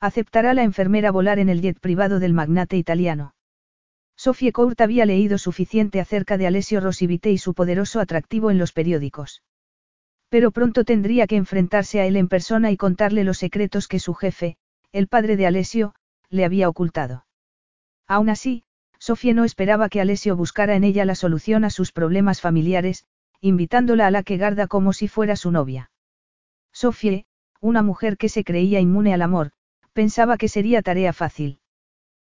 Aceptará la enfermera volar en el jet privado del magnate italiano. Sofie Court había leído suficiente acerca de Alessio Rosivite y su poderoso atractivo en los periódicos. Pero pronto tendría que enfrentarse a él en persona y contarle los secretos que su jefe, el padre de Alessio, le había ocultado. Aún así, Sofía no esperaba que Alessio buscara en ella la solución a sus problemas familiares, invitándola a la que garda como si fuera su novia. Sofie, una mujer que se creía inmune al amor, Pensaba que sería tarea fácil.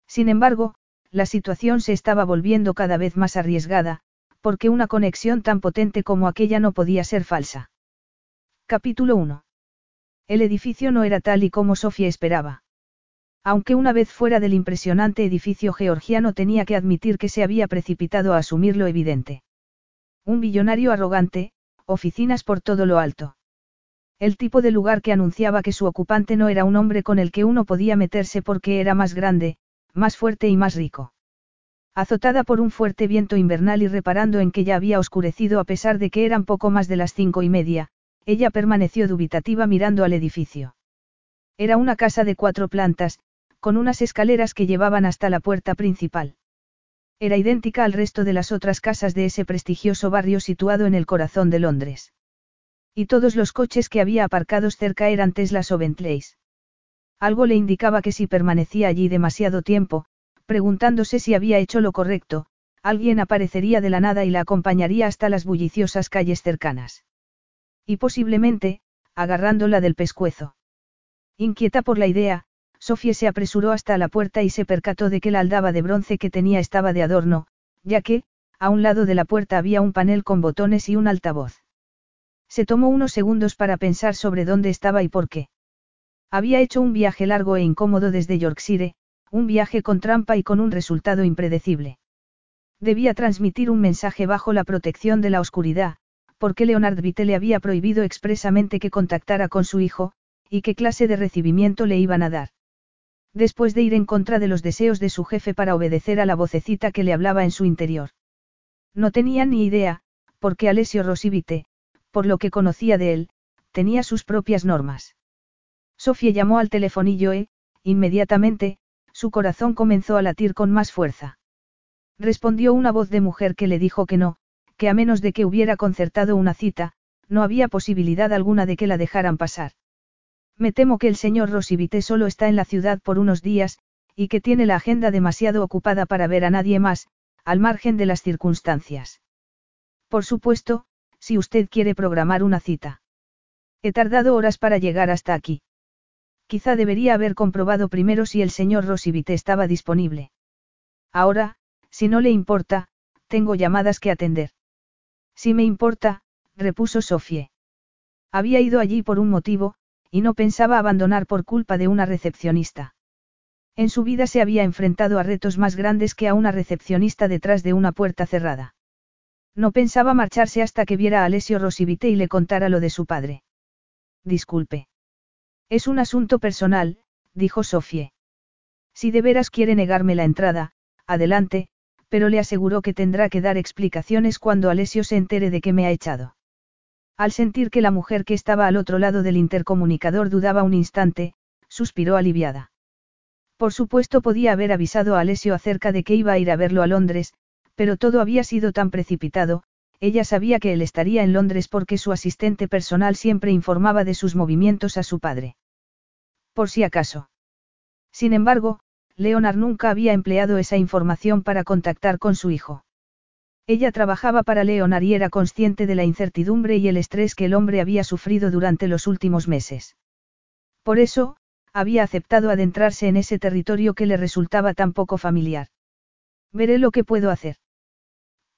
Sin embargo, la situación se estaba volviendo cada vez más arriesgada, porque una conexión tan potente como aquella no podía ser falsa. Capítulo 1. El edificio no era tal y como Sofía esperaba. Aunque una vez fuera del impresionante edificio georgiano tenía que admitir que se había precipitado a asumir lo evidente. Un billonario arrogante, oficinas por todo lo alto. El tipo de lugar que anunciaba que su ocupante no era un hombre con el que uno podía meterse porque era más grande, más fuerte y más rico. Azotada por un fuerte viento invernal y reparando en que ya había oscurecido a pesar de que eran poco más de las cinco y media, ella permaneció dubitativa mirando al edificio. Era una casa de cuatro plantas, con unas escaleras que llevaban hasta la puerta principal. Era idéntica al resto de las otras casas de ese prestigioso barrio situado en el corazón de Londres. Y todos los coches que había aparcados cerca eran Teslas o Bentleys. Algo le indicaba que si permanecía allí demasiado tiempo, preguntándose si había hecho lo correcto, alguien aparecería de la nada y la acompañaría hasta las bulliciosas calles cercanas. Y posiblemente, agarrándola del pescuezo. Inquieta por la idea, Sofía se apresuró hasta la puerta y se percató de que la aldaba de bronce que tenía estaba de adorno, ya que, a un lado de la puerta había un panel con botones y un altavoz. Se tomó unos segundos para pensar sobre dónde estaba y por qué. Había hecho un viaje largo e incómodo desde Yorkshire, un viaje con trampa y con un resultado impredecible. Debía transmitir un mensaje bajo la protección de la oscuridad, porque Leonard Vite le había prohibido expresamente que contactara con su hijo, y qué clase de recibimiento le iban a dar. Después de ir en contra de los deseos de su jefe para obedecer a la vocecita que le hablaba en su interior. No tenía ni idea, porque Alessio Rosivite, por lo que conocía de él, tenía sus propias normas. Sofía llamó al telefonillo e, inmediatamente, su corazón comenzó a latir con más fuerza. Respondió una voz de mujer que le dijo que no, que a menos de que hubiera concertado una cita, no había posibilidad alguna de que la dejaran pasar. Me temo que el señor Rosivite solo está en la ciudad por unos días, y que tiene la agenda demasiado ocupada para ver a nadie más, al margen de las circunstancias. Por supuesto, si usted quiere programar una cita. He tardado horas para llegar hasta aquí. Quizá debería haber comprobado primero si el señor Rosivite estaba disponible. Ahora, si no le importa, tengo llamadas que atender. Si me importa, repuso Sofie. Había ido allí por un motivo, y no pensaba abandonar por culpa de una recepcionista. En su vida se había enfrentado a retos más grandes que a una recepcionista detrás de una puerta cerrada. No pensaba marcharse hasta que viera a Alessio Rosivite y le contara lo de su padre. Disculpe. Es un asunto personal, dijo Sofie. Si de veras quiere negarme la entrada, adelante, pero le aseguró que tendrá que dar explicaciones cuando Alessio se entere de que me ha echado. Al sentir que la mujer que estaba al otro lado del intercomunicador dudaba un instante, suspiró aliviada. Por supuesto podía haber avisado a Alessio acerca de que iba a ir a verlo a Londres, pero todo había sido tan precipitado, ella sabía que él estaría en Londres porque su asistente personal siempre informaba de sus movimientos a su padre. Por si acaso. Sin embargo, Leonard nunca había empleado esa información para contactar con su hijo. Ella trabajaba para Leonard y era consciente de la incertidumbre y el estrés que el hombre había sufrido durante los últimos meses. Por eso, había aceptado adentrarse en ese territorio que le resultaba tan poco familiar. Veré lo que puedo hacer.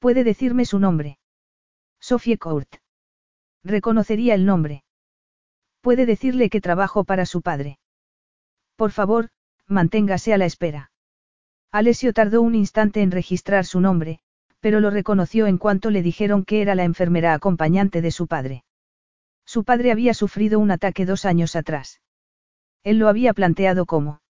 Puede decirme su nombre. Sophie Court. Reconocería el nombre. Puede decirle que trabajo para su padre. Por favor, manténgase a la espera. Alessio tardó un instante en registrar su nombre, pero lo reconoció en cuanto le dijeron que era la enfermera acompañante de su padre. Su padre había sufrido un ataque dos años atrás. Él lo había planteado como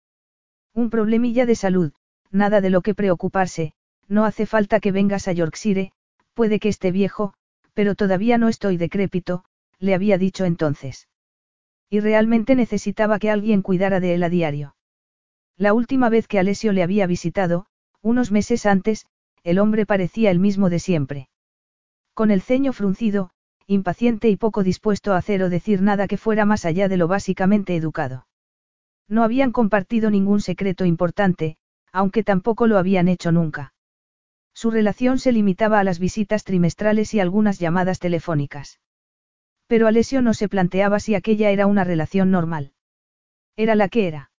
un problemilla de salud, nada de lo que preocuparse, no hace falta que vengas a Yorkshire, puede que esté viejo, pero todavía no estoy decrépito, le había dicho entonces. Y realmente necesitaba que alguien cuidara de él a diario. La última vez que Alessio le había visitado, unos meses antes, el hombre parecía el mismo de siempre. Con el ceño fruncido, impaciente y poco dispuesto a hacer o decir nada que fuera más allá de lo básicamente educado. No habían compartido ningún secreto importante, aunque tampoco lo habían hecho nunca. Su relación se limitaba a las visitas trimestrales y algunas llamadas telefónicas. Pero Alessio no se planteaba si aquella era una relación normal. Era la que era.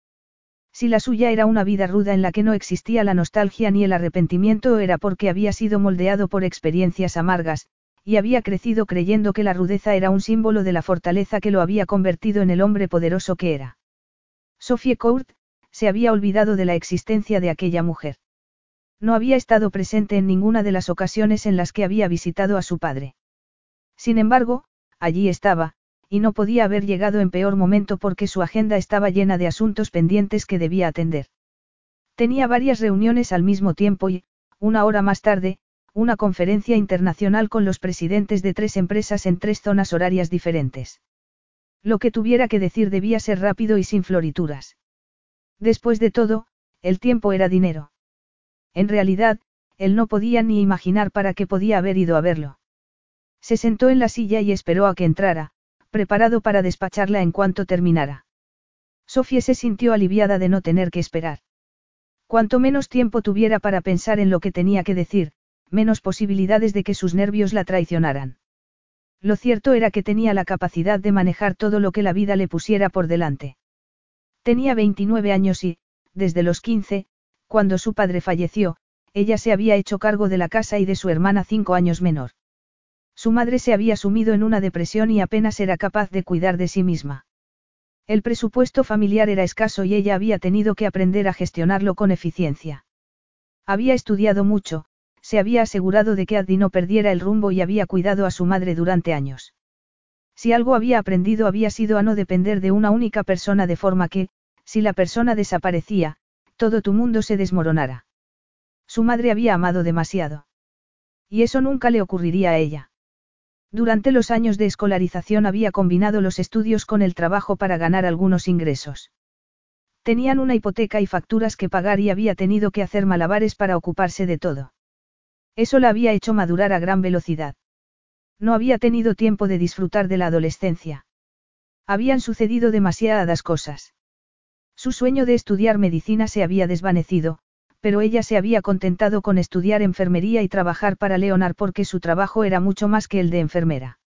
Si la suya era una vida ruda en la que no existía la nostalgia ni el arrepentimiento era porque había sido moldeado por experiencias amargas, y había crecido creyendo que la rudeza era un símbolo de la fortaleza que lo había convertido en el hombre poderoso que era. Sophie Court, se había olvidado de la existencia de aquella mujer. No había estado presente en ninguna de las ocasiones en las que había visitado a su padre. Sin embargo, allí estaba, y no podía haber llegado en peor momento porque su agenda estaba llena de asuntos pendientes que debía atender. Tenía varias reuniones al mismo tiempo y, una hora más tarde, una conferencia internacional con los presidentes de tres empresas en tres zonas horarias diferentes. Lo que tuviera que decir debía ser rápido y sin florituras. Después de todo, el tiempo era dinero. En realidad, él no podía ni imaginar para qué podía haber ido a verlo. Se sentó en la silla y esperó a que entrara, preparado para despacharla en cuanto terminara. Sofía se sintió aliviada de no tener que esperar. Cuanto menos tiempo tuviera para pensar en lo que tenía que decir, menos posibilidades de que sus nervios la traicionaran. Lo cierto era que tenía la capacidad de manejar todo lo que la vida le pusiera por delante. Tenía 29 años y, desde los 15, cuando su padre falleció, ella se había hecho cargo de la casa y de su hermana cinco años menor. Su madre se había sumido en una depresión y apenas era capaz de cuidar de sí misma. El presupuesto familiar era escaso y ella había tenido que aprender a gestionarlo con eficiencia. Había estudiado mucho, se había asegurado de que Addi no perdiera el rumbo y había cuidado a su madre durante años. Si algo había aprendido había sido a no depender de una única persona de forma que, si la persona desaparecía, todo tu mundo se desmoronara. Su madre había amado demasiado. Y eso nunca le ocurriría a ella. Durante los años de escolarización había combinado los estudios con el trabajo para ganar algunos ingresos. Tenían una hipoteca y facturas que pagar y había tenido que hacer malabares para ocuparse de todo. Eso la había hecho madurar a gran velocidad. No había tenido tiempo de disfrutar de la adolescencia. Habían sucedido demasiadas cosas. Su sueño de estudiar medicina se había desvanecido, pero ella se había contentado con estudiar enfermería y trabajar para Leonard porque su trabajo era mucho más que el de enfermera.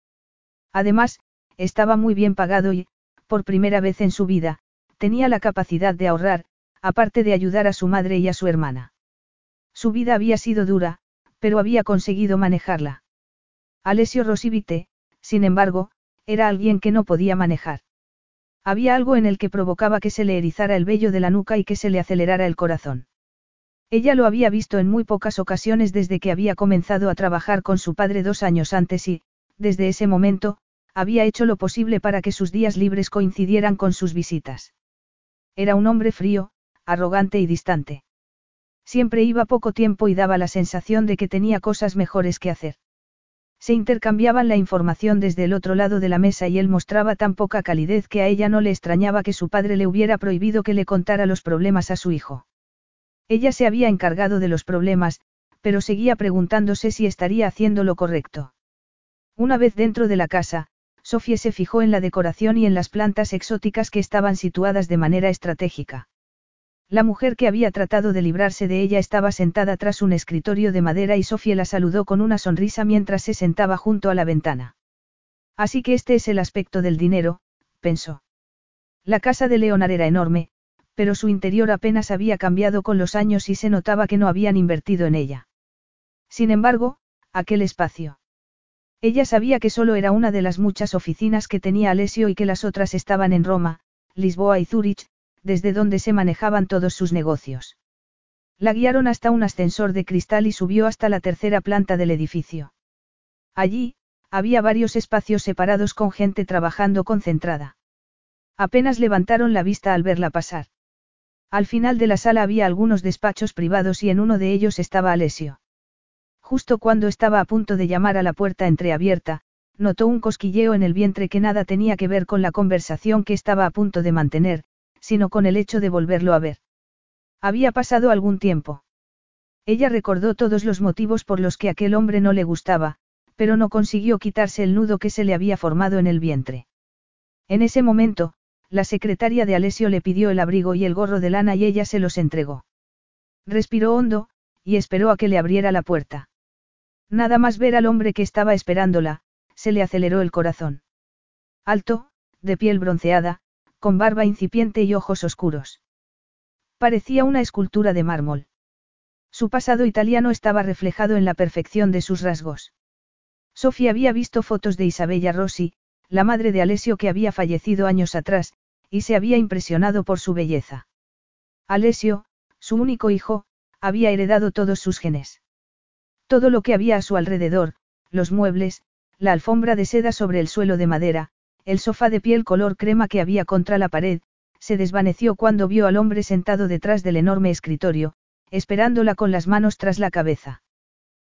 Además, estaba muy bien pagado y, por primera vez en su vida, tenía la capacidad de ahorrar, aparte de ayudar a su madre y a su hermana. Su vida había sido dura, pero había conseguido manejarla. Alessio Rosivite, sin embargo, era alguien que no podía manejar. Había algo en el que provocaba que se le erizara el vello de la nuca y que se le acelerara el corazón. Ella lo había visto en muy pocas ocasiones desde que había comenzado a trabajar con su padre dos años antes y, desde ese momento, había hecho lo posible para que sus días libres coincidieran con sus visitas. Era un hombre frío, arrogante y distante. Siempre iba poco tiempo y daba la sensación de que tenía cosas mejores que hacer. Se intercambiaban la información desde el otro lado de la mesa y él mostraba tan poca calidez que a ella no le extrañaba que su padre le hubiera prohibido que le contara los problemas a su hijo. Ella se había encargado de los problemas, pero seguía preguntándose si estaría haciendo lo correcto. Una vez dentro de la casa, Sofía se fijó en la decoración y en las plantas exóticas que estaban situadas de manera estratégica. La mujer que había tratado de librarse de ella estaba sentada tras un escritorio de madera y Sofía la saludó con una sonrisa mientras se sentaba junto a la ventana. Así que este es el aspecto del dinero, pensó. La casa de Leonard era enorme, pero su interior apenas había cambiado con los años y se notaba que no habían invertido en ella. Sin embargo, aquel espacio. Ella sabía que solo era una de las muchas oficinas que tenía Alessio y que las otras estaban en Roma, Lisboa y Zúrich, desde donde se manejaban todos sus negocios. La guiaron hasta un ascensor de cristal y subió hasta la tercera planta del edificio. Allí, había varios espacios separados con gente trabajando concentrada. Apenas levantaron la vista al verla pasar. Al final de la sala había algunos despachos privados y en uno de ellos estaba Alessio. Justo cuando estaba a punto de llamar a la puerta entreabierta, notó un cosquilleo en el vientre que nada tenía que ver con la conversación que estaba a punto de mantener, sino con el hecho de volverlo a ver. Había pasado algún tiempo. Ella recordó todos los motivos por los que aquel hombre no le gustaba, pero no consiguió quitarse el nudo que se le había formado en el vientre. En ese momento, la secretaria de Alessio le pidió el abrigo y el gorro de lana y ella se los entregó. Respiró hondo, y esperó a que le abriera la puerta. Nada más ver al hombre que estaba esperándola, se le aceleró el corazón. Alto, de piel bronceada, con barba incipiente y ojos oscuros. Parecía una escultura de mármol. Su pasado italiano estaba reflejado en la perfección de sus rasgos. Sofía había visto fotos de Isabella Rossi, la madre de Alessio que había fallecido años atrás, y se había impresionado por su belleza. Alessio, su único hijo, había heredado todos sus genes. Todo lo que había a su alrededor, los muebles, la alfombra de seda sobre el suelo de madera, el sofá de piel color crema que había contra la pared, se desvaneció cuando vio al hombre sentado detrás del enorme escritorio, esperándola con las manos tras la cabeza.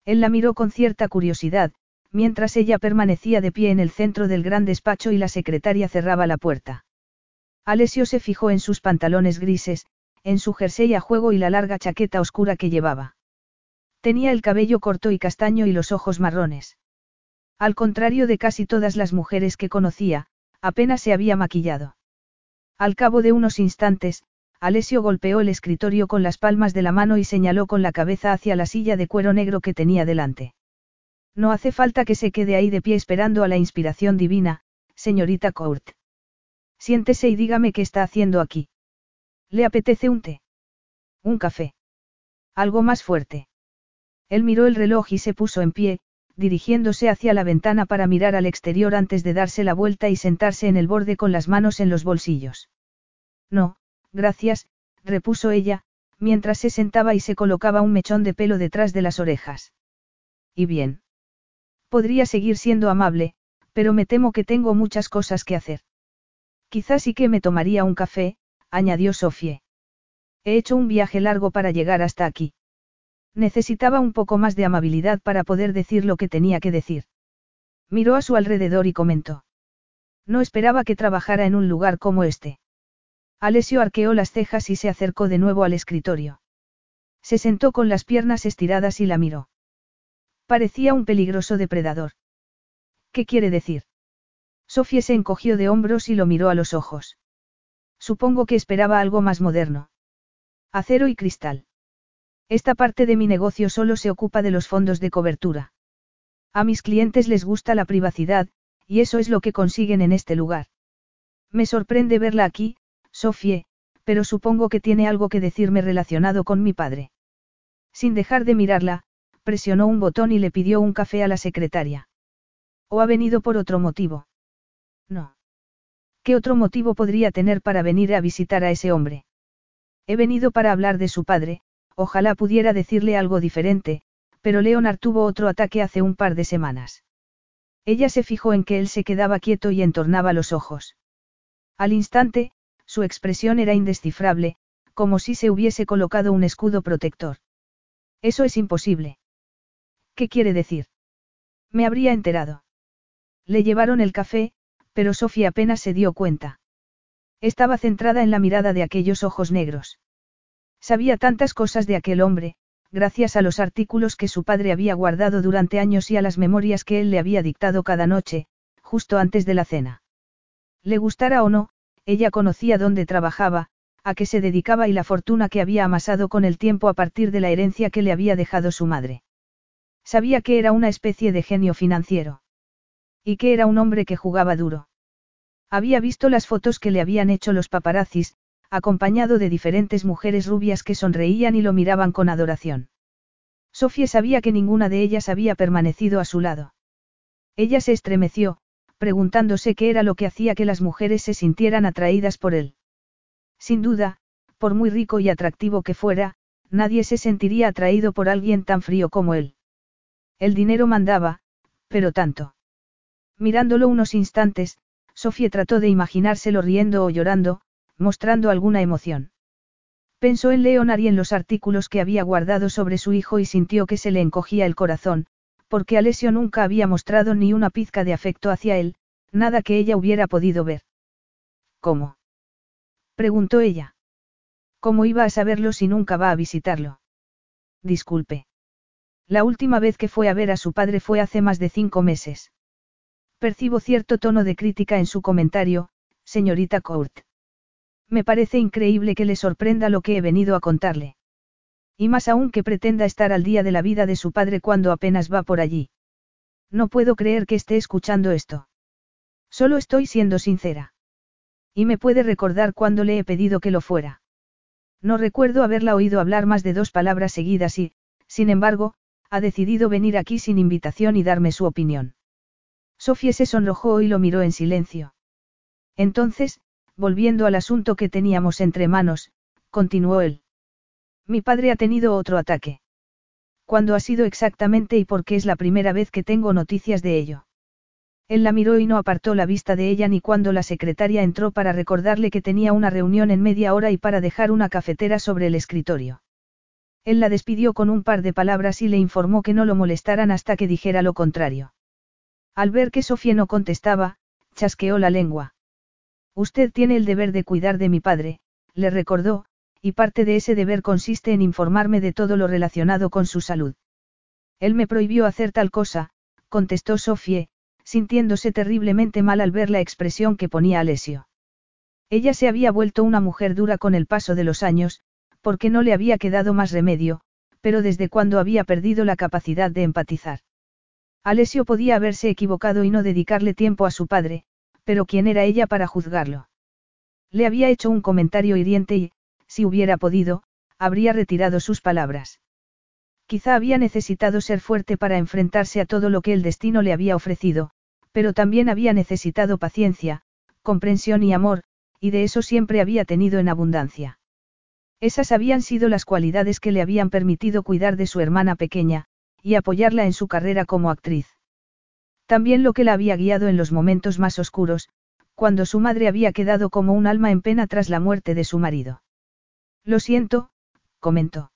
Él la miró con cierta curiosidad, mientras ella permanecía de pie en el centro del gran despacho y la secretaria cerraba la puerta. Alessio se fijó en sus pantalones grises, en su jersey a juego y la larga chaqueta oscura que llevaba. Tenía el cabello corto y castaño y los ojos marrones. Al contrario de casi todas las mujeres que conocía, apenas se había maquillado. Al cabo de unos instantes, Alessio golpeó el escritorio con las palmas de la mano y señaló con la cabeza hacia la silla de cuero negro que tenía delante. No hace falta que se quede ahí de pie esperando a la inspiración divina, señorita Court. Siéntese y dígame qué está haciendo aquí. ¿Le apetece un té? Un café. Algo más fuerte. Él miró el reloj y se puso en pie, dirigiéndose hacia la ventana para mirar al exterior antes de darse la vuelta y sentarse en el borde con las manos en los bolsillos. No, gracias, repuso ella, mientras se sentaba y se colocaba un mechón de pelo detrás de las orejas. ¿Y bien? Podría seguir siendo amable, pero me temo que tengo muchas cosas que hacer. Quizás sí que me tomaría un café, añadió Sofie. He hecho un viaje largo para llegar hasta aquí. Necesitaba un poco más de amabilidad para poder decir lo que tenía que decir. Miró a su alrededor y comentó. No esperaba que trabajara en un lugar como este. Alessio arqueó las cejas y se acercó de nuevo al escritorio. Se sentó con las piernas estiradas y la miró. Parecía un peligroso depredador. ¿Qué quiere decir? Sofía se encogió de hombros y lo miró a los ojos. Supongo que esperaba algo más moderno. Acero y cristal. Esta parte de mi negocio solo se ocupa de los fondos de cobertura. A mis clientes les gusta la privacidad, y eso es lo que consiguen en este lugar. Me sorprende verla aquí, Sofie, pero supongo que tiene algo que decirme relacionado con mi padre. Sin dejar de mirarla, presionó un botón y le pidió un café a la secretaria. ¿O ha venido por otro motivo? No. ¿Qué otro motivo podría tener para venir a visitar a ese hombre? He venido para hablar de su padre, ojalá pudiera decirle algo diferente, pero Leonard tuvo otro ataque hace un par de semanas. Ella se fijó en que él se quedaba quieto y entornaba los ojos. Al instante, su expresión era indescifrable, como si se hubiese colocado un escudo protector. Eso es imposible. ¿Qué quiere decir? Me habría enterado. Le llevaron el café, pero Sofía apenas se dio cuenta. Estaba centrada en la mirada de aquellos ojos negros. Sabía tantas cosas de aquel hombre, gracias a los artículos que su padre había guardado durante años y a las memorias que él le había dictado cada noche, justo antes de la cena. Le gustara o no, ella conocía dónde trabajaba, a qué se dedicaba y la fortuna que había amasado con el tiempo a partir de la herencia que le había dejado su madre. Sabía que era una especie de genio financiero. Y que era un hombre que jugaba duro. Había visto las fotos que le habían hecho los paparazzis, acompañado de diferentes mujeres rubias que sonreían y lo miraban con adoración. Sofía sabía que ninguna de ellas había permanecido a su lado. Ella se estremeció, preguntándose qué era lo que hacía que las mujeres se sintieran atraídas por él. Sin duda, por muy rico y atractivo que fuera, nadie se sentiría atraído por alguien tan frío como él. El dinero mandaba, pero tanto. Mirándolo unos instantes, Sofía trató de imaginárselo riendo o llorando, mostrando alguna emoción. Pensó en Leonard y en los artículos que había guardado sobre su hijo y sintió que se le encogía el corazón, porque Alessio nunca había mostrado ni una pizca de afecto hacia él, nada que ella hubiera podido ver. ¿Cómo? preguntó ella. ¿Cómo iba a saberlo si nunca va a visitarlo? Disculpe. La última vez que fue a ver a su padre fue hace más de cinco meses. Percibo cierto tono de crítica en su comentario, señorita Court. Me parece increíble que le sorprenda lo que he venido a contarle. Y más aún que pretenda estar al día de la vida de su padre cuando apenas va por allí. No puedo creer que esté escuchando esto. Solo estoy siendo sincera. Y me puede recordar cuando le he pedido que lo fuera. No recuerdo haberla oído hablar más de dos palabras seguidas y, sin embargo, ha decidido venir aquí sin invitación y darme su opinión. Sofía se sonrojó y lo miró en silencio. Entonces, volviendo al asunto que teníamos entre manos, continuó él. Mi padre ha tenido otro ataque. ¿Cuándo ha sido exactamente y por qué es la primera vez que tengo noticias de ello? Él la miró y no apartó la vista de ella ni cuando la secretaria entró para recordarle que tenía una reunión en media hora y para dejar una cafetera sobre el escritorio. Él la despidió con un par de palabras y le informó que no lo molestaran hasta que dijera lo contrario. Al ver que Sofía no contestaba, chasqueó la lengua. Usted tiene el deber de cuidar de mi padre, le recordó, y parte de ese deber consiste en informarme de todo lo relacionado con su salud. Él me prohibió hacer tal cosa, contestó Sofía, sintiéndose terriblemente mal al ver la expresión que ponía Alesio. Ella se había vuelto una mujer dura con el paso de los años, porque no le había quedado más remedio, pero desde cuando había perdido la capacidad de empatizar. Alesio podía haberse equivocado y no dedicarle tiempo a su padre, pero ¿quién era ella para juzgarlo? Le había hecho un comentario hiriente y, si hubiera podido, habría retirado sus palabras. Quizá había necesitado ser fuerte para enfrentarse a todo lo que el destino le había ofrecido, pero también había necesitado paciencia, comprensión y amor, y de eso siempre había tenido en abundancia. Esas habían sido las cualidades que le habían permitido cuidar de su hermana pequeña, y apoyarla en su carrera como actriz. También lo que la había guiado en los momentos más oscuros, cuando su madre había quedado como un alma en pena tras la muerte de su marido. Lo siento, comentó.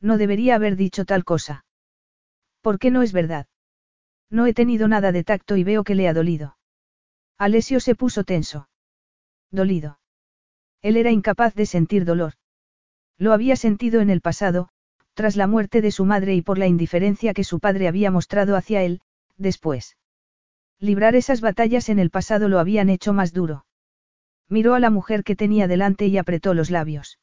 No debería haber dicho tal cosa. ¿Por qué no es verdad? No he tenido nada de tacto y veo que le ha dolido. Alessio se puso tenso. Dolido. Él era incapaz de sentir dolor. Lo había sentido en el pasado, tras la muerte de su madre y por la indiferencia que su padre había mostrado hacia él, después. Librar esas batallas en el pasado lo habían hecho más duro. Miró a la mujer que tenía delante y apretó los labios.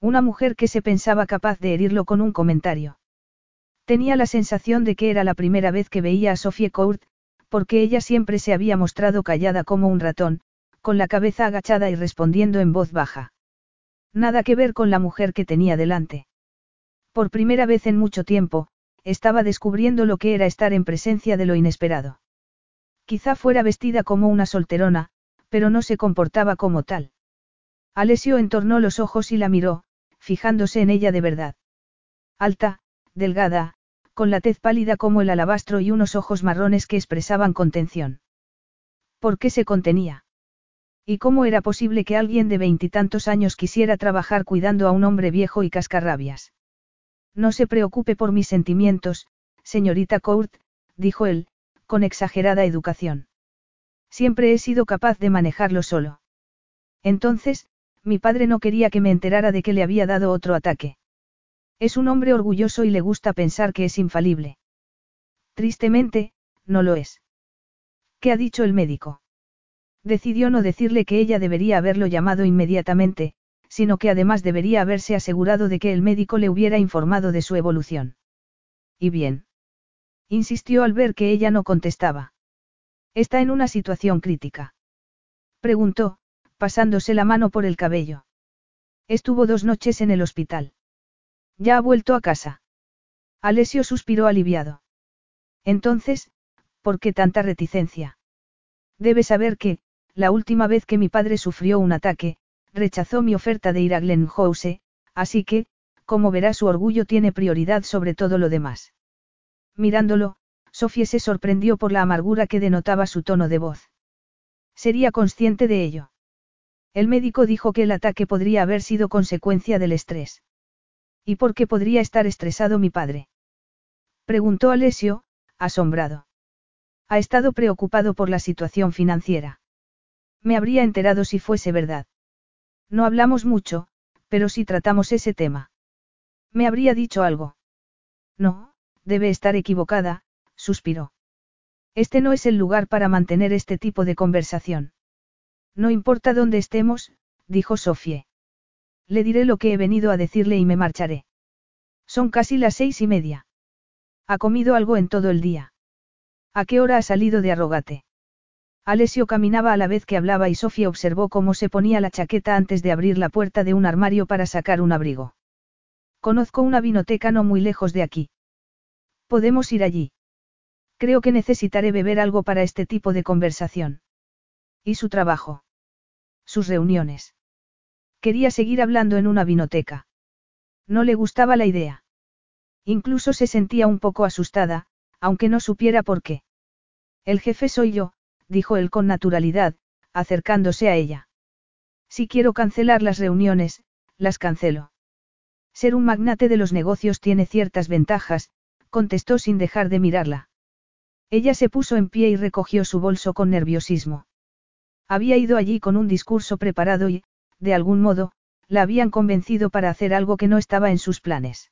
Una mujer que se pensaba capaz de herirlo con un comentario. Tenía la sensación de que era la primera vez que veía a Sophie Court, porque ella siempre se había mostrado callada como un ratón, con la cabeza agachada y respondiendo en voz baja. Nada que ver con la mujer que tenía delante. Por primera vez en mucho tiempo, estaba descubriendo lo que era estar en presencia de lo inesperado. Quizá fuera vestida como una solterona, pero no se comportaba como tal. Alessio entornó los ojos y la miró, fijándose en ella de verdad. Alta, delgada, con la tez pálida como el alabastro y unos ojos marrones que expresaban contención. ¿Por qué se contenía? ¿Y cómo era posible que alguien de veintitantos años quisiera trabajar cuidando a un hombre viejo y cascarrabias? No se preocupe por mis sentimientos, señorita Court, dijo él, con exagerada educación. Siempre he sido capaz de manejarlo solo. Entonces, mi padre no quería que me enterara de que le había dado otro ataque. Es un hombre orgulloso y le gusta pensar que es infalible. Tristemente, no lo es. ¿Qué ha dicho el médico? Decidió no decirle que ella debería haberlo llamado inmediatamente, sino que además debería haberse asegurado de que el médico le hubiera informado de su evolución. ¿Y bien? Insistió al ver que ella no contestaba. Está en una situación crítica. Preguntó, pasándose la mano por el cabello. Estuvo dos noches en el hospital. Ya ha vuelto a casa. Alessio suspiró aliviado. Entonces, ¿por qué tanta reticencia? Debe saber que, la última vez que mi padre sufrió un ataque, rechazó mi oferta de ir a Glen House, así que, como verá su orgullo tiene prioridad sobre todo lo demás. Mirándolo, Sofía se sorprendió por la amargura que denotaba su tono de voz. Sería consciente de ello. El médico dijo que el ataque podría haber sido consecuencia del estrés. ¿Y por qué podría estar estresado mi padre? Preguntó Alessio, asombrado. Ha estado preocupado por la situación financiera. Me habría enterado si fuese verdad. No hablamos mucho, pero sí tratamos ese tema. Me habría dicho algo. No, debe estar equivocada, suspiró. Este no es el lugar para mantener este tipo de conversación. No importa dónde estemos, dijo Sofie. Le diré lo que he venido a decirle y me marcharé. Son casi las seis y media. ¿Ha comido algo en todo el día? ¿A qué hora ha salido de Arrogate? Alessio caminaba a la vez que hablaba y Sofía observó cómo se ponía la chaqueta antes de abrir la puerta de un armario para sacar un abrigo. Conozco una vinoteca no muy lejos de aquí. Podemos ir allí. Creo que necesitaré beber algo para este tipo de conversación. ¿Y su trabajo? Sus reuniones. Quería seguir hablando en una vinoteca. No le gustaba la idea. Incluso se sentía un poco asustada, aunque no supiera por qué. El jefe soy yo, dijo él con naturalidad, acercándose a ella. Si quiero cancelar las reuniones, las cancelo. Ser un magnate de los negocios tiene ciertas ventajas, contestó sin dejar de mirarla. Ella se puso en pie y recogió su bolso con nerviosismo. Había ido allí con un discurso preparado y, de algún modo, la habían convencido para hacer algo que no estaba en sus planes.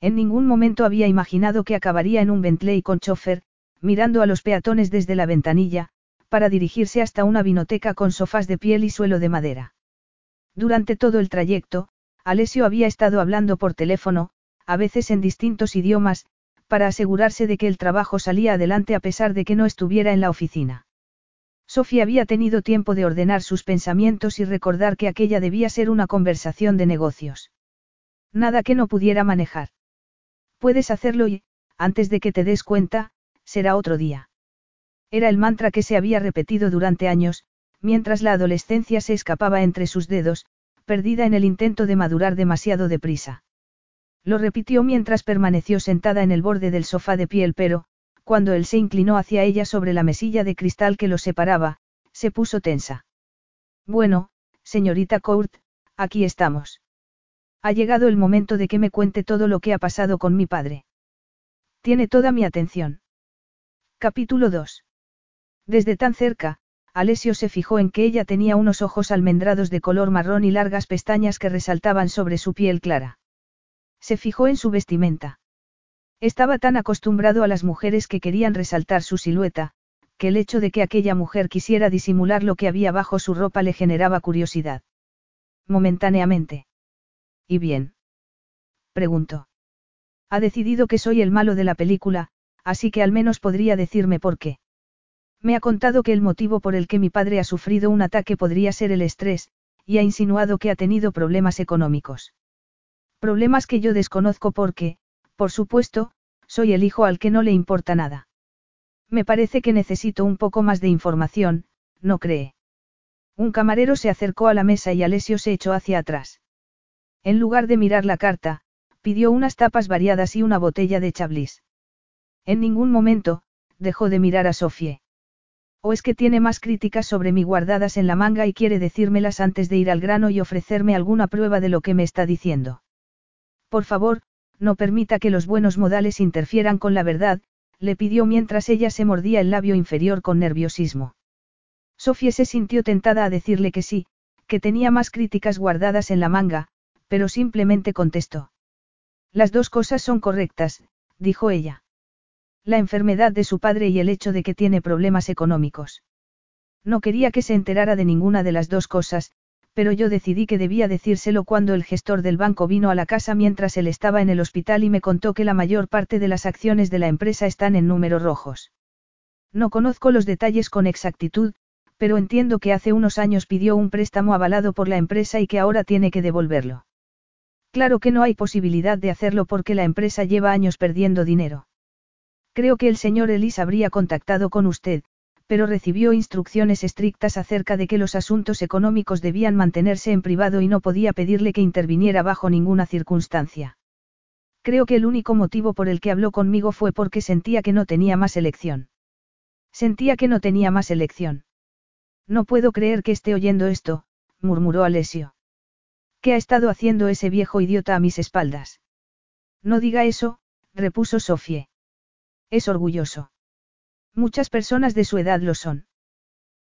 En ningún momento había imaginado que acabaría en un Bentley con chofer, mirando a los peatones desde la ventanilla, para dirigirse hasta una vinoteca con sofás de piel y suelo de madera. Durante todo el trayecto, Alessio había estado hablando por teléfono, a veces en distintos idiomas, para asegurarse de que el trabajo salía adelante a pesar de que no estuviera en la oficina. Sofía había tenido tiempo de ordenar sus pensamientos y recordar que aquella debía ser una conversación de negocios. Nada que no pudiera manejar. Puedes hacerlo y, antes de que te des cuenta, será otro día. Era el mantra que se había repetido durante años, mientras la adolescencia se escapaba entre sus dedos, perdida en el intento de madurar demasiado deprisa. Lo repitió mientras permaneció sentada en el borde del sofá de piel, pero, cuando él se inclinó hacia ella sobre la mesilla de cristal que lo separaba, se puso tensa. Bueno, señorita Court, aquí estamos. Ha llegado el momento de que me cuente todo lo que ha pasado con mi padre. Tiene toda mi atención. Capítulo 2. Desde tan cerca, Alessio se fijó en que ella tenía unos ojos almendrados de color marrón y largas pestañas que resaltaban sobre su piel clara. Se fijó en su vestimenta. Estaba tan acostumbrado a las mujeres que querían resaltar su silueta, que el hecho de que aquella mujer quisiera disimular lo que había bajo su ropa le generaba curiosidad. Momentáneamente. ¿Y bien? Preguntó. Ha decidido que soy el malo de la película, así que al menos podría decirme por qué. Me ha contado que el motivo por el que mi padre ha sufrido un ataque podría ser el estrés, y ha insinuado que ha tenido problemas económicos. Problemas que yo desconozco porque, por supuesto, soy el hijo al que no le importa nada. Me parece que necesito un poco más de información, ¿no cree? Un camarero se acercó a la mesa y Alessio se echó hacia atrás. En lugar de mirar la carta, pidió unas tapas variadas y una botella de chablis. En ningún momento, dejó de mirar a Sofie. ¿O es que tiene más críticas sobre mí guardadas en la manga y quiere decírmelas antes de ir al grano y ofrecerme alguna prueba de lo que me está diciendo? Por favor, no permita que los buenos modales interfieran con la verdad, le pidió mientras ella se mordía el labio inferior con nerviosismo. Sofía se sintió tentada a decirle que sí, que tenía más críticas guardadas en la manga, pero simplemente contestó. Las dos cosas son correctas, dijo ella. La enfermedad de su padre y el hecho de que tiene problemas económicos. No quería que se enterara de ninguna de las dos cosas, pero yo decidí que debía decírselo cuando el gestor del banco vino a la casa mientras él estaba en el hospital y me contó que la mayor parte de las acciones de la empresa están en números rojos. No conozco los detalles con exactitud, pero entiendo que hace unos años pidió un préstamo avalado por la empresa y que ahora tiene que devolverlo. Claro que no hay posibilidad de hacerlo porque la empresa lleva años perdiendo dinero. Creo que el señor Ellis habría contactado con usted, pero recibió instrucciones estrictas acerca de que los asuntos económicos debían mantenerse en privado y no podía pedirle que interviniera bajo ninguna circunstancia. Creo que el único motivo por el que habló conmigo fue porque sentía que no tenía más elección. Sentía que no tenía más elección. No puedo creer que esté oyendo esto, murmuró Alessio. ¿Qué ha estado haciendo ese viejo idiota a mis espaldas? No diga eso, repuso Sofie. Es orgulloso. Muchas personas de su edad lo son.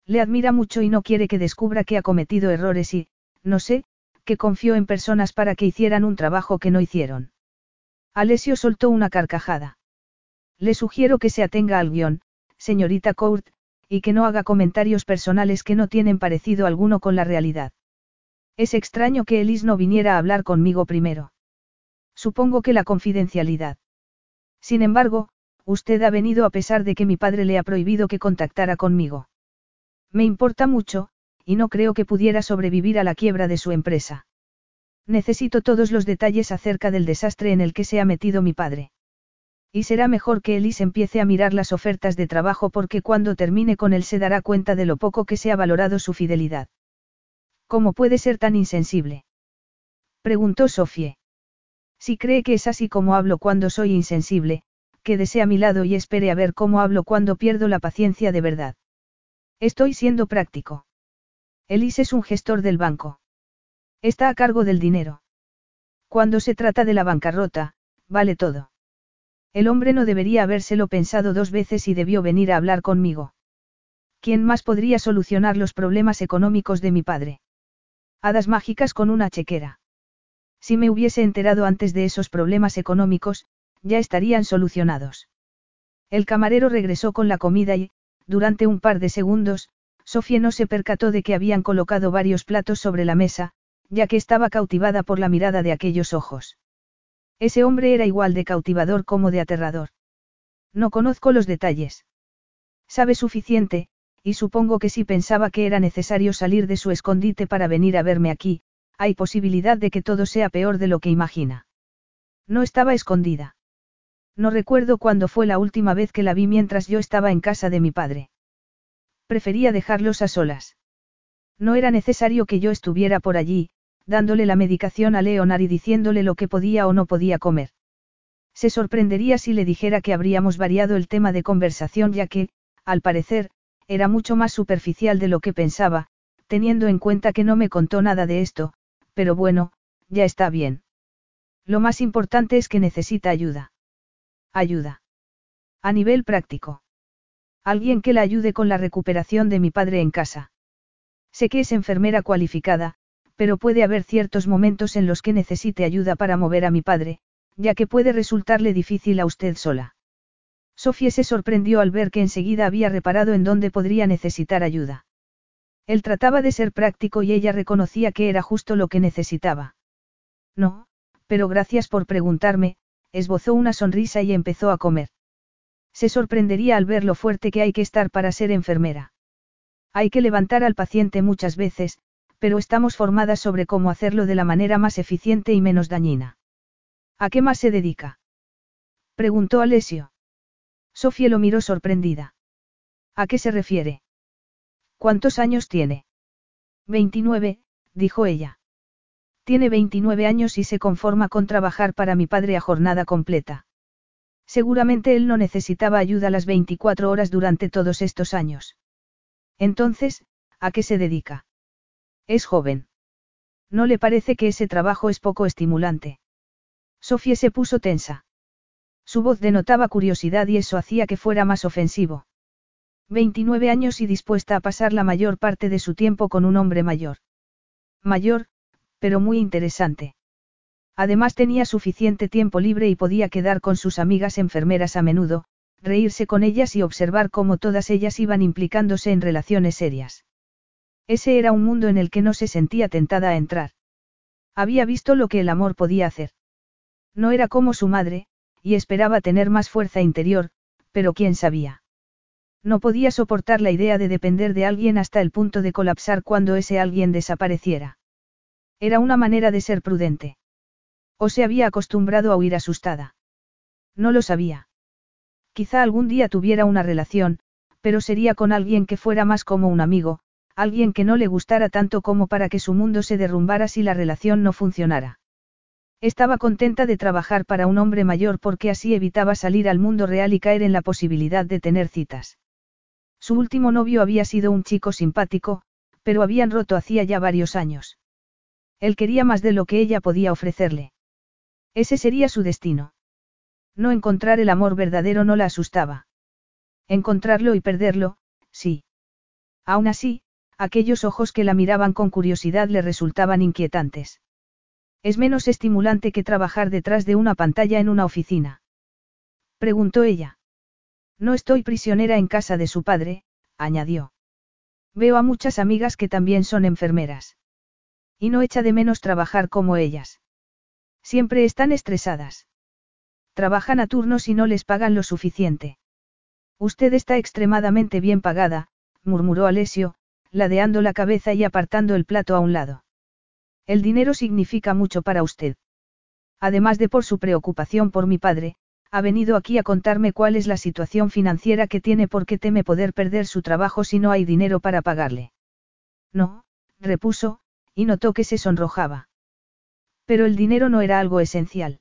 Le admira mucho y no quiere que descubra que ha cometido errores y, no sé, que confió en personas para que hicieran un trabajo que no hicieron. Alessio soltó una carcajada. Le sugiero que se atenga al guion, señorita Court, y que no haga comentarios personales que no tienen parecido alguno con la realidad. Es extraño que Elise no viniera a hablar conmigo primero. Supongo que la confidencialidad. Sin embargo, usted ha venido a pesar de que mi padre le ha prohibido que contactara conmigo. Me importa mucho, y no creo que pudiera sobrevivir a la quiebra de su empresa. Necesito todos los detalles acerca del desastre en el que se ha metido mi padre. Y será mejor que Elise empiece a mirar las ofertas de trabajo porque cuando termine con él se dará cuenta de lo poco que se ha valorado su fidelidad. ¿Cómo puede ser tan insensible? Preguntó Sofie. Si cree que es así como hablo cuando soy insensible, quédese a mi lado y espere a ver cómo hablo cuando pierdo la paciencia de verdad. Estoy siendo práctico. Elise es un gestor del banco. Está a cargo del dinero. Cuando se trata de la bancarrota, vale todo. El hombre no debería habérselo pensado dos veces y debió venir a hablar conmigo. ¿Quién más podría solucionar los problemas económicos de mi padre? Hadas mágicas con una chequera. Si me hubiese enterado antes de esos problemas económicos, ya estarían solucionados. El camarero regresó con la comida y, durante un par de segundos, Sofía no se percató de que habían colocado varios platos sobre la mesa, ya que estaba cautivada por la mirada de aquellos ojos. Ese hombre era igual de cautivador como de aterrador. No conozco los detalles. Sabe suficiente, y supongo que si pensaba que era necesario salir de su escondite para venir a verme aquí, hay posibilidad de que todo sea peor de lo que imagina. No estaba escondida. No recuerdo cuándo fue la última vez que la vi mientras yo estaba en casa de mi padre. Prefería dejarlos a solas. No era necesario que yo estuviera por allí, dándole la medicación a Leonard y diciéndole lo que podía o no podía comer. Se sorprendería si le dijera que habríamos variado el tema de conversación ya que, al parecer, era mucho más superficial de lo que pensaba, teniendo en cuenta que no me contó nada de esto, pero bueno, ya está bien. Lo más importante es que necesita ayuda. Ayuda. A nivel práctico. Alguien que la ayude con la recuperación de mi padre en casa. Sé que es enfermera cualificada, pero puede haber ciertos momentos en los que necesite ayuda para mover a mi padre, ya que puede resultarle difícil a usted sola. Sofía se sorprendió al ver que enseguida había reparado en dónde podría necesitar ayuda. Él trataba de ser práctico y ella reconocía que era justo lo que necesitaba. No, pero gracias por preguntarme, esbozó una sonrisa y empezó a comer. Se sorprendería al ver lo fuerte que hay que estar para ser enfermera. Hay que levantar al paciente muchas veces, pero estamos formadas sobre cómo hacerlo de la manera más eficiente y menos dañina. ¿A qué más se dedica? Preguntó Alessio. Sofía lo miró sorprendida. ¿A qué se refiere? ¿Cuántos años tiene? 29, dijo ella. Tiene 29 años y se conforma con trabajar para mi padre a jornada completa. Seguramente él no necesitaba ayuda las 24 horas durante todos estos años. Entonces, ¿a qué se dedica? Es joven. ¿No le parece que ese trabajo es poco estimulante? Sofía se puso tensa. Su voz denotaba curiosidad y eso hacía que fuera más ofensivo. 29 años y dispuesta a pasar la mayor parte de su tiempo con un hombre mayor. Mayor, pero muy interesante. Además tenía suficiente tiempo libre y podía quedar con sus amigas enfermeras a menudo, reírse con ellas y observar cómo todas ellas iban implicándose en relaciones serias. Ese era un mundo en el que no se sentía tentada a entrar. Había visto lo que el amor podía hacer. No era como su madre, y esperaba tener más fuerza interior, pero quién sabía. No podía soportar la idea de depender de alguien hasta el punto de colapsar cuando ese alguien desapareciera. Era una manera de ser prudente. O se había acostumbrado a huir asustada. No lo sabía. Quizá algún día tuviera una relación, pero sería con alguien que fuera más como un amigo, alguien que no le gustara tanto como para que su mundo se derrumbara si la relación no funcionara. Estaba contenta de trabajar para un hombre mayor porque así evitaba salir al mundo real y caer en la posibilidad de tener citas. Su último novio había sido un chico simpático, pero habían roto hacía ya varios años. Él quería más de lo que ella podía ofrecerle. Ese sería su destino. No encontrar el amor verdadero no la asustaba. Encontrarlo y perderlo, sí. Aún así, aquellos ojos que la miraban con curiosidad le resultaban inquietantes. Es menos estimulante que trabajar detrás de una pantalla en una oficina. Preguntó ella. No estoy prisionera en casa de su padre, añadió. Veo a muchas amigas que también son enfermeras. Y no echa de menos trabajar como ellas. Siempre están estresadas. Trabajan a turnos y no les pagan lo suficiente. Usted está extremadamente bien pagada, murmuró Alessio, ladeando la cabeza y apartando el plato a un lado. El dinero significa mucho para usted. Además de por su preocupación por mi padre, ha venido aquí a contarme cuál es la situación financiera que tiene porque teme poder perder su trabajo si no hay dinero para pagarle. No, repuso, y notó que se sonrojaba. Pero el dinero no era algo esencial.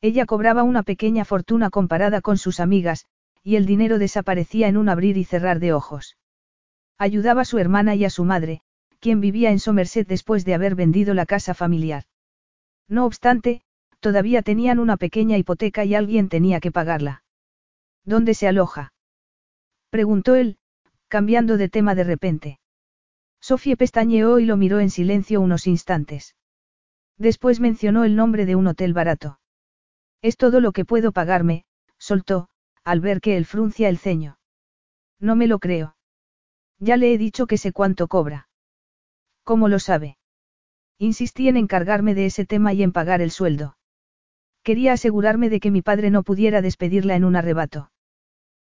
Ella cobraba una pequeña fortuna comparada con sus amigas, y el dinero desaparecía en un abrir y cerrar de ojos. Ayudaba a su hermana y a su madre, quien vivía en Somerset después de haber vendido la casa familiar. No obstante, todavía tenían una pequeña hipoteca y alguien tenía que pagarla. ¿Dónde se aloja? preguntó él, cambiando de tema de repente. Sofía pestañeó y lo miró en silencio unos instantes. Después mencionó el nombre de un hotel barato. Es todo lo que puedo pagarme, soltó, al ver que él fruncia el ceño. No me lo creo. Ya le he dicho que sé cuánto cobra. ¿Cómo lo sabe? Insistí en encargarme de ese tema y en pagar el sueldo. Quería asegurarme de que mi padre no pudiera despedirla en un arrebato.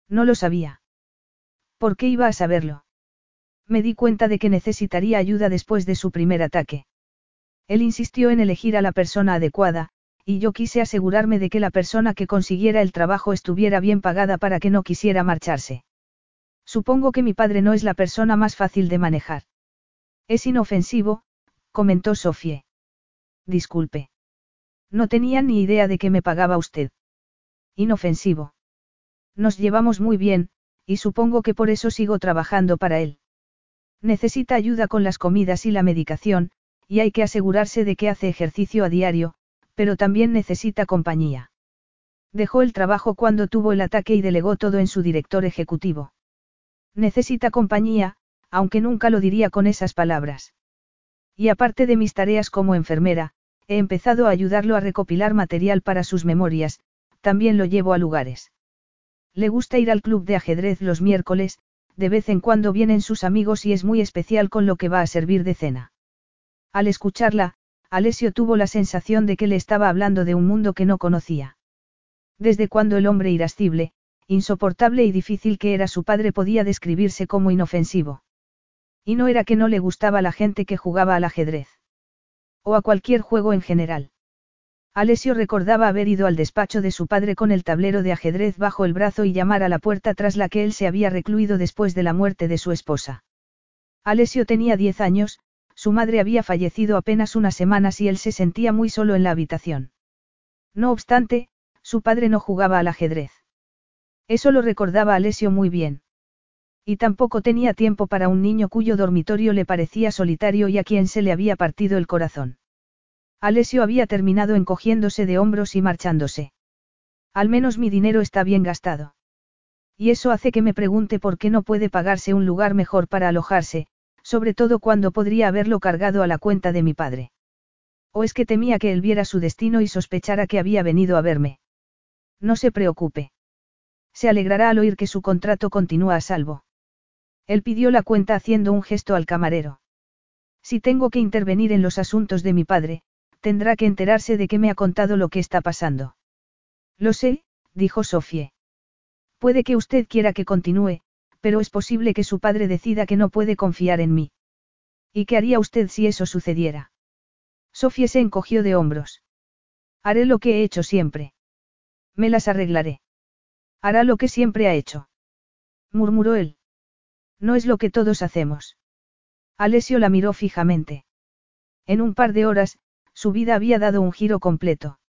No lo sabía. ¿Por qué iba a saberlo? Me di cuenta de que necesitaría ayuda después de su primer ataque. Él insistió en elegir a la persona adecuada, y yo quise asegurarme de que la persona que consiguiera el trabajo estuviera bien pagada para que no quisiera marcharse. Supongo que mi padre no es la persona más fácil de manejar. Es inofensivo, comentó Sofie. Disculpe. No tenía ni idea de que me pagaba usted. Inofensivo. Nos llevamos muy bien, y supongo que por eso sigo trabajando para él. Necesita ayuda con las comidas y la medicación, y hay que asegurarse de que hace ejercicio a diario, pero también necesita compañía. Dejó el trabajo cuando tuvo el ataque y delegó todo en su director ejecutivo. Necesita compañía, aunque nunca lo diría con esas palabras. Y aparte de mis tareas como enfermera, he empezado a ayudarlo a recopilar material para sus memorias, también lo llevo a lugares. Le gusta ir al club de ajedrez los miércoles, de vez en cuando vienen sus amigos y es muy especial con lo que va a servir de cena. Al escucharla, Alessio tuvo la sensación de que le estaba hablando de un mundo que no conocía. Desde cuando el hombre irascible, insoportable y difícil que era su padre podía describirse como inofensivo. Y no era que no le gustaba la gente que jugaba al ajedrez. O a cualquier juego en general. Alessio recordaba haber ido al despacho de su padre con el tablero de ajedrez bajo el brazo y llamar a la puerta tras la que él se había recluido después de la muerte de su esposa. Alessio tenía diez años, su madre había fallecido apenas unas semanas y él se sentía muy solo en la habitación. No obstante, su padre no jugaba al ajedrez. Eso lo recordaba Alessio muy bien. Y tampoco tenía tiempo para un niño cuyo dormitorio le parecía solitario y a quien se le había partido el corazón. Alessio había terminado encogiéndose de hombros y marchándose. Al menos mi dinero está bien gastado. Y eso hace que me pregunte por qué no puede pagarse un lugar mejor para alojarse, sobre todo cuando podría haberlo cargado a la cuenta de mi padre. ¿O es que temía que él viera su destino y sospechara que había venido a verme? No se preocupe. Se alegrará al oír que su contrato continúa a salvo. Él pidió la cuenta haciendo un gesto al camarero. Si tengo que intervenir en los asuntos de mi padre, tendrá que enterarse de que me ha contado lo que está pasando. Lo sé, dijo Sofie. Puede que usted quiera que continúe, pero es posible que su padre decida que no puede confiar en mí. ¿Y qué haría usted si eso sucediera? Sofie se encogió de hombros. Haré lo que he hecho siempre. Me las arreglaré. Hará lo que siempre ha hecho. Murmuró él. No es lo que todos hacemos. Alessio la miró fijamente. En un par de horas, su vida había dado un giro completo.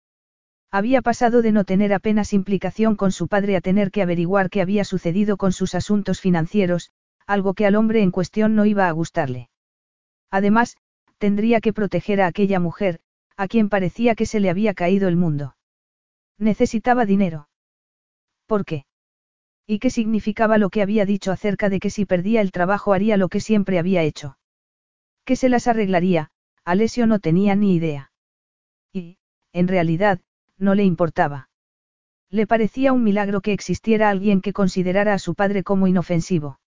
Había pasado de no tener apenas implicación con su padre a tener que averiguar qué había sucedido con sus asuntos financieros, algo que al hombre en cuestión no iba a gustarle. Además, tendría que proteger a aquella mujer, a quien parecía que se le había caído el mundo. Necesitaba dinero. ¿Por qué? ¿Y qué significaba lo que había dicho acerca de que si perdía el trabajo haría lo que siempre había hecho? Que se las arreglaría, Alessio no tenía ni idea. Y, en realidad, no le importaba. Le parecía un milagro que existiera alguien que considerara a su padre como inofensivo.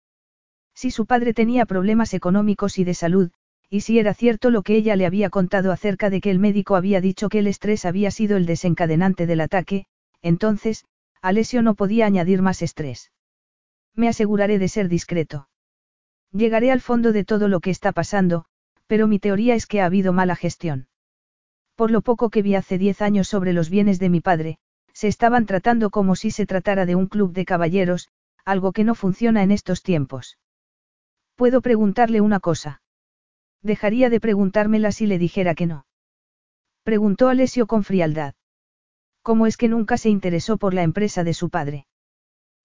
Si su padre tenía problemas económicos y de salud, y si era cierto lo que ella le había contado acerca de que el médico había dicho que el estrés había sido el desencadenante del ataque, entonces, Alessio no podía añadir más estrés. Me aseguraré de ser discreto. Llegaré al fondo de todo lo que está pasando, pero mi teoría es que ha habido mala gestión. Por lo poco que vi hace diez años sobre los bienes de mi padre, se estaban tratando como si se tratara de un club de caballeros, algo que no funciona en estos tiempos. ¿Puedo preguntarle una cosa? Dejaría de preguntármela si le dijera que no. Preguntó Alessio con frialdad. ¿Cómo es que nunca se interesó por la empresa de su padre?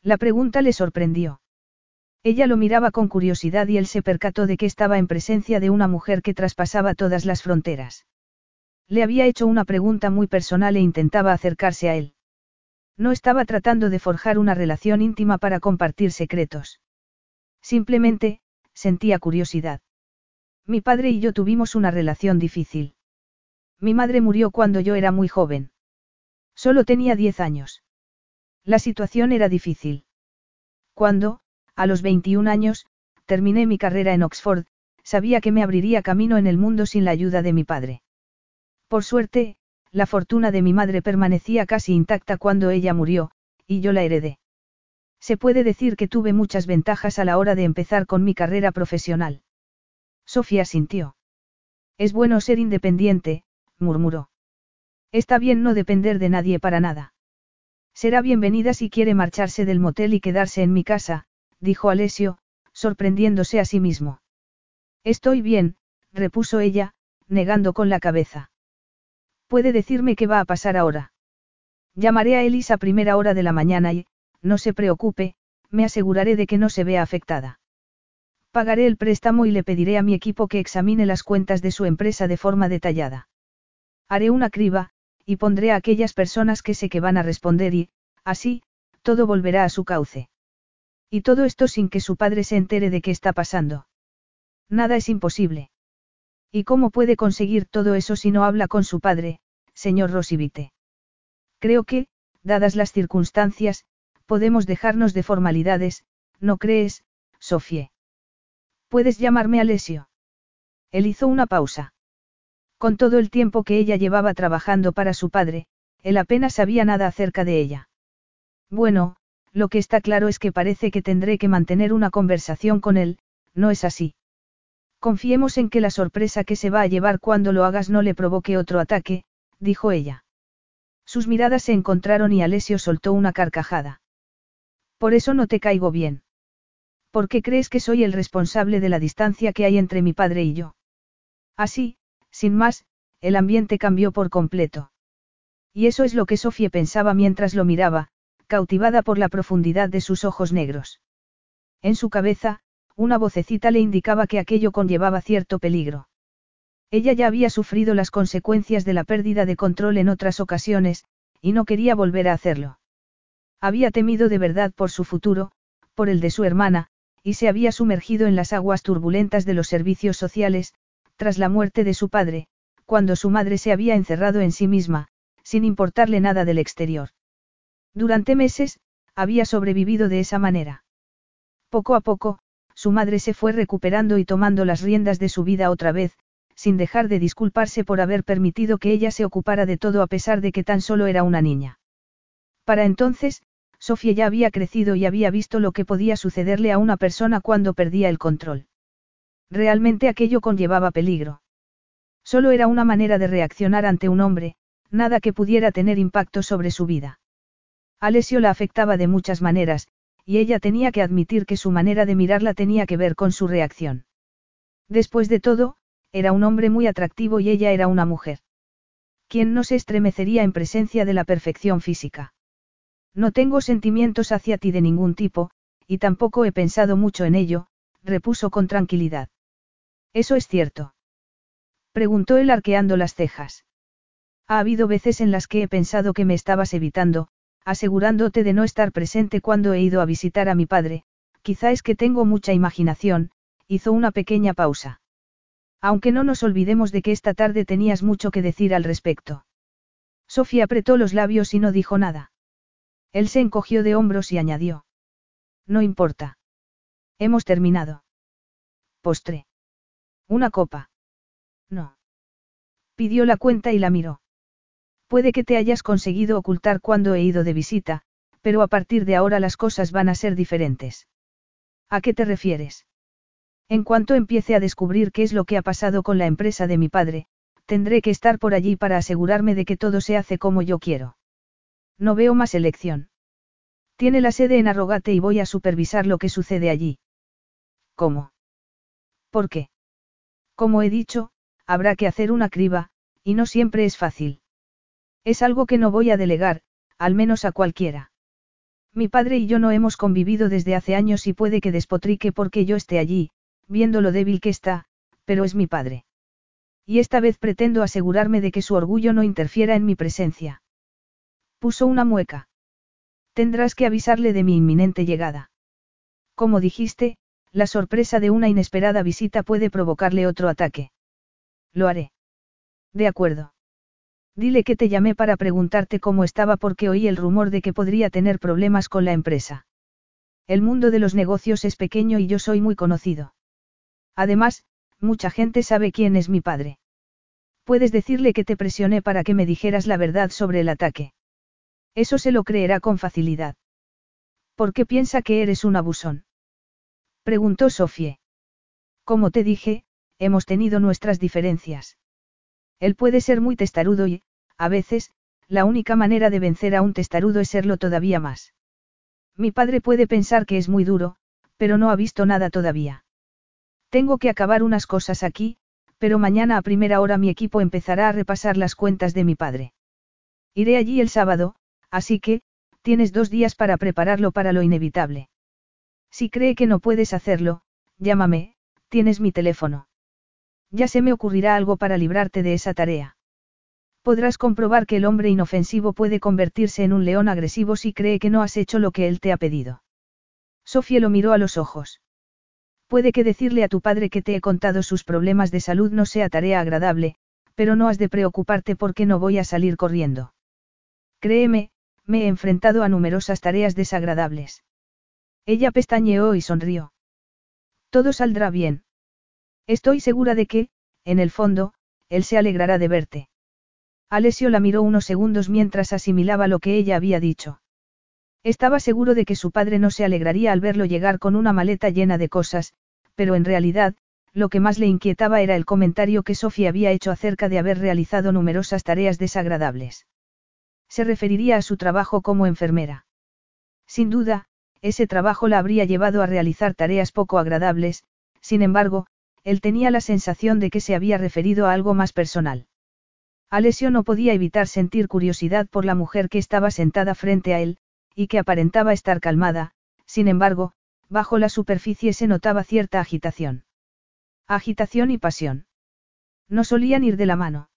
La pregunta le sorprendió. Ella lo miraba con curiosidad y él se percató de que estaba en presencia de una mujer que traspasaba todas las fronteras. Le había hecho una pregunta muy personal e intentaba acercarse a él. No estaba tratando de forjar una relación íntima para compartir secretos. Simplemente, sentía curiosidad. Mi padre y yo tuvimos una relación difícil. Mi madre murió cuando yo era muy joven. Solo tenía 10 años. La situación era difícil. Cuando, a los 21 años, terminé mi carrera en Oxford, sabía que me abriría camino en el mundo sin la ayuda de mi padre. Por suerte, la fortuna de mi madre permanecía casi intacta cuando ella murió, y yo la heredé. Se puede decir que tuve muchas ventajas a la hora de empezar con mi carrera profesional. Sofía sintió. Es bueno ser independiente, murmuró. Está bien no depender de nadie para nada. Será bienvenida si quiere marcharse del motel y quedarse en mi casa, dijo Alessio, sorprendiéndose a sí mismo. Estoy bien, repuso ella, negando con la cabeza. ¿Puede decirme qué va a pasar ahora? Llamaré a Elisa a primera hora de la mañana y, no se preocupe, me aseguraré de que no se vea afectada. Pagaré el préstamo y le pediré a mi equipo que examine las cuentas de su empresa de forma detallada. Haré una criba, y pondré a aquellas personas que sé que van a responder y, así, todo volverá a su cauce. Y todo esto sin que su padre se entere de qué está pasando. Nada es imposible. ¿Y cómo puede conseguir todo eso si no habla con su padre, señor Rosivite? Creo que, dadas las circunstancias, podemos dejarnos de formalidades, ¿no crees, Sofie? Puedes llamarme Alesio. Él hizo una pausa. Con todo el tiempo que ella llevaba trabajando para su padre, él apenas sabía nada acerca de ella. Bueno, lo que está claro es que parece que tendré que mantener una conversación con él, ¿no es así? Confiemos en que la sorpresa que se va a llevar cuando lo hagas no le provoque otro ataque, dijo ella. Sus miradas se encontraron y Alessio soltó una carcajada. Por eso no te caigo bien. ¿Por qué crees que soy el responsable de la distancia que hay entre mi padre y yo? Así, sin más, el ambiente cambió por completo. Y eso es lo que Sofía pensaba mientras lo miraba, cautivada por la profundidad de sus ojos negros. En su cabeza, una vocecita le indicaba que aquello conllevaba cierto peligro. Ella ya había sufrido las consecuencias de la pérdida de control en otras ocasiones, y no quería volver a hacerlo. Había temido de verdad por su futuro, por el de su hermana, y se había sumergido en las aguas turbulentas de los servicios sociales, tras la muerte de su padre, cuando su madre se había encerrado en sí misma, sin importarle nada del exterior. Durante meses, había sobrevivido de esa manera. Poco a poco, su madre se fue recuperando y tomando las riendas de su vida otra vez, sin dejar de disculparse por haber permitido que ella se ocupara de todo a pesar de que tan solo era una niña. Para entonces, Sofía ya había crecido y había visto lo que podía sucederle a una persona cuando perdía el control. Realmente aquello conllevaba peligro. Solo era una manera de reaccionar ante un hombre, nada que pudiera tener impacto sobre su vida. Alessio la afectaba de muchas maneras, y ella tenía que admitir que su manera de mirarla tenía que ver con su reacción. Después de todo, era un hombre muy atractivo y ella era una mujer. ¿Quién no se estremecería en presencia de la perfección física? No tengo sentimientos hacia ti de ningún tipo, y tampoco he pensado mucho en ello, repuso con tranquilidad. Eso es cierto. Preguntó él arqueando las cejas. Ha habido veces en las que he pensado que me estabas evitando, asegurándote de no estar presente cuando he ido a visitar a mi padre, quizá es que tengo mucha imaginación, hizo una pequeña pausa. Aunque no nos olvidemos de que esta tarde tenías mucho que decir al respecto. Sofía apretó los labios y no dijo nada. Él se encogió de hombros y añadió. No importa. Hemos terminado. Postre. Una copa. No. Pidió la cuenta y la miró. Puede que te hayas conseguido ocultar cuando he ido de visita, pero a partir de ahora las cosas van a ser diferentes. ¿A qué te refieres? En cuanto empiece a descubrir qué es lo que ha pasado con la empresa de mi padre, tendré que estar por allí para asegurarme de que todo se hace como yo quiero. No veo más elección. Tiene la sede en Arrogate y voy a supervisar lo que sucede allí. ¿Cómo? ¿Por qué? Como he dicho, habrá que hacer una criba, y no siempre es fácil. Es algo que no voy a delegar, al menos a cualquiera. Mi padre y yo no hemos convivido desde hace años y puede que despotrique porque yo esté allí, viendo lo débil que está, pero es mi padre. Y esta vez pretendo asegurarme de que su orgullo no interfiera en mi presencia. Puso una mueca. Tendrás que avisarle de mi inminente llegada. Como dijiste, la sorpresa de una inesperada visita puede provocarle otro ataque. Lo haré. De acuerdo. Dile que te llamé para preguntarte cómo estaba porque oí el rumor de que podría tener problemas con la empresa. El mundo de los negocios es pequeño y yo soy muy conocido. Además, mucha gente sabe quién es mi padre. Puedes decirle que te presioné para que me dijeras la verdad sobre el ataque. Eso se lo creerá con facilidad. ¿Por qué piensa que eres un abusón? Preguntó Sofie. Como te dije, hemos tenido nuestras diferencias. Él puede ser muy testarudo y, a veces, la única manera de vencer a un testarudo es serlo todavía más. Mi padre puede pensar que es muy duro, pero no ha visto nada todavía. Tengo que acabar unas cosas aquí, pero mañana a primera hora mi equipo empezará a repasar las cuentas de mi padre. Iré allí el sábado, Así que, tienes dos días para prepararlo para lo inevitable. Si cree que no puedes hacerlo, llámame, tienes mi teléfono. Ya se me ocurrirá algo para librarte de esa tarea. Podrás comprobar que el hombre inofensivo puede convertirse en un león agresivo si cree que no has hecho lo que él te ha pedido. Sofía lo miró a los ojos. Puede que decirle a tu padre que te he contado sus problemas de salud no sea tarea agradable, pero no has de preocuparte porque no voy a salir corriendo. Créeme, me he enfrentado a numerosas tareas desagradables. Ella pestañeó y sonrió. Todo saldrá bien. Estoy segura de que, en el fondo, él se alegrará de verte. Alessio la miró unos segundos mientras asimilaba lo que ella había dicho. Estaba seguro de que su padre no se alegraría al verlo llegar con una maleta llena de cosas, pero en realidad, lo que más le inquietaba era el comentario que Sofía había hecho acerca de haber realizado numerosas tareas desagradables. Se referiría a su trabajo como enfermera. Sin duda, ese trabajo la habría llevado a realizar tareas poco agradables, sin embargo, él tenía la sensación de que se había referido a algo más personal. Alessio no podía evitar sentir curiosidad por la mujer que estaba sentada frente a él, y que aparentaba estar calmada, sin embargo, bajo la superficie se notaba cierta agitación. Agitación y pasión. No solían ir de la mano.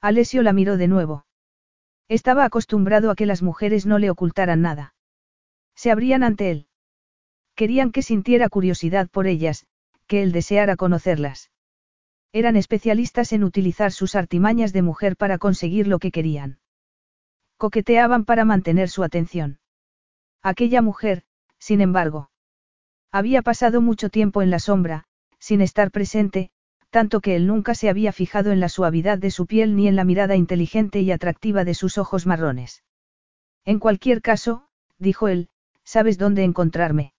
Alessio la miró de nuevo. Estaba acostumbrado a que las mujeres no le ocultaran nada. Se abrían ante él. Querían que sintiera curiosidad por ellas, que él deseara conocerlas. Eran especialistas en utilizar sus artimañas de mujer para conseguir lo que querían. Coqueteaban para mantener su atención. Aquella mujer, sin embargo, había pasado mucho tiempo en la sombra, sin estar presente, tanto que él nunca se había fijado en la suavidad de su piel ni en la mirada inteligente y atractiva de sus ojos marrones. En cualquier caso, dijo él, sabes dónde encontrarme.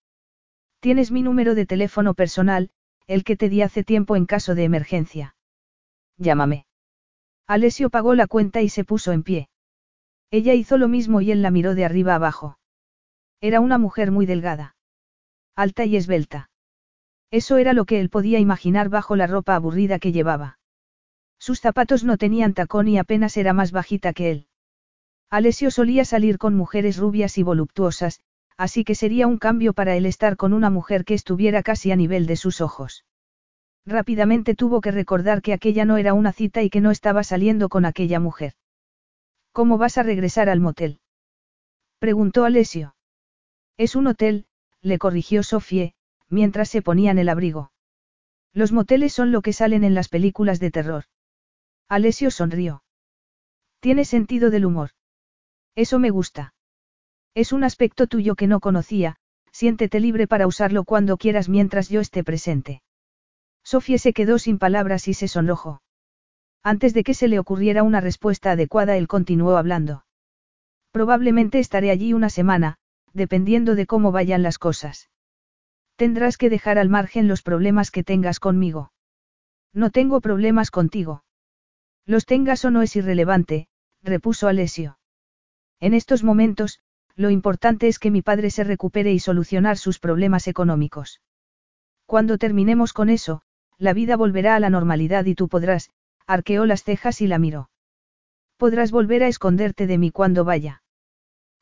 Tienes mi número de teléfono personal, el que te di hace tiempo en caso de emergencia. Llámame. Alessio pagó la cuenta y se puso en pie. Ella hizo lo mismo y él la miró de arriba abajo. Era una mujer muy delgada. Alta y esbelta. Eso era lo que él podía imaginar bajo la ropa aburrida que llevaba. Sus zapatos no tenían tacón y apenas era más bajita que él. Alessio solía salir con mujeres rubias y voluptuosas, así que sería un cambio para él estar con una mujer que estuviera casi a nivel de sus ojos. Rápidamente tuvo que recordar que aquella no era una cita y que no estaba saliendo con aquella mujer. ¿Cómo vas a regresar al motel? preguntó Alessio. Es un hotel, le corrigió Sofie, mientras se ponían el abrigo. Los moteles son lo que salen en las películas de terror. Alessio sonrió. Tiene sentido del humor. Eso me gusta. Es un aspecto tuyo que no conocía, siéntete libre para usarlo cuando quieras mientras yo esté presente. Sofía se quedó sin palabras y se sonrojó. Antes de que se le ocurriera una respuesta adecuada, él continuó hablando. Probablemente estaré allí una semana, dependiendo de cómo vayan las cosas. Tendrás que dejar al margen los problemas que tengas conmigo. No tengo problemas contigo. Los tengas o no es irrelevante, repuso Alessio. En estos momentos, lo importante es que mi padre se recupere y solucionar sus problemas económicos. Cuando terminemos con eso, la vida volverá a la normalidad y tú podrás, arqueó las cejas y la miró. Podrás volver a esconderte de mí cuando vaya.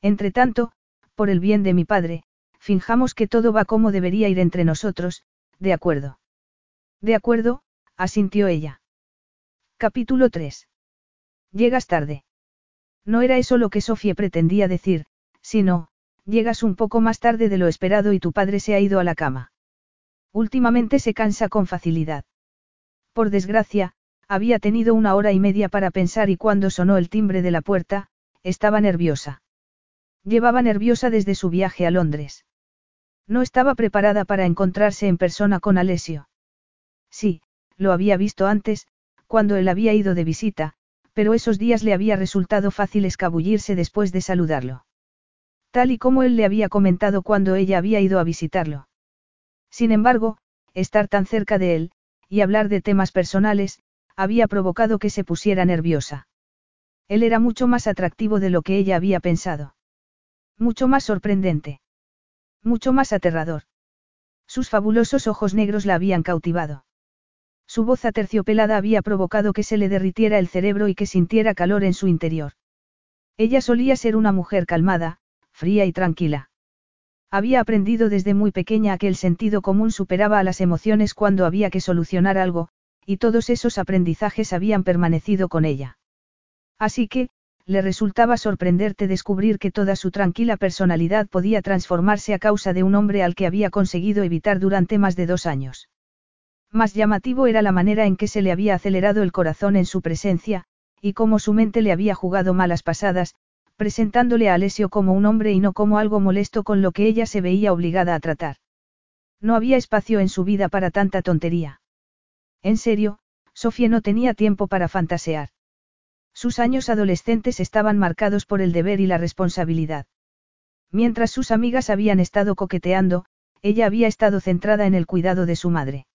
Entretanto, por el bien de mi padre, finjamos que todo va como debería ir entre nosotros, de acuerdo. De acuerdo, asintió ella. Capítulo 3. Llegas tarde. No era eso lo que Sofía pretendía decir, si no, llegas un poco más tarde de lo esperado y tu padre se ha ido a la cama. Últimamente se cansa con facilidad. Por desgracia, había tenido una hora y media para pensar y cuando sonó el timbre de la puerta, estaba nerviosa. Llevaba nerviosa desde su viaje a Londres. No estaba preparada para encontrarse en persona con Alessio. Sí, lo había visto antes, cuando él había ido de visita, pero esos días le había resultado fácil escabullirse después de saludarlo. Tal y como él le había comentado cuando ella había ido a visitarlo. Sin embargo, estar tan cerca de él, y hablar de temas personales, había provocado que se pusiera nerviosa. Él era mucho más atractivo de lo que ella había pensado. Mucho más sorprendente. Mucho más aterrador. Sus fabulosos ojos negros la habían cautivado. Su voz aterciopelada había provocado que se le derritiera el cerebro y que sintiera calor en su interior. Ella solía ser una mujer calmada, fría y tranquila. Había aprendido desde muy pequeña que el sentido común superaba a las emociones cuando había que solucionar algo, y todos esos aprendizajes habían permanecido con ella. Así que, le resultaba sorprenderte descubrir que toda su tranquila personalidad podía transformarse a causa de un hombre al que había conseguido evitar durante más de dos años. Más llamativo era la manera en que se le había acelerado el corazón en su presencia, y cómo su mente le había jugado malas pasadas, presentándole a Alessio como un hombre y no como algo molesto con lo que ella se veía obligada a tratar. No había espacio en su vida para tanta tontería. En serio, Sofía no tenía tiempo para fantasear. Sus años adolescentes estaban marcados por el deber y la responsabilidad. Mientras sus amigas habían estado coqueteando, ella había estado centrada en el cuidado de su madre.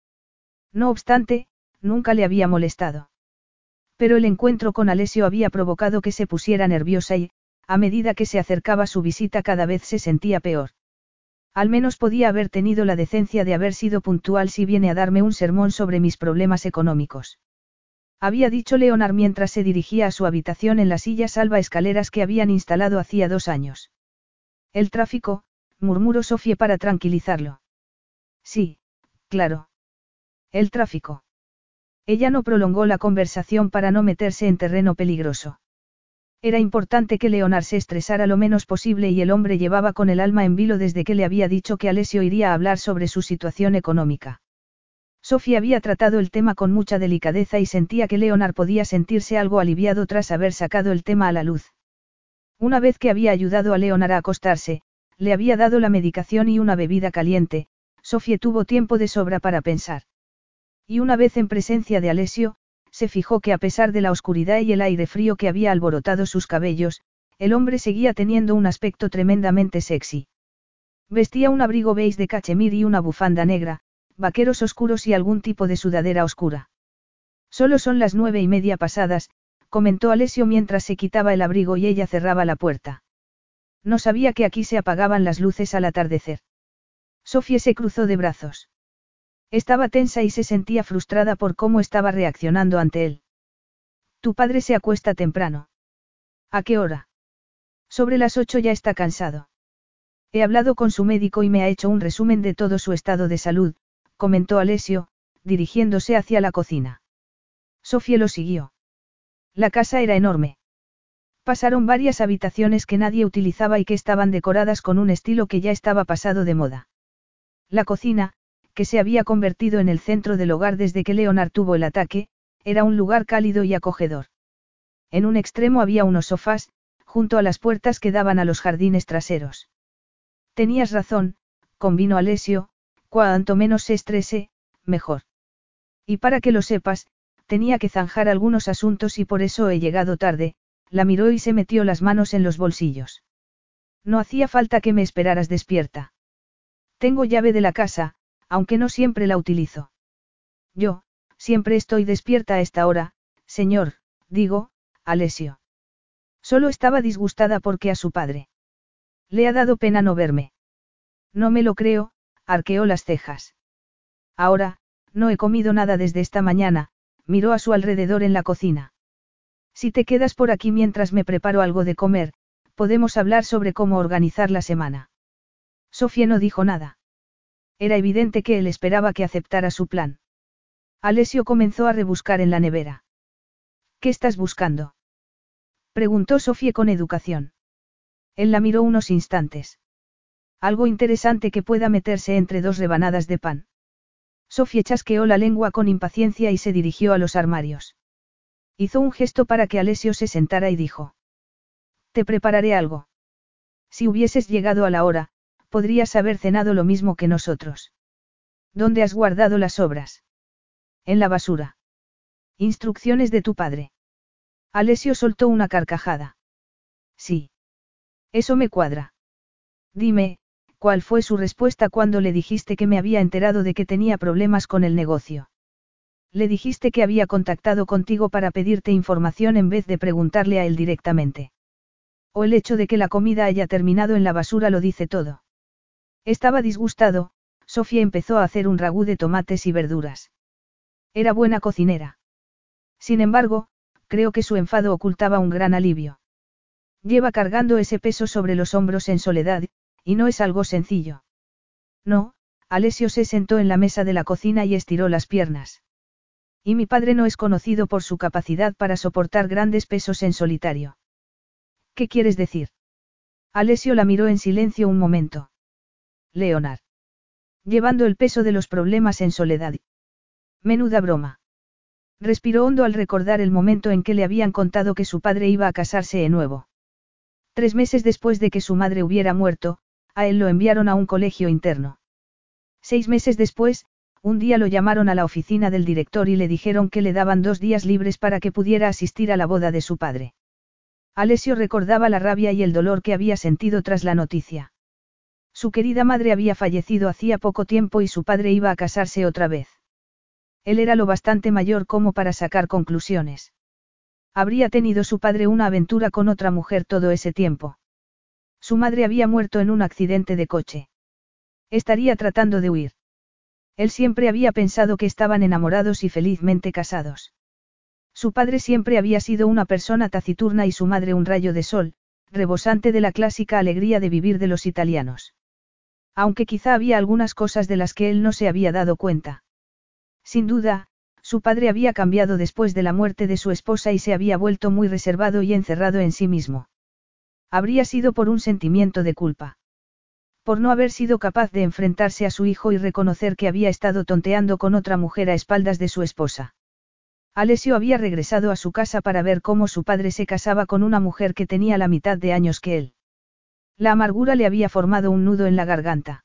No obstante, nunca le había molestado. Pero el encuentro con Alessio había provocado que se pusiera nerviosa y, a medida que se acercaba su visita cada vez se sentía peor. Al menos podía haber tenido la decencia de haber sido puntual si viene a darme un sermón sobre mis problemas económicos. Había dicho Leonard mientras se dirigía a su habitación en la silla salva escaleras que habían instalado hacía dos años. El tráfico, murmuró Sofía para tranquilizarlo. Sí, claro. El tráfico. Ella no prolongó la conversación para no meterse en terreno peligroso. Era importante que Leonard se estresara lo menos posible y el hombre llevaba con el alma en vilo desde que le había dicho que Alessio iría a hablar sobre su situación económica. Sofía había tratado el tema con mucha delicadeza y sentía que Leonard podía sentirse algo aliviado tras haber sacado el tema a la luz. Una vez que había ayudado a Leonard a acostarse, le había dado la medicación y una bebida caliente, Sofía tuvo tiempo de sobra para pensar. Y una vez en presencia de Alessio, se fijó que a pesar de la oscuridad y el aire frío que había alborotado sus cabellos, el hombre seguía teniendo un aspecto tremendamente sexy. Vestía un abrigo beige de cachemir y una bufanda negra, vaqueros oscuros y algún tipo de sudadera oscura. Solo son las nueve y media pasadas, comentó Alessio mientras se quitaba el abrigo y ella cerraba la puerta. No sabía que aquí se apagaban las luces al atardecer. Sofía se cruzó de brazos. Estaba tensa y se sentía frustrada por cómo estaba reaccionando ante él. Tu padre se acuesta temprano. ¿A qué hora? Sobre las ocho ya está cansado. He hablado con su médico y me ha hecho un resumen de todo su estado de salud, comentó Alessio, dirigiéndose hacia la cocina. Sofía lo siguió. La casa era enorme. Pasaron varias habitaciones que nadie utilizaba y que estaban decoradas con un estilo que ya estaba pasado de moda. La cocina, que se había convertido en el centro del hogar desde que Leonard tuvo el ataque, era un lugar cálido y acogedor. En un extremo había unos sofás, junto a las puertas que daban a los jardines traseros. Tenías razón, convino Alessio, cuanto menos se estrese, mejor. Y para que lo sepas, tenía que zanjar algunos asuntos y por eso he llegado tarde, la miró y se metió las manos en los bolsillos. No hacía falta que me esperaras despierta. Tengo llave de la casa, aunque no siempre la utilizo. Yo, siempre estoy despierta a esta hora, señor, digo, Alessio. Solo estaba disgustada porque a su padre. Le ha dado pena no verme. No me lo creo, arqueó las cejas. Ahora, no he comido nada desde esta mañana, miró a su alrededor en la cocina. Si te quedas por aquí mientras me preparo algo de comer, podemos hablar sobre cómo organizar la semana. Sofía no dijo nada. Era evidente que él esperaba que aceptara su plan. Alessio comenzó a rebuscar en la nevera. ¿Qué estás buscando? Preguntó Sofía con educación. Él la miró unos instantes. Algo interesante que pueda meterse entre dos rebanadas de pan. Sofía chasqueó la lengua con impaciencia y se dirigió a los armarios. Hizo un gesto para que Alessio se sentara y dijo. Te prepararé algo. Si hubieses llegado a la hora, podrías haber cenado lo mismo que nosotros. ¿Dónde has guardado las obras? En la basura. Instrucciones de tu padre. Alessio soltó una carcajada. Sí. Eso me cuadra. Dime, ¿cuál fue su respuesta cuando le dijiste que me había enterado de que tenía problemas con el negocio? Le dijiste que había contactado contigo para pedirte información en vez de preguntarle a él directamente. O el hecho de que la comida haya terminado en la basura lo dice todo. Estaba disgustado, Sofía empezó a hacer un ragú de tomates y verduras. Era buena cocinera. Sin embargo, creo que su enfado ocultaba un gran alivio. Lleva cargando ese peso sobre los hombros en soledad, y no es algo sencillo. No, Alessio se sentó en la mesa de la cocina y estiró las piernas. Y mi padre no es conocido por su capacidad para soportar grandes pesos en solitario. ¿Qué quieres decir? Alessio la miró en silencio un momento. Leonard. Llevando el peso de los problemas en soledad. Menuda broma. Respiró hondo al recordar el momento en que le habían contado que su padre iba a casarse de nuevo. Tres meses después de que su madre hubiera muerto, a él lo enviaron a un colegio interno. Seis meses después, un día lo llamaron a la oficina del director y le dijeron que le daban dos días libres para que pudiera asistir a la boda de su padre. Alessio recordaba la rabia y el dolor que había sentido tras la noticia. Su querida madre había fallecido hacía poco tiempo y su padre iba a casarse otra vez. Él era lo bastante mayor como para sacar conclusiones. Habría tenido su padre una aventura con otra mujer todo ese tiempo. Su madre había muerto en un accidente de coche. Estaría tratando de huir. Él siempre había pensado que estaban enamorados y felizmente casados. Su padre siempre había sido una persona taciturna y su madre un rayo de sol, rebosante de la clásica alegría de vivir de los italianos. Aunque quizá había algunas cosas de las que él no se había dado cuenta. Sin duda, su padre había cambiado después de la muerte de su esposa y se había vuelto muy reservado y encerrado en sí mismo. Habría sido por un sentimiento de culpa. Por no haber sido capaz de enfrentarse a su hijo y reconocer que había estado tonteando con otra mujer a espaldas de su esposa. Alessio había regresado a su casa para ver cómo su padre se casaba con una mujer que tenía la mitad de años que él. La amargura le había formado un nudo en la garganta.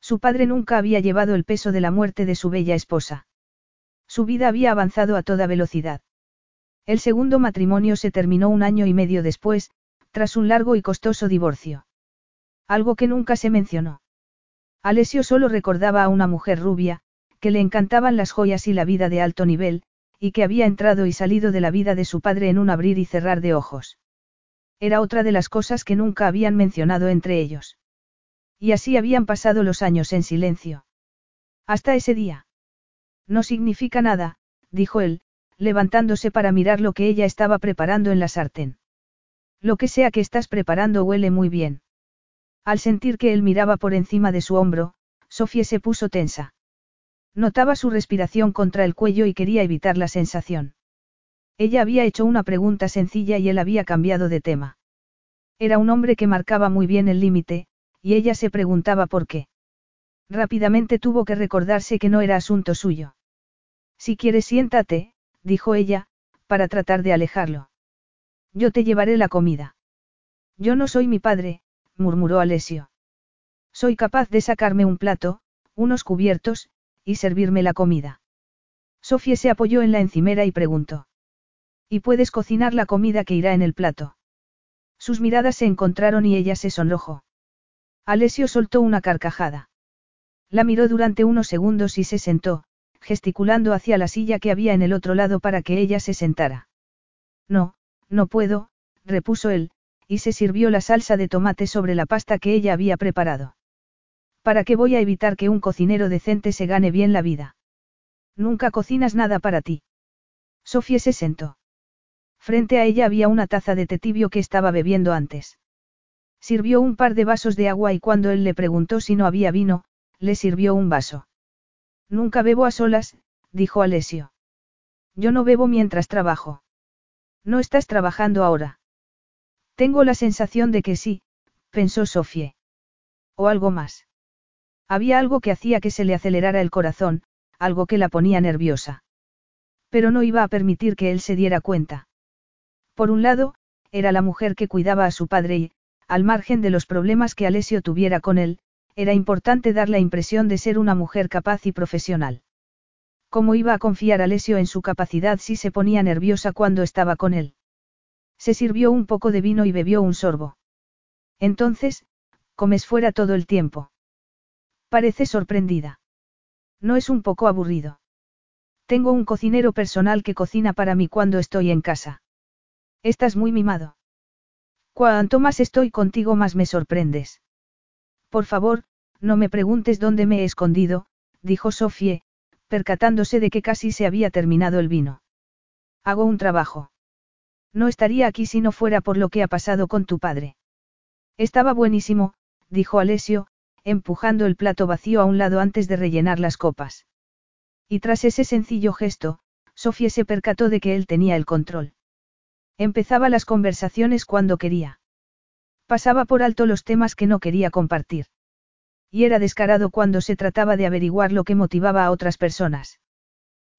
Su padre nunca había llevado el peso de la muerte de su bella esposa. Su vida había avanzado a toda velocidad. El segundo matrimonio se terminó un año y medio después, tras un largo y costoso divorcio. Algo que nunca se mencionó. Alessio solo recordaba a una mujer rubia, que le encantaban las joyas y la vida de alto nivel, y que había entrado y salido de la vida de su padre en un abrir y cerrar de ojos. Era otra de las cosas que nunca habían mencionado entre ellos. Y así habían pasado los años en silencio. Hasta ese día. No significa nada, dijo él, levantándose para mirar lo que ella estaba preparando en la sartén. Lo que sea que estás preparando huele muy bien. Al sentir que él miraba por encima de su hombro, Sofía se puso tensa. Notaba su respiración contra el cuello y quería evitar la sensación. Ella había hecho una pregunta sencilla y él había cambiado de tema. Era un hombre que marcaba muy bien el límite, y ella se preguntaba por qué. Rápidamente tuvo que recordarse que no era asunto suyo. Si quieres siéntate, dijo ella, para tratar de alejarlo. Yo te llevaré la comida. Yo no soy mi padre, murmuró Alessio. Soy capaz de sacarme un plato, unos cubiertos, y servirme la comida. Sofía se apoyó en la encimera y preguntó. ¿Y puedes cocinar la comida que irá en el plato? Sus miradas se encontraron y ella se sonrojó. Alessio soltó una carcajada. La miró durante unos segundos y se sentó, gesticulando hacia la silla que había en el otro lado para que ella se sentara. No, no puedo, repuso él, y se sirvió la salsa de tomate sobre la pasta que ella había preparado. ¿Para qué voy a evitar que un cocinero decente se gane bien la vida? Nunca cocinas nada para ti. Sofía se sentó. Frente a ella había una taza de té tibio que estaba bebiendo antes. Sirvió un par de vasos de agua y cuando él le preguntó si no había vino, le sirvió un vaso. Nunca bebo a solas, dijo Alessio. Yo no bebo mientras trabajo. No estás trabajando ahora. Tengo la sensación de que sí, pensó Sofie. O algo más. Había algo que hacía que se le acelerara el corazón, algo que la ponía nerviosa. Pero no iba a permitir que él se diera cuenta. Por un lado, era la mujer que cuidaba a su padre y, al margen de los problemas que Alessio tuviera con él, era importante dar la impresión de ser una mujer capaz y profesional. ¿Cómo iba a confiar Alessio en su capacidad si se ponía nerviosa cuando estaba con él? Se sirvió un poco de vino y bebió un sorbo. Entonces, comes fuera todo el tiempo. Parece sorprendida. No es un poco aburrido. Tengo un cocinero personal que cocina para mí cuando estoy en casa. Estás muy mimado. Cuanto más estoy contigo más me sorprendes. Por favor, no me preguntes dónde me he escondido, dijo Sofie, percatándose de que casi se había terminado el vino. Hago un trabajo. No estaría aquí si no fuera por lo que ha pasado con tu padre. Estaba buenísimo, dijo Alessio, empujando el plato vacío a un lado antes de rellenar las copas. Y tras ese sencillo gesto, Sofía se percató de que él tenía el control. Empezaba las conversaciones cuando quería. Pasaba por alto los temas que no quería compartir. Y era descarado cuando se trataba de averiguar lo que motivaba a otras personas.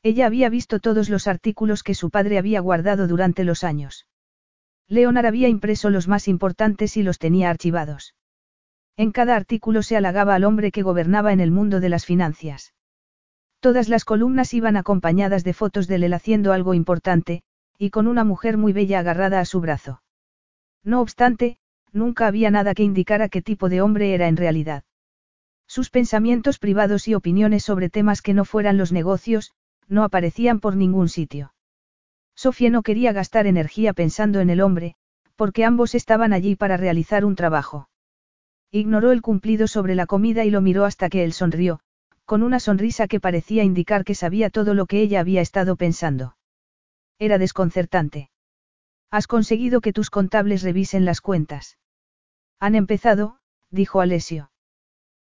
Ella había visto todos los artículos que su padre había guardado durante los años. Leonard había impreso los más importantes y los tenía archivados. En cada artículo se halagaba al hombre que gobernaba en el mundo de las finanzas. Todas las columnas iban acompañadas de fotos de él haciendo algo importante, y con una mujer muy bella agarrada a su brazo. No obstante, nunca había nada que indicara qué tipo de hombre era en realidad. Sus pensamientos privados y opiniones sobre temas que no fueran los negocios, no aparecían por ningún sitio. Sofía no quería gastar energía pensando en el hombre, porque ambos estaban allí para realizar un trabajo. Ignoró el cumplido sobre la comida y lo miró hasta que él sonrió, con una sonrisa que parecía indicar que sabía todo lo que ella había estado pensando. Era desconcertante. Has conseguido que tus contables revisen las cuentas. Han empezado, dijo Alessio.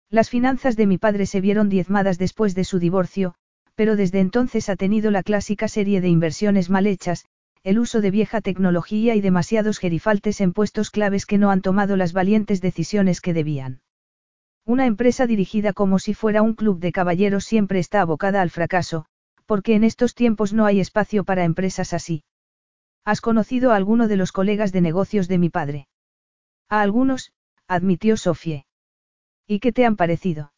Las finanzas de mi padre se vieron diezmadas después de su divorcio, pero desde entonces ha tenido la clásica serie de inversiones mal hechas, el uso de vieja tecnología y demasiados gerifaltes en puestos claves que no han tomado las valientes decisiones que debían. Una empresa dirigida como si fuera un club de caballeros siempre está abocada al fracaso, porque en estos tiempos no hay espacio para empresas así. ¿Has conocido a alguno de los colegas de negocios de mi padre? A algunos, admitió Sofie. ¿Y qué te han parecido?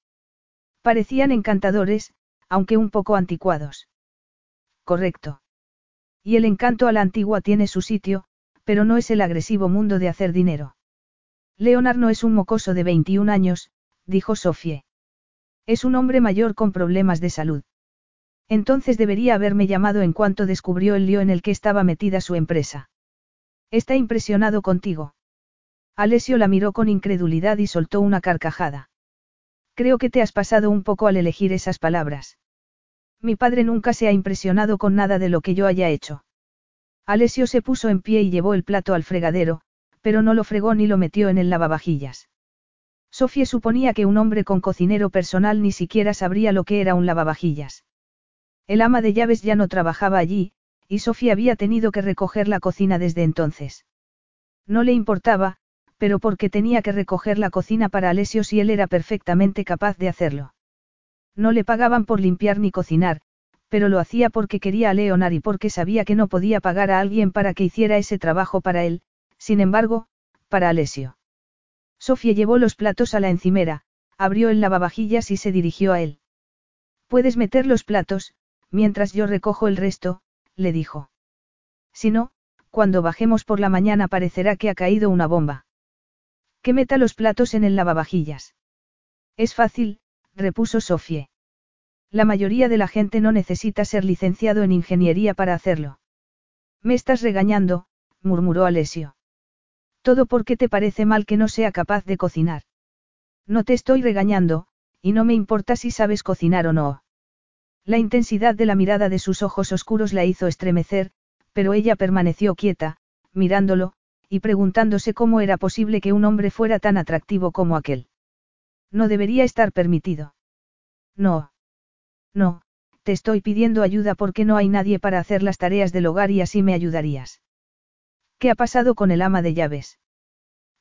Parecían encantadores, aunque un poco anticuados. Correcto. Y el encanto a la antigua tiene su sitio, pero no es el agresivo mundo de hacer dinero. Leonard no es un mocoso de 21 años, dijo Sofie. Es un hombre mayor con problemas de salud. Entonces debería haberme llamado en cuanto descubrió el lío en el que estaba metida su empresa. Está impresionado contigo. Alessio la miró con incredulidad y soltó una carcajada. Creo que te has pasado un poco al elegir esas palabras. Mi padre nunca se ha impresionado con nada de lo que yo haya hecho. Alessio se puso en pie y llevó el plato al fregadero, pero no lo fregó ni lo metió en el lavavajillas. Sofía suponía que un hombre con cocinero personal ni siquiera sabría lo que era un lavavajillas. El ama de llaves ya no trabajaba allí, y Sofía había tenido que recoger la cocina desde entonces. No le importaba, pero porque tenía que recoger la cocina para Alessio si él era perfectamente capaz de hacerlo. No le pagaban por limpiar ni cocinar, pero lo hacía porque quería a Leonard y porque sabía que no podía pagar a alguien para que hiciera ese trabajo para él, sin embargo, para Alessio. Sofía llevó los platos a la encimera, abrió el lavavajillas y se dirigió a él. Puedes meter los platos, mientras yo recojo el resto, le dijo. Si no, cuando bajemos por la mañana parecerá que ha caído una bomba. Que meta los platos en el lavavajillas. Es fácil, repuso Sofie. La mayoría de la gente no necesita ser licenciado en ingeniería para hacerlo. Me estás regañando, murmuró Alessio. Todo porque te parece mal que no sea capaz de cocinar. No te estoy regañando, y no me importa si sabes cocinar o no. La intensidad de la mirada de sus ojos oscuros la hizo estremecer, pero ella permaneció quieta, mirándolo, y preguntándose cómo era posible que un hombre fuera tan atractivo como aquel. No debería estar permitido. No. No, te estoy pidiendo ayuda porque no hay nadie para hacer las tareas del hogar y así me ayudarías. ¿Qué ha pasado con el ama de llaves?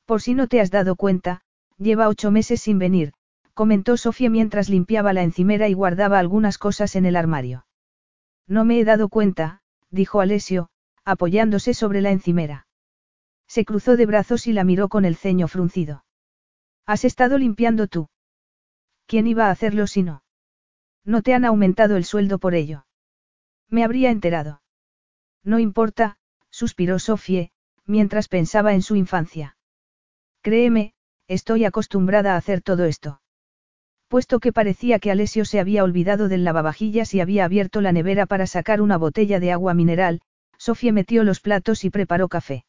Por si no te has dado cuenta, lleva ocho meses sin venir, comentó Sofía mientras limpiaba la encimera y guardaba algunas cosas en el armario. No me he dado cuenta, dijo Alessio, apoyándose sobre la encimera. Se cruzó de brazos y la miró con el ceño fruncido. ¿Has estado limpiando tú? ¿Quién iba a hacerlo si no? No te han aumentado el sueldo por ello. Me habría enterado. No importa, suspiró Sofie, mientras pensaba en su infancia. Créeme, estoy acostumbrada a hacer todo esto. Puesto que parecía que Alessio se había olvidado del lavavajillas y había abierto la nevera para sacar una botella de agua mineral, Sofía metió los platos y preparó café.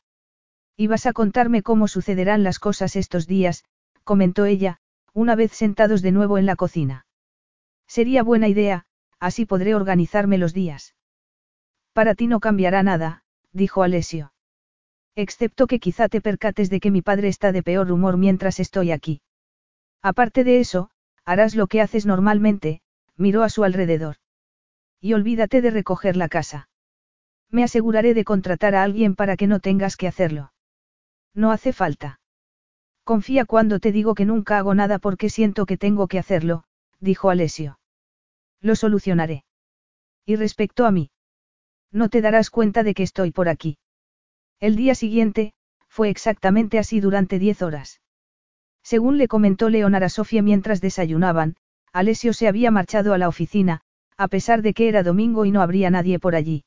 Ibas a contarme cómo sucederán las cosas estos días, comentó ella, una vez sentados de nuevo en la cocina. Sería buena idea, así podré organizarme los días. Para ti no cambiará nada, dijo Alessio. Excepto que quizá te percates de que mi padre está de peor humor mientras estoy aquí. Aparte de eso, harás lo que haces normalmente, miró a su alrededor. Y olvídate de recoger la casa. Me aseguraré de contratar a alguien para que no tengas que hacerlo. No hace falta. Confía cuando te digo que nunca hago nada porque siento que tengo que hacerlo, dijo Alessio. Lo solucionaré. Y respecto a mí. No te darás cuenta de que estoy por aquí. El día siguiente, fue exactamente así durante diez horas. Según le comentó Leonard a Sofía mientras desayunaban, Alessio se había marchado a la oficina, a pesar de que era domingo y no habría nadie por allí.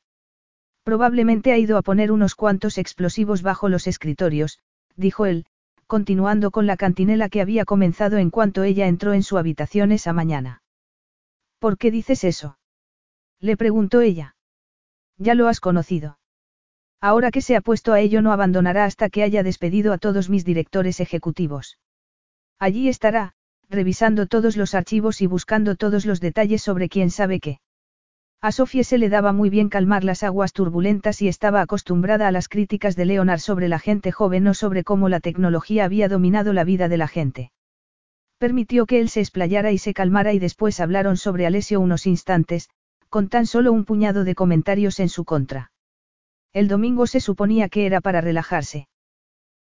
Probablemente ha ido a poner unos cuantos explosivos bajo los escritorios, dijo él, continuando con la cantinela que había comenzado en cuanto ella entró en su habitación esa mañana. ¿Por qué dices eso? Le preguntó ella. Ya lo has conocido. Ahora que se ha puesto a ello no abandonará hasta que haya despedido a todos mis directores ejecutivos. Allí estará, revisando todos los archivos y buscando todos los detalles sobre quién sabe qué. A Sofía se le daba muy bien calmar las aguas turbulentas y estaba acostumbrada a las críticas de Leonard sobre la gente joven o sobre cómo la tecnología había dominado la vida de la gente. Permitió que él se explayara y se calmara y después hablaron sobre Alessio unos instantes, con tan solo un puñado de comentarios en su contra. El domingo se suponía que era para relajarse.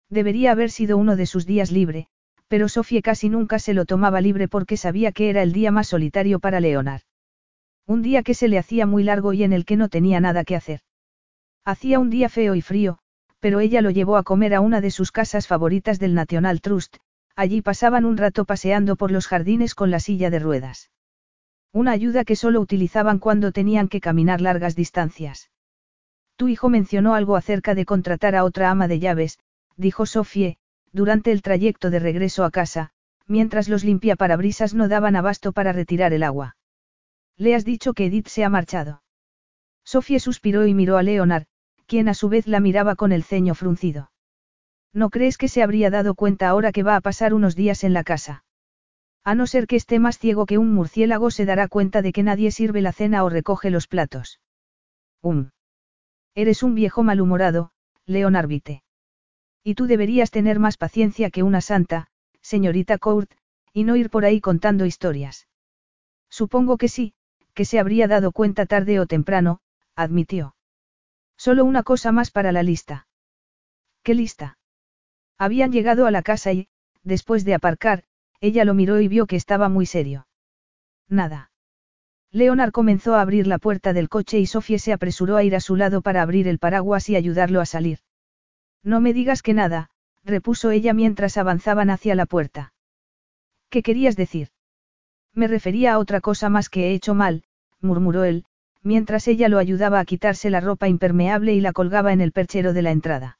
Debería haber sido uno de sus días libre, pero Sofía casi nunca se lo tomaba libre porque sabía que era el día más solitario para Leonard. Un día que se le hacía muy largo y en el que no tenía nada que hacer. Hacía un día feo y frío, pero ella lo llevó a comer a una de sus casas favoritas del National Trust, allí pasaban un rato paseando por los jardines con la silla de ruedas. Una ayuda que solo utilizaban cuando tenían que caminar largas distancias. Tu hijo mencionó algo acerca de contratar a otra ama de llaves, dijo Sofie, durante el trayecto de regreso a casa, mientras los limpiaparabrisas no daban abasto para retirar el agua. Le has dicho que Edith se ha marchado. Sofía suspiró y miró a Leonard, quien a su vez la miraba con el ceño fruncido. ¿No crees que se habría dado cuenta ahora que va a pasar unos días en la casa? A no ser que esté más ciego que un murciélago se dará cuenta de que nadie sirve la cena o recoge los platos. Um. Eres un viejo malhumorado, Leonard Vite. Y tú deberías tener más paciencia que una santa, señorita Court, y no ir por ahí contando historias. Supongo que sí, que se habría dado cuenta tarde o temprano, admitió. Solo una cosa más para la lista. ¿Qué lista? Habían llegado a la casa y, después de aparcar, ella lo miró y vio que estaba muy serio. Nada. Leonard comenzó a abrir la puerta del coche y Sofía se apresuró a ir a su lado para abrir el paraguas y ayudarlo a salir. No me digas que nada, repuso ella mientras avanzaban hacia la puerta. ¿Qué querías decir? Me refería a otra cosa más que he hecho mal, murmuró él, mientras ella lo ayudaba a quitarse la ropa impermeable y la colgaba en el perchero de la entrada.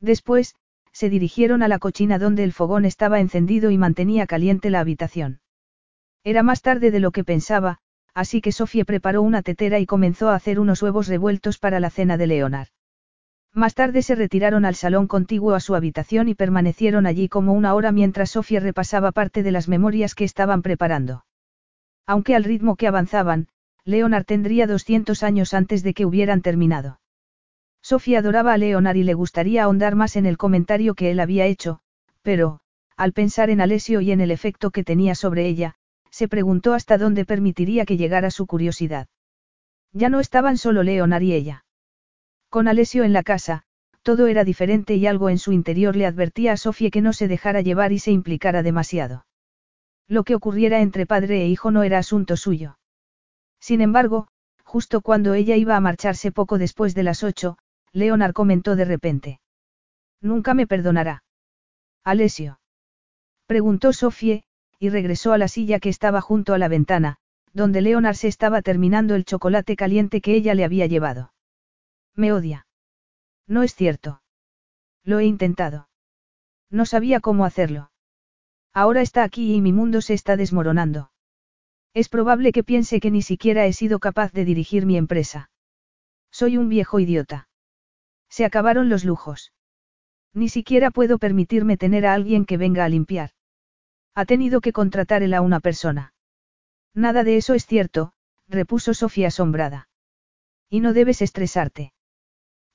Después, se dirigieron a la cocina donde el fogón estaba encendido y mantenía caliente la habitación. Era más tarde de lo que pensaba, así que Sofía preparó una tetera y comenzó a hacer unos huevos revueltos para la cena de Leonard. Más tarde se retiraron al salón contiguo a su habitación y permanecieron allí como una hora mientras Sofía repasaba parte de las memorias que estaban preparando. Aunque al ritmo que avanzaban, Leonard tendría 200 años antes de que hubieran terminado. Sofía adoraba a Leonard y le gustaría ahondar más en el comentario que él había hecho, pero, al pensar en Alessio y en el efecto que tenía sobre ella, se preguntó hasta dónde permitiría que llegara su curiosidad. Ya no estaban solo Leonard y ella. Con Alessio en la casa, todo era diferente y algo en su interior le advertía a Sofía que no se dejara llevar y se implicara demasiado. Lo que ocurriera entre padre e hijo no era asunto suyo. Sin embargo, justo cuando ella iba a marcharse poco después de las ocho, Leonard comentó de repente. Nunca me perdonará. Alessio. Preguntó Sofie, y regresó a la silla que estaba junto a la ventana, donde Leonard se estaba terminando el chocolate caliente que ella le había llevado. Me odia. No es cierto. Lo he intentado. No sabía cómo hacerlo. Ahora está aquí y mi mundo se está desmoronando. Es probable que piense que ni siquiera he sido capaz de dirigir mi empresa. Soy un viejo idiota. Se acabaron los lujos. Ni siquiera puedo permitirme tener a alguien que venga a limpiar. Ha tenido que contratar él a una persona. Nada de eso es cierto, repuso Sofía asombrada. Y no debes estresarte.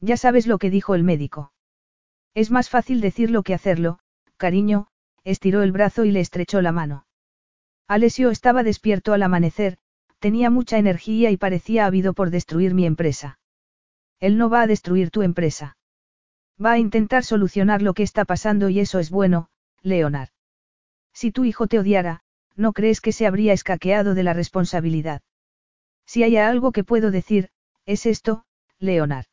Ya sabes lo que dijo el médico. Es más fácil decirlo que hacerlo, cariño, estiró el brazo y le estrechó la mano. Alessio estaba despierto al amanecer, tenía mucha energía y parecía habido por destruir mi empresa. Él no va a destruir tu empresa. Va a intentar solucionar lo que está pasando y eso es bueno, Leonard. Si tu hijo te odiara, ¿no crees que se habría escaqueado de la responsabilidad? Si hay algo que puedo decir, es esto, Leonard.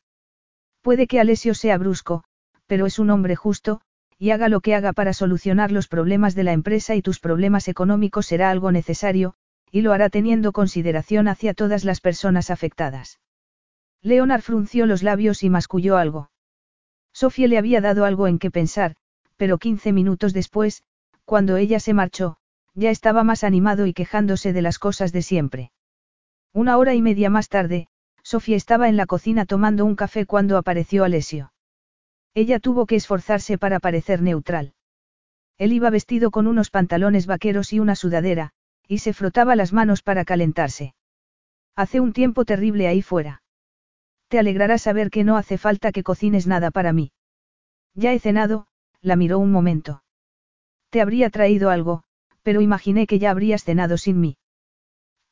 Puede que Alessio sea brusco, pero es un hombre justo, y haga lo que haga para solucionar los problemas de la empresa y tus problemas económicos será algo necesario, y lo hará teniendo consideración hacia todas las personas afectadas. Leonard frunció los labios y masculló algo. Sofía le había dado algo en qué pensar, pero quince minutos después, cuando ella se marchó, ya estaba más animado y quejándose de las cosas de siempre. Una hora y media más tarde, Sofía estaba en la cocina tomando un café cuando apareció Alessio. Ella tuvo que esforzarse para parecer neutral. Él iba vestido con unos pantalones vaqueros y una sudadera, y se frotaba las manos para calentarse. Hace un tiempo terrible ahí fuera. Te alegrará saber que no hace falta que cocines nada para mí. Ya he cenado, la miró un momento. Te habría traído algo, pero imaginé que ya habrías cenado sin mí.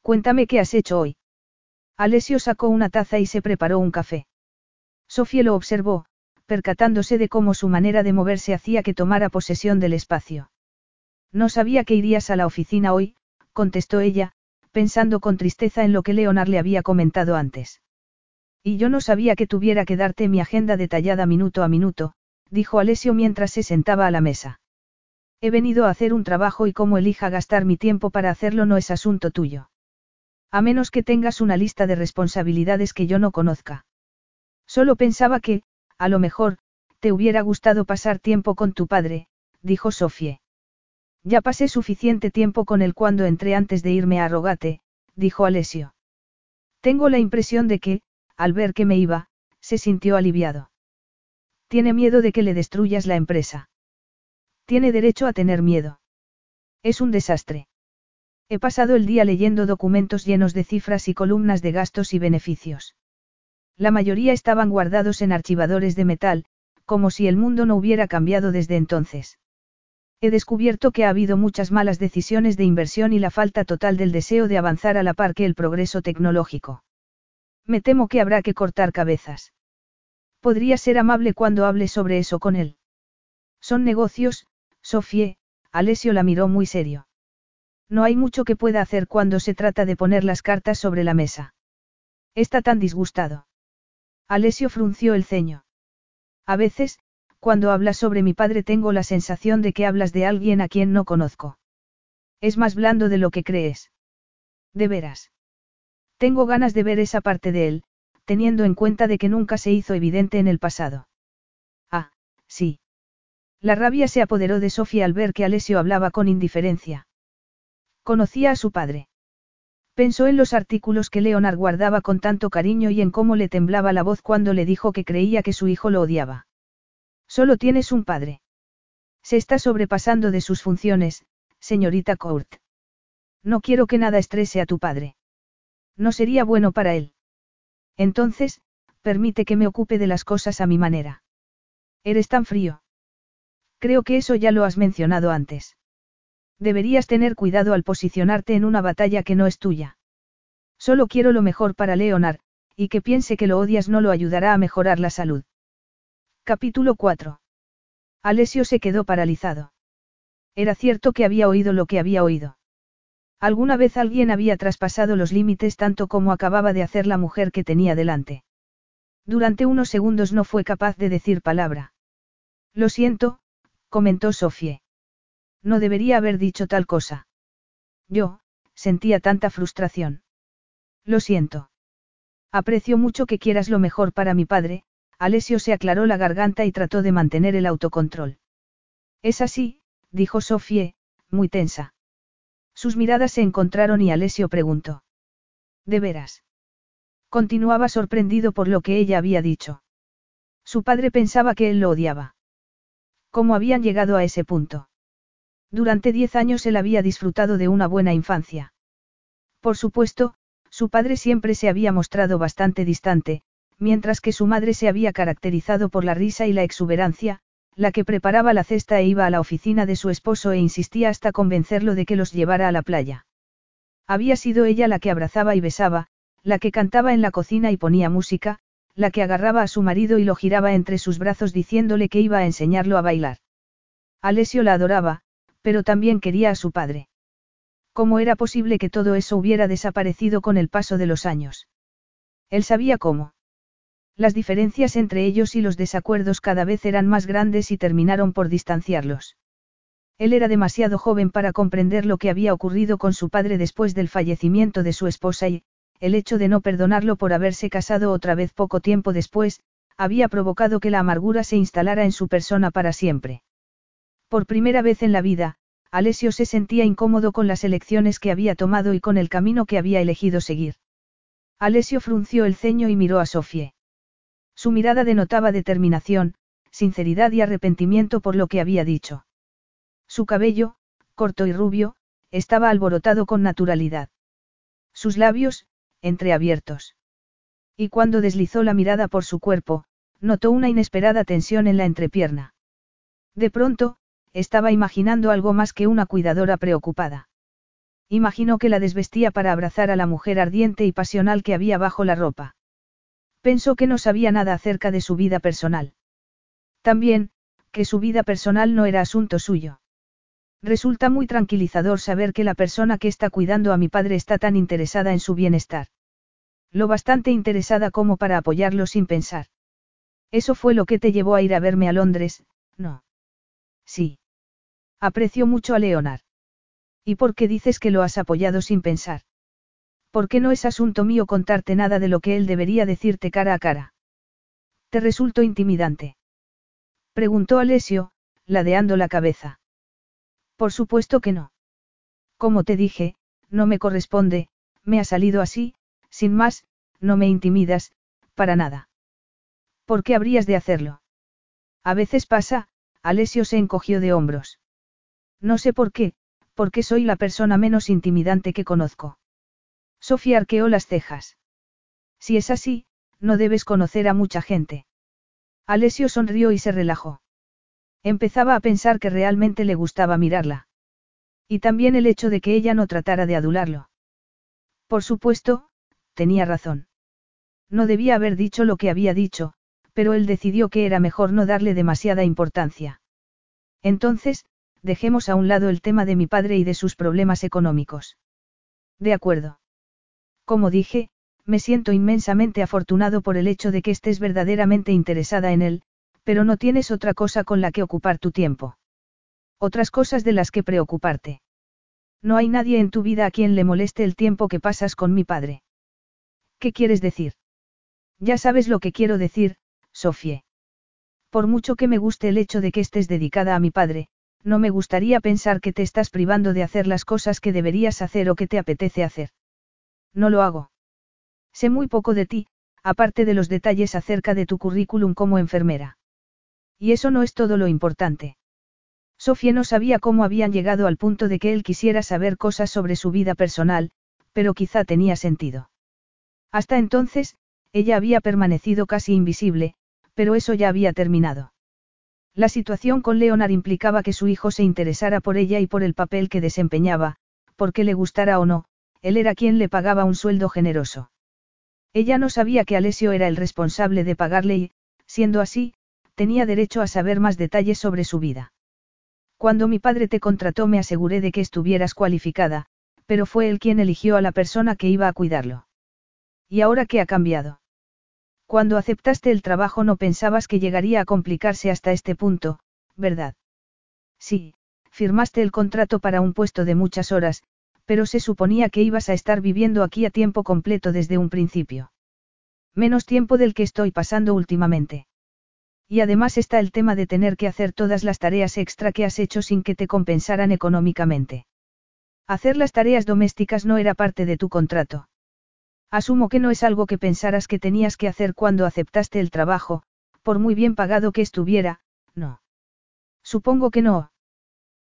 Cuéntame qué has hecho hoy. Alessio sacó una taza y se preparó un café. Sofía lo observó, percatándose de cómo su manera de moverse hacía que tomara posesión del espacio. No sabía que irías a la oficina hoy, contestó ella, pensando con tristeza en lo que Leonard le había comentado antes. Y yo no sabía que tuviera que darte mi agenda detallada minuto a minuto, dijo Alessio mientras se sentaba a la mesa. He venido a hacer un trabajo y como elija gastar mi tiempo para hacerlo no es asunto tuyo. A menos que tengas una lista de responsabilidades que yo no conozca. Solo pensaba que, a lo mejor, te hubiera gustado pasar tiempo con tu padre, dijo Sofie. Ya pasé suficiente tiempo con él cuando entré antes de irme a Rogate, dijo Alessio. Tengo la impresión de que, al ver que me iba, se sintió aliviado. Tiene miedo de que le destruyas la empresa. Tiene derecho a tener miedo. Es un desastre. He pasado el día leyendo documentos llenos de cifras y columnas de gastos y beneficios. La mayoría estaban guardados en archivadores de metal, como si el mundo no hubiera cambiado desde entonces. He descubierto que ha habido muchas malas decisiones de inversión y la falta total del deseo de avanzar a la par que el progreso tecnológico. Me temo que habrá que cortar cabezas. Podría ser amable cuando hable sobre eso con él. Son negocios, Sofie, Alessio la miró muy serio. No hay mucho que pueda hacer cuando se trata de poner las cartas sobre la mesa. Está tan disgustado. Alessio frunció el ceño. A veces, cuando hablas sobre mi padre tengo la sensación de que hablas de alguien a quien no conozco. Es más blando de lo que crees. De veras. Tengo ganas de ver esa parte de él, teniendo en cuenta de que nunca se hizo evidente en el pasado. Ah, sí. La rabia se apoderó de Sofía al ver que Alessio hablaba con indiferencia. Conocía a su padre. Pensó en los artículos que Leonard guardaba con tanto cariño y en cómo le temblaba la voz cuando le dijo que creía que su hijo lo odiaba. Solo tienes un padre. Se está sobrepasando de sus funciones, señorita Court. No quiero que nada estrese a tu padre. No sería bueno para él. Entonces, permite que me ocupe de las cosas a mi manera. Eres tan frío. Creo que eso ya lo has mencionado antes. Deberías tener cuidado al posicionarte en una batalla que no es tuya. Solo quiero lo mejor para Leonard, y que piense que lo odias no lo ayudará a mejorar la salud. Capítulo 4. Alessio se quedó paralizado. Era cierto que había oído lo que había oído. Alguna vez alguien había traspasado los límites tanto como acababa de hacer la mujer que tenía delante. Durante unos segundos no fue capaz de decir palabra. Lo siento, comentó Sofie. No debería haber dicho tal cosa. Yo, sentía tanta frustración. Lo siento. Aprecio mucho que quieras lo mejor para mi padre, Alessio se aclaró la garganta y trató de mantener el autocontrol. Es así, dijo Sofie, muy tensa. Sus miradas se encontraron y Alessio preguntó. ¿De veras? Continuaba sorprendido por lo que ella había dicho. Su padre pensaba que él lo odiaba. ¿Cómo habían llegado a ese punto? Durante diez años él había disfrutado de una buena infancia. Por supuesto, su padre siempre se había mostrado bastante distante, mientras que su madre se había caracterizado por la risa y la exuberancia, la que preparaba la cesta e iba a la oficina de su esposo e insistía hasta convencerlo de que los llevara a la playa. Había sido ella la que abrazaba y besaba, la que cantaba en la cocina y ponía música, la que agarraba a su marido y lo giraba entre sus brazos diciéndole que iba a enseñarlo a bailar. Alessio la adoraba, pero también quería a su padre. ¿Cómo era posible que todo eso hubiera desaparecido con el paso de los años? Él sabía cómo. Las diferencias entre ellos y los desacuerdos cada vez eran más grandes y terminaron por distanciarlos. Él era demasiado joven para comprender lo que había ocurrido con su padre después del fallecimiento de su esposa y, el hecho de no perdonarlo por haberse casado otra vez poco tiempo después, había provocado que la amargura se instalara en su persona para siempre. Por primera vez en la vida, Alessio se sentía incómodo con las elecciones que había tomado y con el camino que había elegido seguir. Alessio frunció el ceño y miró a Sofie. Su mirada denotaba determinación, sinceridad y arrepentimiento por lo que había dicho. Su cabello, corto y rubio, estaba alborotado con naturalidad. Sus labios, entreabiertos. Y cuando deslizó la mirada por su cuerpo, notó una inesperada tensión en la entrepierna. De pronto, estaba imaginando algo más que una cuidadora preocupada. Imaginó que la desvestía para abrazar a la mujer ardiente y pasional que había bajo la ropa. Pensó que no sabía nada acerca de su vida personal. También, que su vida personal no era asunto suyo. Resulta muy tranquilizador saber que la persona que está cuidando a mi padre está tan interesada en su bienestar. Lo bastante interesada como para apoyarlo sin pensar. Eso fue lo que te llevó a ir a verme a Londres, ¿no? Sí. Aprecio mucho a Leonard. ¿Y por qué dices que lo has apoyado sin pensar? ¿Por qué no es asunto mío contarte nada de lo que él debería decirte cara a cara? ¿Te resultó intimidante? Preguntó Alessio, ladeando la cabeza. Por supuesto que no. Como te dije, no me corresponde, me ha salido así, sin más, no me intimidas, para nada. ¿Por qué habrías de hacerlo? A veces pasa, Alessio se encogió de hombros. No sé por qué, porque soy la persona menos intimidante que conozco. Sofía arqueó las cejas. Si es así, no debes conocer a mucha gente. Alessio sonrió y se relajó. Empezaba a pensar que realmente le gustaba mirarla. Y también el hecho de que ella no tratara de adularlo. Por supuesto, tenía razón. No debía haber dicho lo que había dicho, pero él decidió que era mejor no darle demasiada importancia. Entonces, dejemos a un lado el tema de mi padre y de sus problemas económicos. De acuerdo. Como dije, me siento inmensamente afortunado por el hecho de que estés verdaderamente interesada en él, pero no tienes otra cosa con la que ocupar tu tiempo. Otras cosas de las que preocuparte. No hay nadie en tu vida a quien le moleste el tiempo que pasas con mi padre. ¿Qué quieres decir? Ya sabes lo que quiero decir, Sofie. Por mucho que me guste el hecho de que estés dedicada a mi padre, no me gustaría pensar que te estás privando de hacer las cosas que deberías hacer o que te apetece hacer. No lo hago. Sé muy poco de ti, aparte de los detalles acerca de tu currículum como enfermera. Y eso no es todo lo importante. Sofía no sabía cómo habían llegado al punto de que él quisiera saber cosas sobre su vida personal, pero quizá tenía sentido. Hasta entonces, ella había permanecido casi invisible, pero eso ya había terminado. La situación con Leonard implicaba que su hijo se interesara por ella y por el papel que desempeñaba, porque le gustara o no, él era quien le pagaba un sueldo generoso. Ella no sabía que Alessio era el responsable de pagarle y, siendo así, tenía derecho a saber más detalles sobre su vida. Cuando mi padre te contrató me aseguré de que estuvieras cualificada, pero fue él quien eligió a la persona que iba a cuidarlo. ¿Y ahora qué ha cambiado? Cuando aceptaste el trabajo no pensabas que llegaría a complicarse hasta este punto, ¿verdad? Sí, firmaste el contrato para un puesto de muchas horas, pero se suponía que ibas a estar viviendo aquí a tiempo completo desde un principio. Menos tiempo del que estoy pasando últimamente. Y además está el tema de tener que hacer todas las tareas extra que has hecho sin que te compensaran económicamente. Hacer las tareas domésticas no era parte de tu contrato. Asumo que no es algo que pensaras que tenías que hacer cuando aceptaste el trabajo, por muy bien pagado que estuviera, no. Supongo que no.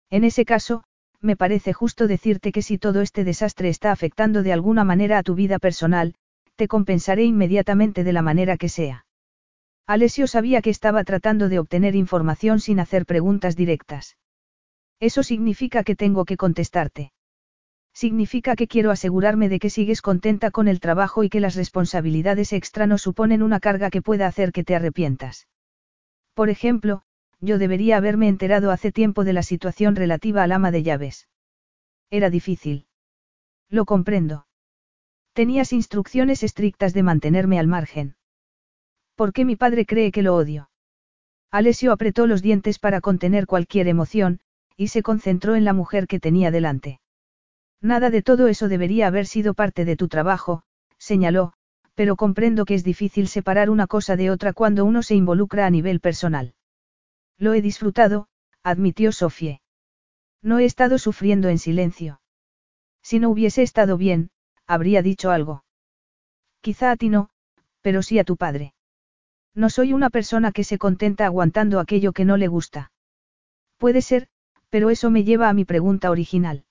En ese caso, me parece justo decirte que si todo este desastre está afectando de alguna manera a tu vida personal, te compensaré inmediatamente de la manera que sea. Alessio sabía que estaba tratando de obtener información sin hacer preguntas directas. Eso significa que tengo que contestarte. Significa que quiero asegurarme de que sigues contenta con el trabajo y que las responsabilidades extra no suponen una carga que pueda hacer que te arrepientas. Por ejemplo, yo debería haberme enterado hace tiempo de la situación relativa al ama de llaves. Era difícil. Lo comprendo. Tenías instrucciones estrictas de mantenerme al margen. ¿Por qué mi padre cree que lo odio? Alessio apretó los dientes para contener cualquier emoción, y se concentró en la mujer que tenía delante. Nada de todo eso debería haber sido parte de tu trabajo, señaló, pero comprendo que es difícil separar una cosa de otra cuando uno se involucra a nivel personal. Lo he disfrutado, admitió Sofie. No he estado sufriendo en silencio. Si no hubiese estado bien, habría dicho algo. Quizá a ti no, pero sí a tu padre. No soy una persona que se contenta aguantando aquello que no le gusta. Puede ser, pero eso me lleva a mi pregunta original.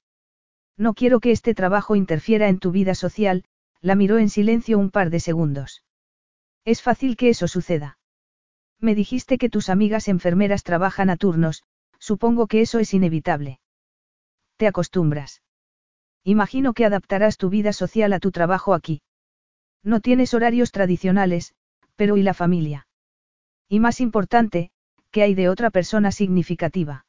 No quiero que este trabajo interfiera en tu vida social, la miró en silencio un par de segundos. Es fácil que eso suceda. Me dijiste que tus amigas enfermeras trabajan a turnos, supongo que eso es inevitable. Te acostumbras. Imagino que adaptarás tu vida social a tu trabajo aquí. No tienes horarios tradicionales, pero ¿y la familia? Y más importante, ¿qué hay de otra persona significativa?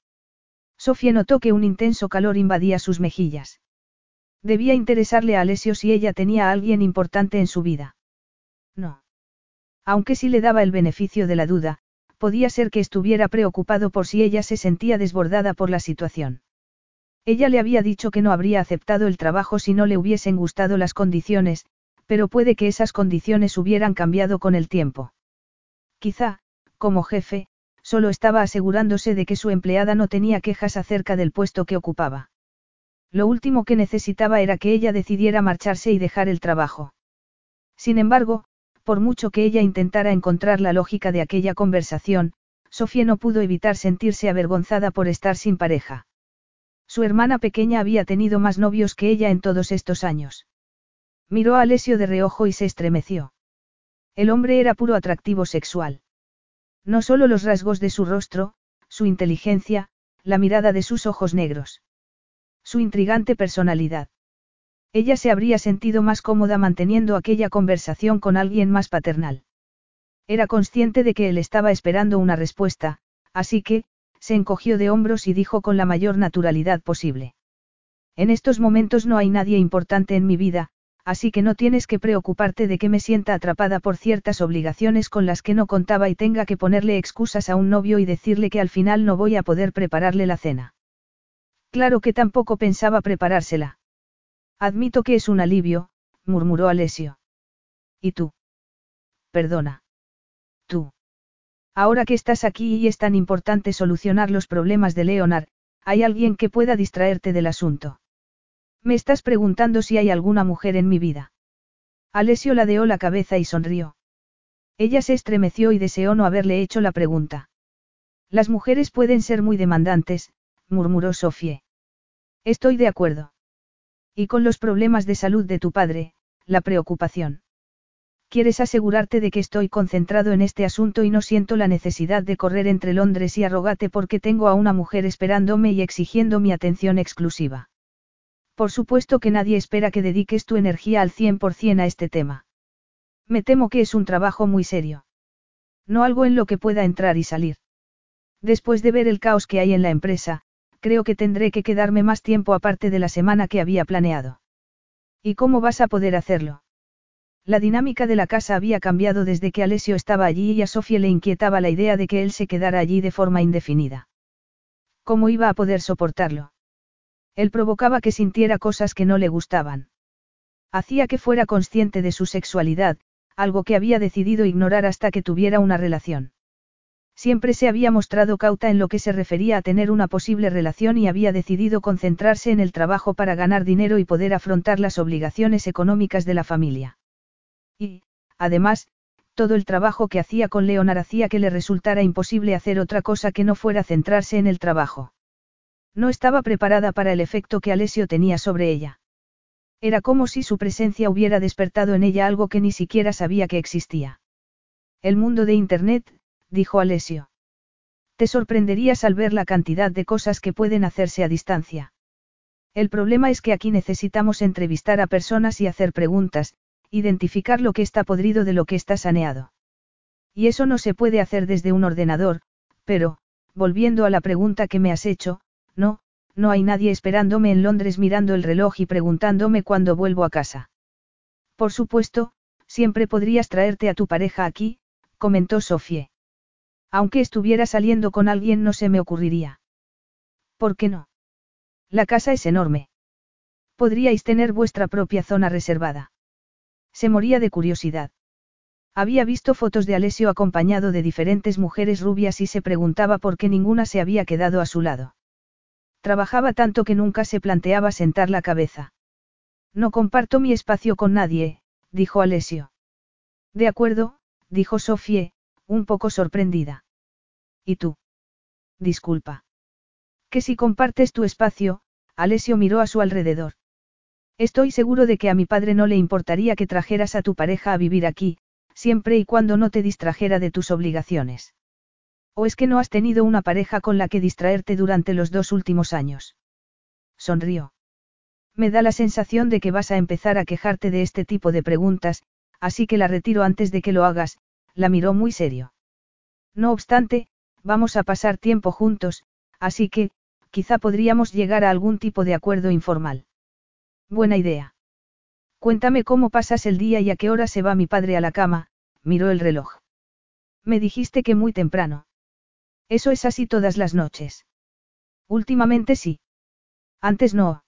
Sofía notó que un intenso calor invadía sus mejillas. Debía interesarle a Alessio si ella tenía a alguien importante en su vida. No. Aunque si le daba el beneficio de la duda, podía ser que estuviera preocupado por si ella se sentía desbordada por la situación. Ella le había dicho que no habría aceptado el trabajo si no le hubiesen gustado las condiciones, pero puede que esas condiciones hubieran cambiado con el tiempo. Quizá, como jefe, solo estaba asegurándose de que su empleada no tenía quejas acerca del puesto que ocupaba. Lo último que necesitaba era que ella decidiera marcharse y dejar el trabajo. Sin embargo, Por mucho que ella intentara encontrar la lógica de aquella conversación, Sofía no pudo evitar sentirse avergonzada por estar sin pareja. Su hermana pequeña había tenido más novios que ella en todos estos años. Miró a Alessio de reojo y se estremeció. El hombre era puro atractivo sexual. No solo los rasgos de su rostro, su inteligencia, la mirada de sus ojos negros. Su intrigante personalidad. Ella se habría sentido más cómoda manteniendo aquella conversación con alguien más paternal. Era consciente de que él estaba esperando una respuesta, así que, se encogió de hombros y dijo con la mayor naturalidad posible. En estos momentos no hay nadie importante en mi vida, así que no tienes que preocuparte de que me sienta atrapada por ciertas obligaciones con las que no contaba y tenga que ponerle excusas a un novio y decirle que al final no voy a poder prepararle la cena. Claro que tampoco pensaba preparársela. Admito que es un alivio, murmuró Alessio. ¿Y tú? Perdona. Tú. Ahora que estás aquí y es tan importante solucionar los problemas de Leonard, ¿hay alguien que pueda distraerte del asunto? Me estás preguntando si hay alguna mujer en mi vida. Alessio ladeó la cabeza y sonrió. Ella se estremeció y deseó no haberle hecho la pregunta. Las mujeres pueden ser muy demandantes, murmuró Sofie. Estoy de acuerdo. Y con los problemas de salud de tu padre, la preocupación. Quieres asegurarte de que estoy concentrado en este asunto y no siento la necesidad de correr entre Londres y Arrogate porque tengo a una mujer esperándome y exigiendo mi atención exclusiva. Por supuesto que nadie espera que dediques tu energía al 100% a este tema. Me temo que es un trabajo muy serio. No algo en lo que pueda entrar y salir. Después de ver el caos que hay en la empresa, creo que tendré que quedarme más tiempo aparte de la semana que había planeado. ¿Y cómo vas a poder hacerlo? La dinámica de la casa había cambiado desde que Alessio estaba allí y a Sofía le inquietaba la idea de que él se quedara allí de forma indefinida. ¿Cómo iba a poder soportarlo? Él provocaba que sintiera cosas que no le gustaban. Hacía que fuera consciente de su sexualidad, algo que había decidido ignorar hasta que tuviera una relación. Siempre se había mostrado cauta en lo que se refería a tener una posible relación y había decidido concentrarse en el trabajo para ganar dinero y poder afrontar las obligaciones económicas de la familia. Y, además, todo el trabajo que hacía con Leonard hacía que le resultara imposible hacer otra cosa que no fuera centrarse en el trabajo. No estaba preparada para el efecto que Alessio tenía sobre ella. Era como si su presencia hubiera despertado en ella algo que ni siquiera sabía que existía. El mundo de Internet, dijo Alessio. Te sorprenderías al ver la cantidad de cosas que pueden hacerse a distancia. El problema es que aquí necesitamos entrevistar a personas y hacer preguntas, identificar lo que está podrido de lo que está saneado. Y eso no se puede hacer desde un ordenador, pero, volviendo a la pregunta que me has hecho, no, no hay nadie esperándome en Londres mirando el reloj y preguntándome cuándo vuelvo a casa. Por supuesto, siempre podrías traerte a tu pareja aquí, comentó Sofie. Aunque estuviera saliendo con alguien no se me ocurriría. ¿Por qué no? La casa es enorme. Podríais tener vuestra propia zona reservada. Se moría de curiosidad. Había visto fotos de Alessio acompañado de diferentes mujeres rubias y se preguntaba por qué ninguna se había quedado a su lado. Trabajaba tanto que nunca se planteaba sentar la cabeza. No comparto mi espacio con nadie, dijo Alessio. De acuerdo, dijo Sofie, un poco sorprendida. ¿Y tú? Disculpa. Que si compartes tu espacio, Alessio miró a su alrededor. Estoy seguro de que a mi padre no le importaría que trajeras a tu pareja a vivir aquí, siempre y cuando no te distrajera de tus obligaciones. ¿O es que no has tenido una pareja con la que distraerte durante los dos últimos años? Sonrió. Me da la sensación de que vas a empezar a quejarte de este tipo de preguntas, así que la retiro antes de que lo hagas, la miró muy serio. No obstante, vamos a pasar tiempo juntos, así que, quizá podríamos llegar a algún tipo de acuerdo informal. Buena idea. Cuéntame cómo pasas el día y a qué hora se va mi padre a la cama, miró el reloj. Me dijiste que muy temprano. Eso es así todas las noches. Últimamente sí. Antes no.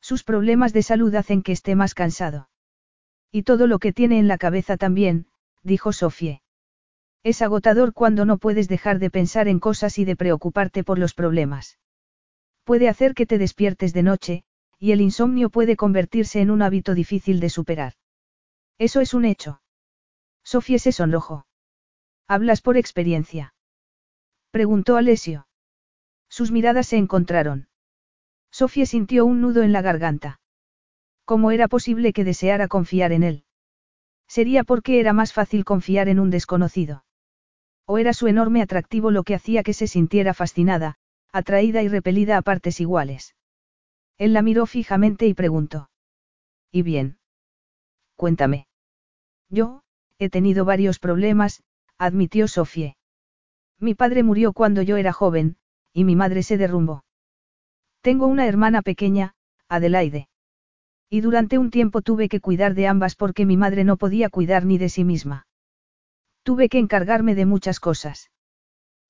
Sus problemas de salud hacen que esté más cansado. Y todo lo que tiene en la cabeza también, dijo Sofie. Es agotador cuando no puedes dejar de pensar en cosas y de preocuparte por los problemas. Puede hacer que te despiertes de noche, y el insomnio puede convertirse en un hábito difícil de superar. Eso es un hecho. Sofía se sonrojó. ¿Hablas por experiencia? Preguntó Alesio. Sus miradas se encontraron. Sofía sintió un nudo en la garganta. ¿Cómo era posible que deseara confiar en él? Sería porque era más fácil confiar en un desconocido. O era su enorme atractivo lo que hacía que se sintiera fascinada, atraída y repelida a partes iguales. Él la miró fijamente y preguntó. ¿Y bien? Cuéntame. Yo, he tenido varios problemas, admitió Sofie. Mi padre murió cuando yo era joven, y mi madre se derrumbó. Tengo una hermana pequeña, Adelaide. Y durante un tiempo tuve que cuidar de ambas porque mi madre no podía cuidar ni de sí misma. Tuve que encargarme de muchas cosas.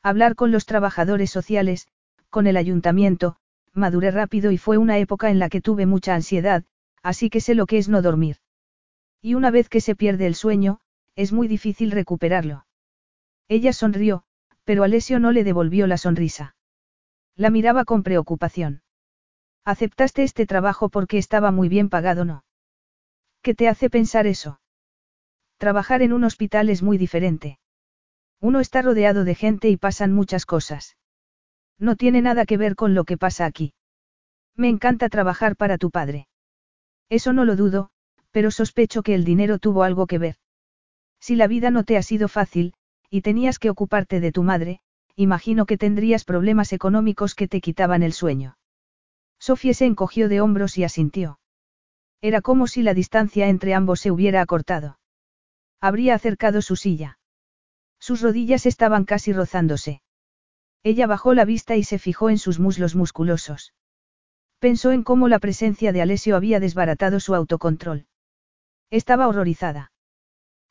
Hablar con los trabajadores sociales, con el ayuntamiento, maduré rápido y fue una época en la que tuve mucha ansiedad, así que sé lo que es no dormir. Y una vez que se pierde el sueño, es muy difícil recuperarlo. Ella sonrió, pero Alessio no le devolvió la sonrisa. La miraba con preocupación. Aceptaste este trabajo porque estaba muy bien pagado, ¿no? ¿Qué te hace pensar eso? Trabajar en un hospital es muy diferente. Uno está rodeado de gente y pasan muchas cosas. No tiene nada que ver con lo que pasa aquí. Me encanta trabajar para tu padre. Eso no lo dudo, pero sospecho que el dinero tuvo algo que ver. Si la vida no te ha sido fácil, y tenías que ocuparte de tu madre, imagino que tendrías problemas económicos que te quitaban el sueño. Sofía se encogió de hombros y asintió. Era como si la distancia entre ambos se hubiera acortado. Habría acercado su silla. Sus rodillas estaban casi rozándose. Ella bajó la vista y se fijó en sus muslos musculosos. Pensó en cómo la presencia de Alessio había desbaratado su autocontrol. Estaba horrorizada.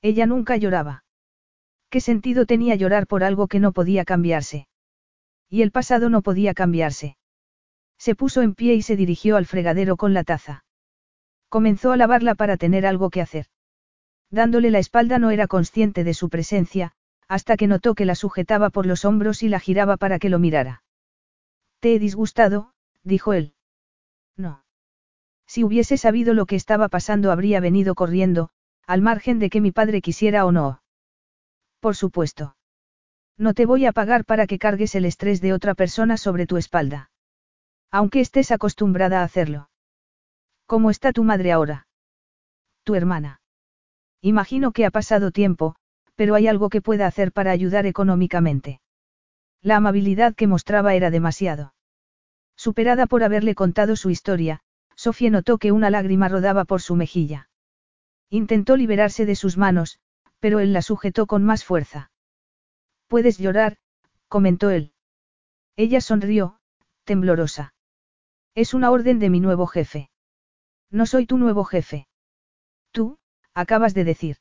Ella nunca lloraba. ¿Qué sentido tenía llorar por algo que no podía cambiarse? Y el pasado no podía cambiarse. Se puso en pie y se dirigió al fregadero con la taza. Comenzó a lavarla para tener algo que hacer. Dándole la espalda no era consciente de su presencia, hasta que notó que la sujetaba por los hombros y la giraba para que lo mirara. Te he disgustado, dijo él. No. Si hubiese sabido lo que estaba pasando habría venido corriendo, al margen de que mi padre quisiera o no. Por supuesto. No te voy a pagar para que cargues el estrés de otra persona sobre tu espalda. Aunque estés acostumbrada a hacerlo. ¿Cómo está tu madre ahora? Tu hermana. Imagino que ha pasado tiempo, pero hay algo que pueda hacer para ayudar económicamente. La amabilidad que mostraba era demasiado. Superada por haberle contado su historia, Sofía notó que una lágrima rodaba por su mejilla. Intentó liberarse de sus manos, pero él la sujetó con más fuerza. Puedes llorar, comentó él. Ella sonrió, temblorosa. Es una orden de mi nuevo jefe. No soy tu nuevo jefe. Tú, acabas de decir.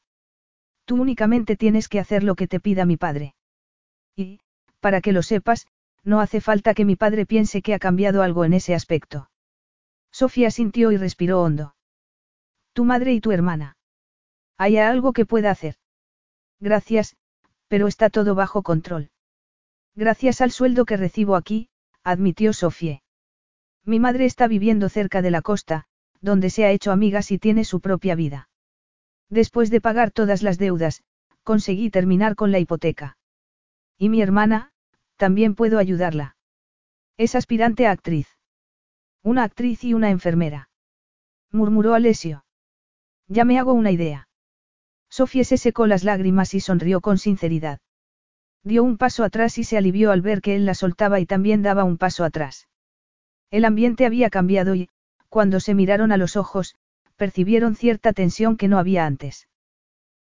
Tú únicamente tienes que hacer lo que te pida mi padre. Y, para que lo sepas, no hace falta que mi padre piense que ha cambiado algo en ese aspecto. Sofía sintió y respiró hondo. Tu madre y tu hermana. ¿Hay algo que pueda hacer? Gracias, pero está todo bajo control. Gracias al sueldo que recibo aquí, admitió Sofía. Mi madre está viviendo cerca de la costa, donde se ha hecho amigas y tiene su propia vida. Después de pagar todas las deudas, conseguí terminar con la hipoteca. Y mi hermana, también puedo ayudarla. Es aspirante a actriz. Una actriz y una enfermera. Murmuró Alesio. Ya me hago una idea. Sofía se secó las lágrimas y sonrió con sinceridad. Dio un paso atrás y se alivió al ver que él la soltaba y también daba un paso atrás. El ambiente había cambiado y, cuando se miraron a los ojos, percibieron cierta tensión que no había antes.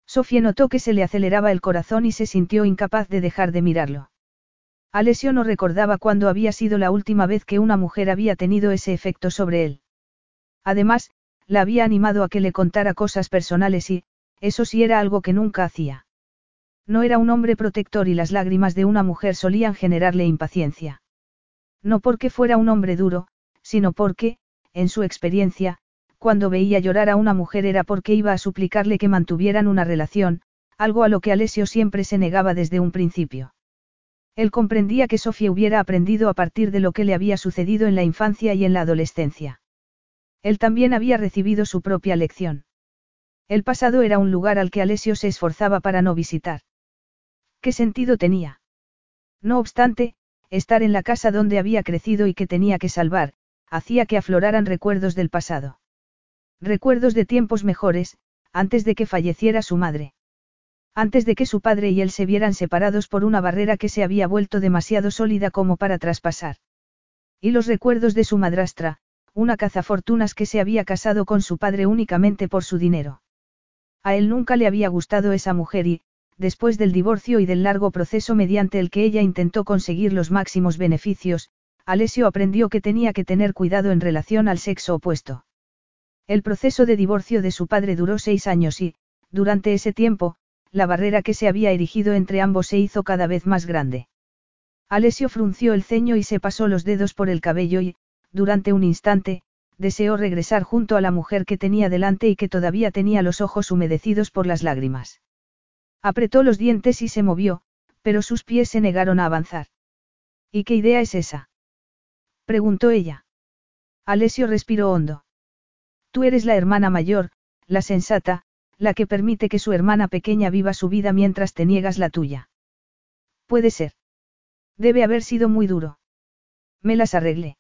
Sofía notó que se le aceleraba el corazón y se sintió incapaz de dejar de mirarlo. Alessio no recordaba cuándo había sido la última vez que una mujer había tenido ese efecto sobre él. Además, la había animado a que le contara cosas personales y, eso sí era algo que nunca hacía. No era un hombre protector y las lágrimas de una mujer solían generarle impaciencia. No porque fuera un hombre duro, sino porque, en su experiencia, cuando veía llorar a una mujer era porque iba a suplicarle que mantuvieran una relación, algo a lo que Alessio siempre se negaba desde un principio. Él comprendía que Sofía hubiera aprendido a partir de lo que le había sucedido en la infancia y en la adolescencia. Él también había recibido su propia lección. El pasado era un lugar al que Alessio se esforzaba para no visitar. ¿Qué sentido tenía? No obstante, estar en la casa donde había crecido y que tenía que salvar, hacía que afloraran recuerdos del pasado. Recuerdos de tiempos mejores, antes de que falleciera su madre. Antes de que su padre y él se vieran separados por una barrera que se había vuelto demasiado sólida como para traspasar. Y los recuerdos de su madrastra, una cazafortunas que se había casado con su padre únicamente por su dinero. A él nunca le había gustado esa mujer y, después del divorcio y del largo proceso mediante el que ella intentó conseguir los máximos beneficios, Alessio aprendió que tenía que tener cuidado en relación al sexo opuesto. El proceso de divorcio de su padre duró seis años y, durante ese tiempo, la barrera que se había erigido entre ambos se hizo cada vez más grande. Alessio frunció el ceño y se pasó los dedos por el cabello y, durante un instante, deseó regresar junto a la mujer que tenía delante y que todavía tenía los ojos humedecidos por las lágrimas. Apretó los dientes y se movió, pero sus pies se negaron a avanzar. ¿Y qué idea es esa? preguntó ella. Alessio respiró hondo. Tú eres la hermana mayor, la sensata, la que permite que su hermana pequeña viva su vida mientras te niegas la tuya. Puede ser. Debe haber sido muy duro. Me las arreglé.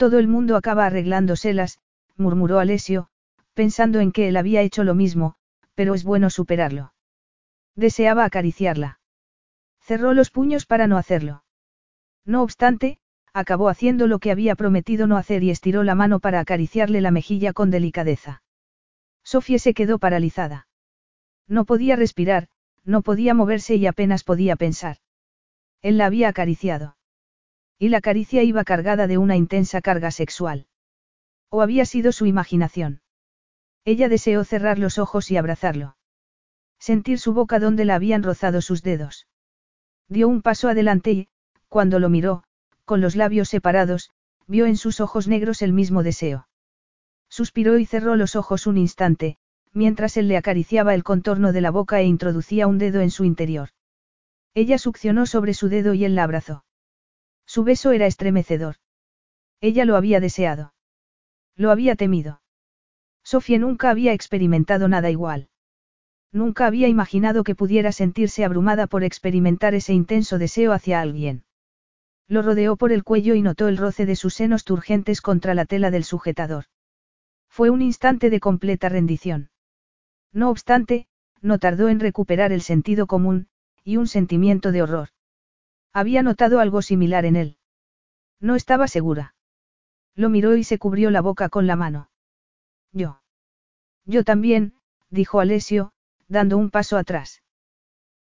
Todo el mundo acaba arreglándoselas, murmuró Alessio, pensando en que él había hecho lo mismo, pero es bueno superarlo. Deseaba acariciarla. Cerró los puños para no hacerlo. No obstante, acabó haciendo lo que había prometido no hacer y estiró la mano para acariciarle la mejilla con delicadeza. Sofía se quedó paralizada. No podía respirar, no podía moverse y apenas podía pensar. Él la había acariciado. Y la caricia iba cargada de una intensa carga sexual. ¿O había sido su imaginación? Ella deseó cerrar los ojos y abrazarlo. Sentir su boca donde la habían rozado sus dedos. Dio un paso adelante y, cuando lo miró, con los labios separados, vio en sus ojos negros el mismo deseo. Suspiró y cerró los ojos un instante, mientras él le acariciaba el contorno de la boca e introducía un dedo en su interior. Ella succionó sobre su dedo y él la abrazó. Su beso era estremecedor. Ella lo había deseado. Lo había temido. Sofía nunca había experimentado nada igual. Nunca había imaginado que pudiera sentirse abrumada por experimentar ese intenso deseo hacia alguien. Lo rodeó por el cuello y notó el roce de sus senos turgentes contra la tela del sujetador. Fue un instante de completa rendición. No obstante, no tardó en recuperar el sentido común, y un sentimiento de horror. Había notado algo similar en él. No estaba segura. Lo miró y se cubrió la boca con la mano. Yo. Yo también, dijo Alessio, dando un paso atrás.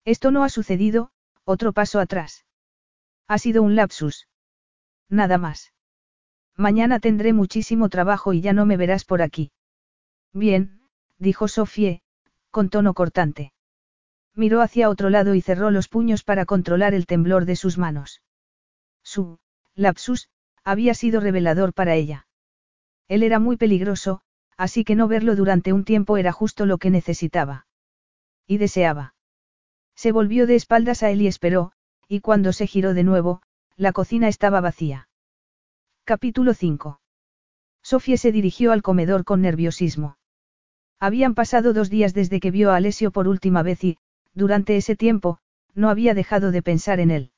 Esto no ha sucedido, otro paso atrás. Ha sido un lapsus. Nada más. Mañana tendré muchísimo trabajo y ya no me verás por aquí. Bien, dijo Sofie, con tono cortante. Miró hacia otro lado y cerró los puños para controlar el temblor de sus manos. Su, lapsus, había sido revelador para ella. Él era muy peligroso, así que no verlo durante un tiempo era justo lo que necesitaba. Y deseaba. Se volvió de espaldas a él y esperó, y cuando se giró de nuevo, la cocina estaba vacía. Capítulo 5. Sofía se dirigió al comedor con nerviosismo. Habían pasado dos días desde que vio a Alessio por última vez y, durante ese tiempo, no había dejado de pensar en él.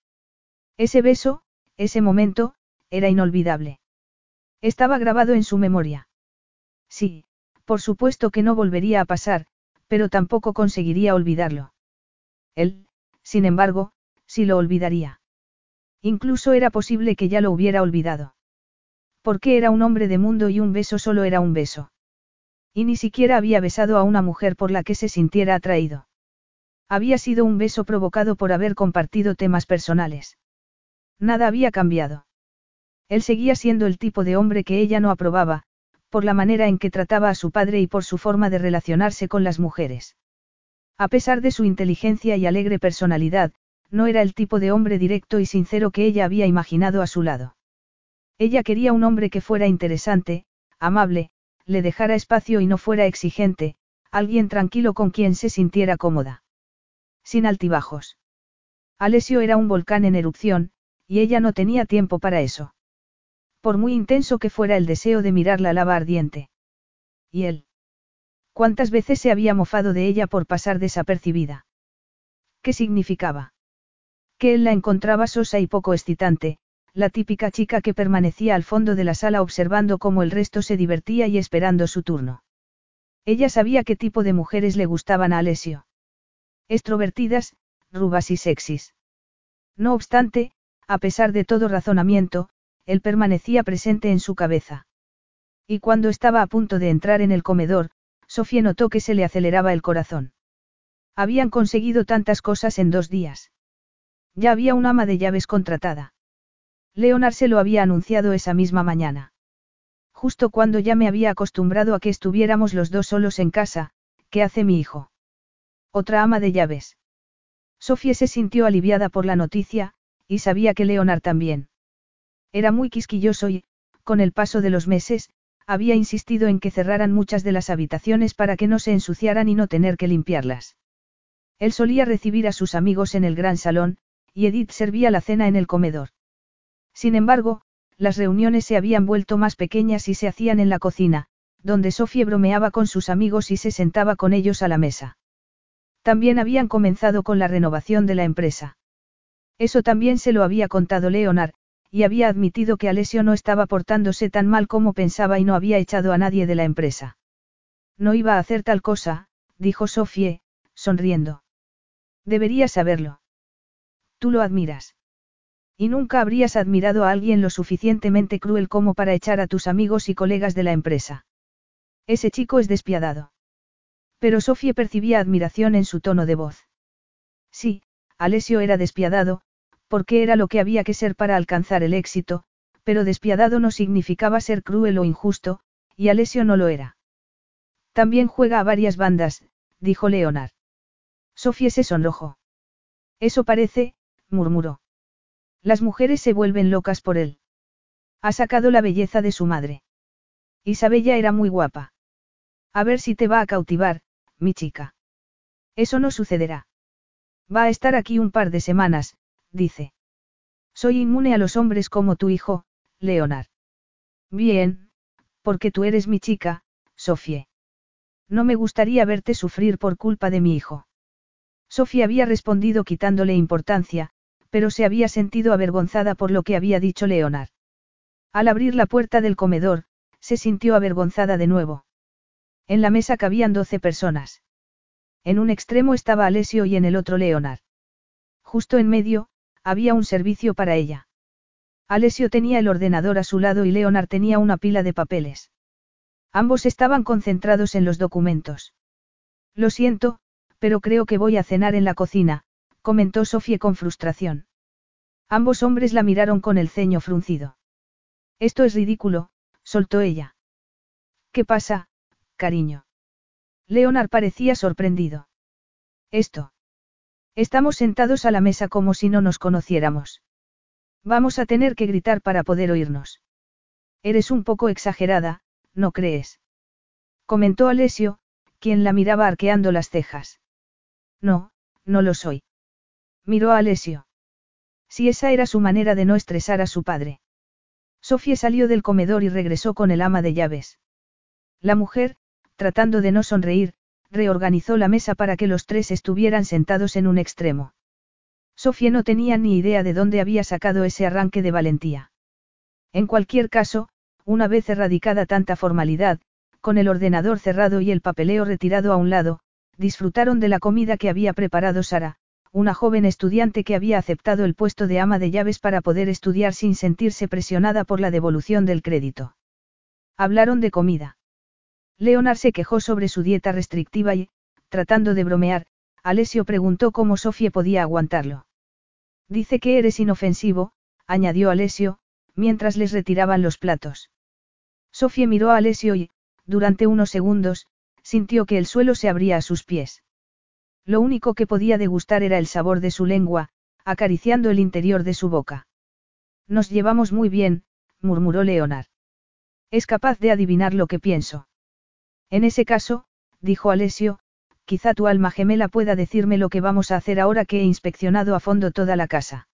Ese beso, ese momento, era inolvidable. Estaba grabado en su memoria. Sí, por supuesto que no volvería a pasar, pero tampoco conseguiría olvidarlo. Él, sin embargo, sí lo olvidaría. Incluso era posible que ya lo hubiera olvidado. Porque era un hombre de mundo y un beso solo era un beso. Y ni siquiera había besado a una mujer por la que se sintiera atraído. Había sido un beso provocado por haber compartido temas personales. Nada había cambiado. Él seguía siendo el tipo de hombre que ella no aprobaba, por la manera en que trataba a su padre y por su forma de relacionarse con las mujeres. A pesar de su inteligencia y alegre personalidad, no era el tipo de hombre directo y sincero que ella había imaginado a su lado. Ella quería un hombre que fuera interesante, amable, le dejara espacio y no fuera exigente, alguien tranquilo con quien se sintiera cómoda. Sin altibajos. Alessio era un volcán en erupción, y ella no tenía tiempo para eso. Por muy intenso que fuera el deseo de mirar la lava ardiente. Y él. ¿Cuántas veces se había mofado de ella por pasar desapercibida? ¿Qué significaba? Que él la encontraba sosa y poco excitante, la típica chica que permanecía al fondo de la sala observando cómo el resto se divertía y esperando su turno. Ella sabía qué tipo de mujeres le gustaban a Alessio. Extrovertidas, rubas y sexys. No obstante, a pesar de todo razonamiento, él permanecía presente en su cabeza. Y cuando estaba a punto de entrar en el comedor, Sofía notó que se le aceleraba el corazón. Habían conseguido tantas cosas en dos días. Ya había un ama de llaves contratada. Leonard se lo había anunciado esa misma mañana. Justo cuando ya me había acostumbrado a que estuviéramos los dos solos en casa, ¿qué hace mi hijo? Otra ama de llaves. Sofía se sintió aliviada por la noticia, y sabía que Leonard también. Era muy quisquilloso y, con el paso de los meses, había insistido en que cerraran muchas de las habitaciones para que no se ensuciaran y no tener que limpiarlas. Él solía recibir a sus amigos en el gran salón, y Edith servía la cena en el comedor. Sin embargo, las reuniones se habían vuelto más pequeñas y se hacían en la cocina, donde Sofía bromeaba con sus amigos y se sentaba con ellos a la mesa. También habían comenzado con la renovación de la empresa. Eso también se lo había contado Leonard, y había admitido que Alessio no estaba portándose tan mal como pensaba y no había echado a nadie de la empresa. No iba a hacer tal cosa, dijo Sofie, sonriendo. Deberías saberlo. Tú lo admiras. Y nunca habrías admirado a alguien lo suficientemente cruel como para echar a tus amigos y colegas de la empresa. Ese chico es despiadado. Pero Sofie percibía admiración en su tono de voz. Sí, Alessio era despiadado, porque era lo que había que ser para alcanzar el éxito, pero despiadado no significaba ser cruel o injusto, y Alessio no lo era. También juega a varias bandas, dijo Leonard. Sofía se sonrojó. Eso parece, murmuró. Las mujeres se vuelven locas por él. Ha sacado la belleza de su madre. Isabella era muy guapa. A ver si te va a cautivar, mi chica. Eso no sucederá. Va a estar aquí un par de semanas, dice. Soy inmune a los hombres como tu hijo, Leonard. Bien, porque tú eres mi chica, Sofía. No me gustaría verte sufrir por culpa de mi hijo. Sofía había respondido quitándole importancia, pero se había sentido avergonzada por lo que había dicho Leonard. Al abrir la puerta del comedor, se sintió avergonzada de nuevo. En la mesa cabían doce personas. En un extremo estaba Alessio y en el otro Leonard. Justo en medio, había un servicio para ella. Alessio tenía el ordenador a su lado y Leonard tenía una pila de papeles. Ambos estaban concentrados en los documentos. Lo siento, pero creo que voy a cenar en la cocina, comentó Sofía con frustración. Ambos hombres la miraron con el ceño fruncido. Esto es ridículo, soltó ella. ¿Qué pasa, cariño? Leonard parecía sorprendido. Esto. Estamos sentados a la mesa como si no nos conociéramos. Vamos a tener que gritar para poder oírnos. Eres un poco exagerada, ¿no crees? Comentó Alessio, quien la miraba arqueando las cejas. No, no lo soy. Miró a Alessio. Si esa era su manera de no estresar a su padre. Sofía salió del comedor y regresó con el ama de llaves. La mujer, tratando de no sonreír, reorganizó la mesa para que los tres estuvieran sentados en un extremo. Sofía no tenía ni idea de dónde había sacado ese arranque de valentía. En cualquier caso, una vez erradicada tanta formalidad, con el ordenador cerrado y el papeleo retirado a un lado, disfrutaron de la comida que había preparado Sara, una joven estudiante que había aceptado el puesto de ama de llaves para poder estudiar sin sentirse presionada por la devolución del crédito. Hablaron de comida. Leonard se quejó sobre su dieta restrictiva y, tratando de bromear, Alessio preguntó cómo Sofía podía aguantarlo. Dice que eres inofensivo, añadió Alessio, mientras les retiraban los platos. Sofía miró a Alessio y, durante unos segundos, sintió que el suelo se abría a sus pies. Lo único que podía degustar era el sabor de su lengua, acariciando el interior de su boca. Nos llevamos muy bien, murmuró Leonard. Es capaz de adivinar lo que pienso. En ese caso, dijo Alessio, quizá tu alma gemela pueda decirme lo que vamos a hacer ahora que he inspeccionado a fondo toda la casa.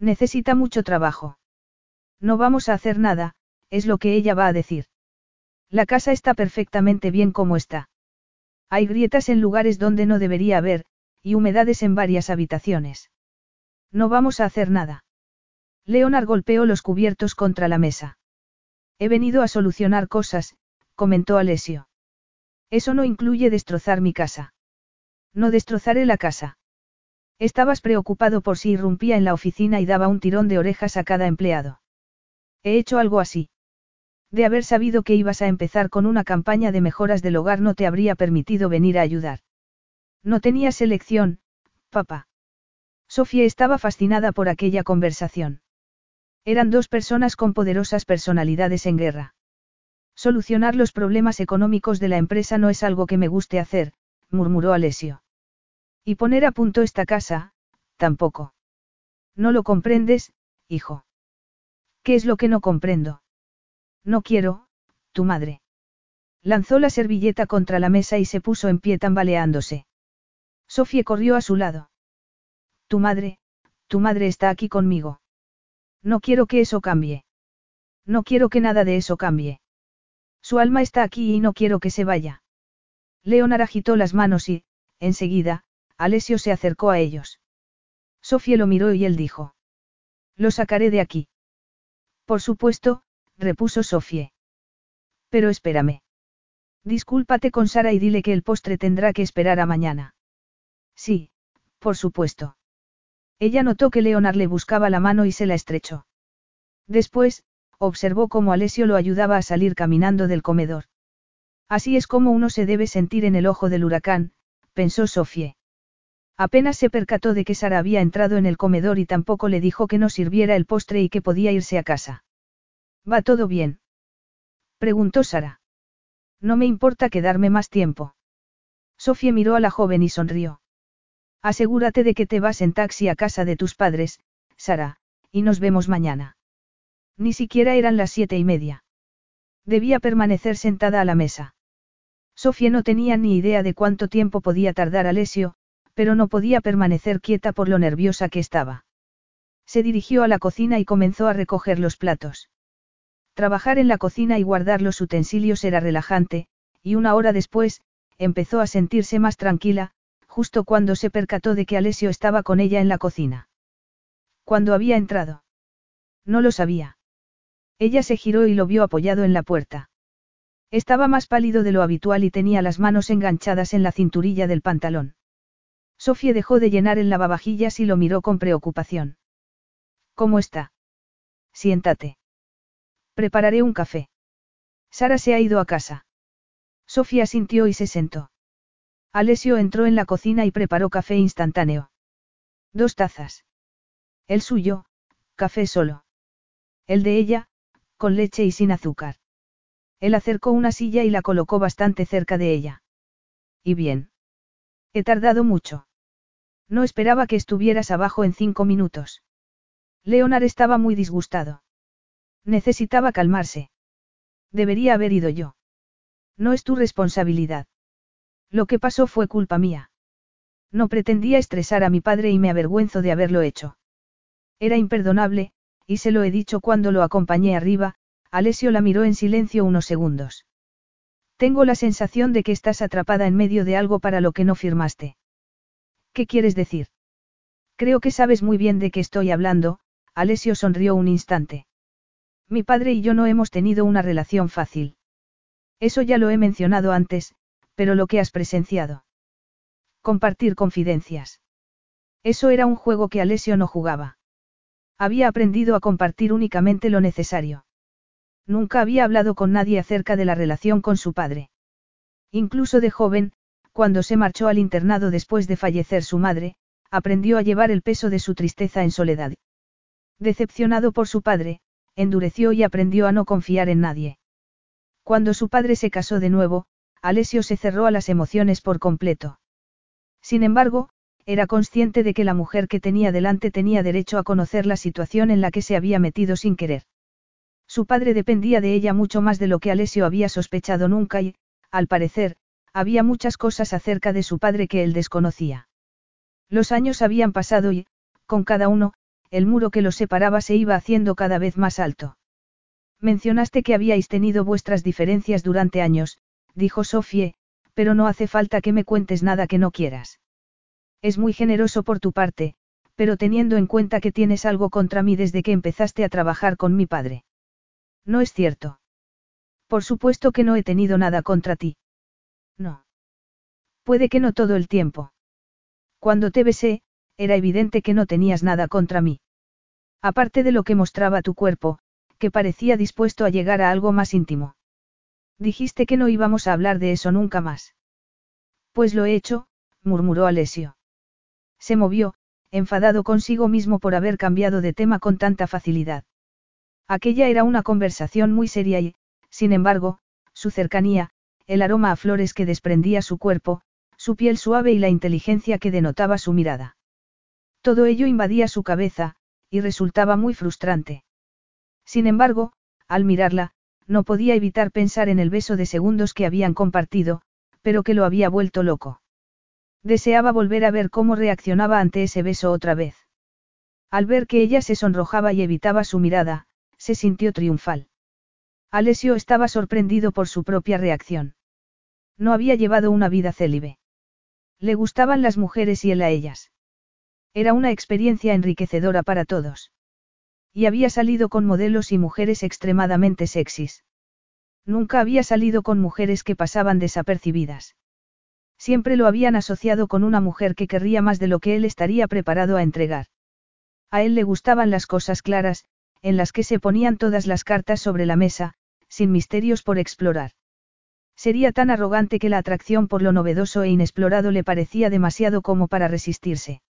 Necesita mucho trabajo. No vamos a hacer nada, es lo que ella va a decir. La casa está perfectamente bien como está. Hay grietas en lugares donde no debería haber, y humedades en varias habitaciones. No vamos a hacer nada. Leonard golpeó los cubiertos contra la mesa. He venido a solucionar cosas, comentó Alessio. Eso no incluye destrozar mi casa. No destrozaré la casa. Estabas preocupado por si irrumpía en la oficina y daba un tirón de orejas a cada empleado. He hecho algo así. De haber sabido que ibas a empezar con una campaña de mejoras del hogar no te habría permitido venir a ayudar. No tenías elección, papá. Sofía estaba fascinada por aquella conversación. Eran dos personas con poderosas personalidades en guerra. Solucionar los problemas económicos de la empresa no es algo que me guste hacer, murmuró Alessio. Y poner a punto esta casa, tampoco. No lo comprendes, hijo. ¿Qué es lo que no comprendo? No quiero, tu madre. Lanzó la servilleta contra la mesa y se puso en pie tambaleándose. Sofía corrió a su lado. Tu madre, tu madre está aquí conmigo. No quiero que eso cambie. No quiero que nada de eso cambie. Su alma está aquí y no quiero que se vaya. Leonard agitó las manos y, enseguida, Alessio se acercó a ellos. Sofía lo miró y él dijo. Lo sacaré de aquí. Por supuesto, repuso Sofía. Pero espérame. Discúlpate con Sara y dile que el postre tendrá que esperar a mañana. Sí, por supuesto. Ella notó que Leonard le buscaba la mano y se la estrechó. Después, observó cómo Alessio lo ayudaba a salir caminando del comedor. Así es como uno se debe sentir en el ojo del huracán, pensó Sofie. Apenas se percató de que Sara había entrado en el comedor y tampoco le dijo que no sirviera el postre y que podía irse a casa. ¿Va todo bien? preguntó Sara. No me importa quedarme más tiempo. Sofía miró a la joven y sonrió. Asegúrate de que te vas en taxi a casa de tus padres, Sara, y nos vemos mañana. Ni siquiera eran las siete y media. Debía permanecer sentada a la mesa. Sofía no tenía ni idea de cuánto tiempo podía tardar Alessio, pero no podía permanecer quieta por lo nerviosa que estaba. Se dirigió a la cocina y comenzó a recoger los platos. Trabajar en la cocina y guardar los utensilios era relajante, y una hora después, empezó a sentirse más tranquila, justo cuando se percató de que Alessio estaba con ella en la cocina. ¿Cuándo había entrado? No lo sabía. Ella se giró y lo vio apoyado en la puerta. Estaba más pálido de lo habitual y tenía las manos enganchadas en la cinturilla del pantalón. Sofía dejó de llenar el lavavajillas y lo miró con preocupación. ¿Cómo está? Siéntate. Prepararé un café. Sara se ha ido a casa. Sofía sintió y se sentó. Alessio entró en la cocina y preparó café instantáneo. Dos tazas. El suyo, café solo. El de ella, con leche y sin azúcar. Él acercó una silla y la colocó bastante cerca de ella. ¿Y bien? He tardado mucho. No esperaba que estuvieras abajo en cinco minutos. Leonard estaba muy disgustado. Necesitaba calmarse. Debería haber ido yo. No es tu responsabilidad. Lo que pasó fue culpa mía. No pretendía estresar a mi padre y me avergüenzo de haberlo hecho. Era imperdonable, y se lo he dicho cuando lo acompañé arriba, Alessio la miró en silencio unos segundos. Tengo la sensación de que estás atrapada en medio de algo para lo que no firmaste. ¿Qué quieres decir? Creo que sabes muy bien de qué estoy hablando, Alessio sonrió un instante. Mi padre y yo no hemos tenido una relación fácil. Eso ya lo he mencionado antes, pero lo que has presenciado. Compartir confidencias. Eso era un juego que Alessio no jugaba. Había aprendido a compartir únicamente lo necesario. Nunca había hablado con nadie acerca de la relación con su padre. Incluso de joven, cuando se marchó al internado después de fallecer su madre, aprendió a llevar el peso de su tristeza en soledad. Decepcionado por su padre, endureció y aprendió a no confiar en nadie. Cuando su padre se casó de nuevo, Alessio se cerró a las emociones por completo. Sin embargo, era consciente de que la mujer que tenía delante tenía derecho a conocer la situación en la que se había metido sin querer. Su padre dependía de ella mucho más de lo que Alessio había sospechado nunca y, al parecer, había muchas cosas acerca de su padre que él desconocía. Los años habían pasado y, con cada uno, el muro que los separaba se iba haciendo cada vez más alto. Mencionaste que habíais tenido vuestras diferencias durante años, dijo Sofie, pero no hace falta que me cuentes nada que no quieras. Es muy generoso por tu parte, pero teniendo en cuenta que tienes algo contra mí desde que empezaste a trabajar con mi padre. No es cierto. Por supuesto que no he tenido nada contra ti. No. Puede que no todo el tiempo. Cuando te besé, era evidente que no tenías nada contra mí. Aparte de lo que mostraba tu cuerpo, que parecía dispuesto a llegar a algo más íntimo. Dijiste que no íbamos a hablar de eso nunca más. Pues lo he hecho, murmuró Alessio. Se movió, enfadado consigo mismo por haber cambiado de tema con tanta facilidad. Aquella era una conversación muy seria y, sin embargo, su cercanía, el aroma a flores que desprendía su cuerpo, su piel suave y la inteligencia que denotaba su mirada. Todo ello invadía su cabeza, y resultaba muy frustrante. Sin embargo, al mirarla, no podía evitar pensar en el beso de segundos que habían compartido, pero que lo había vuelto loco. Deseaba volver a ver cómo reaccionaba ante ese beso otra vez. Al ver que ella se sonrojaba y evitaba su mirada, se sintió triunfal. Alessio estaba sorprendido por su propia reacción. No había llevado una vida célibe. Le gustaban las mujeres y él a ellas. Era una experiencia enriquecedora para todos. Y había salido con modelos y mujeres extremadamente sexys. Nunca había salido con mujeres que pasaban desapercibidas. Siempre lo habían asociado con una mujer que querría más de lo que él estaría preparado a entregar. A él le gustaban las cosas claras, en las que se ponían todas las cartas sobre la mesa, sin misterios por explorar. Sería tan arrogante que la atracción por lo novedoso e inexplorado le parecía demasiado como para resistirse.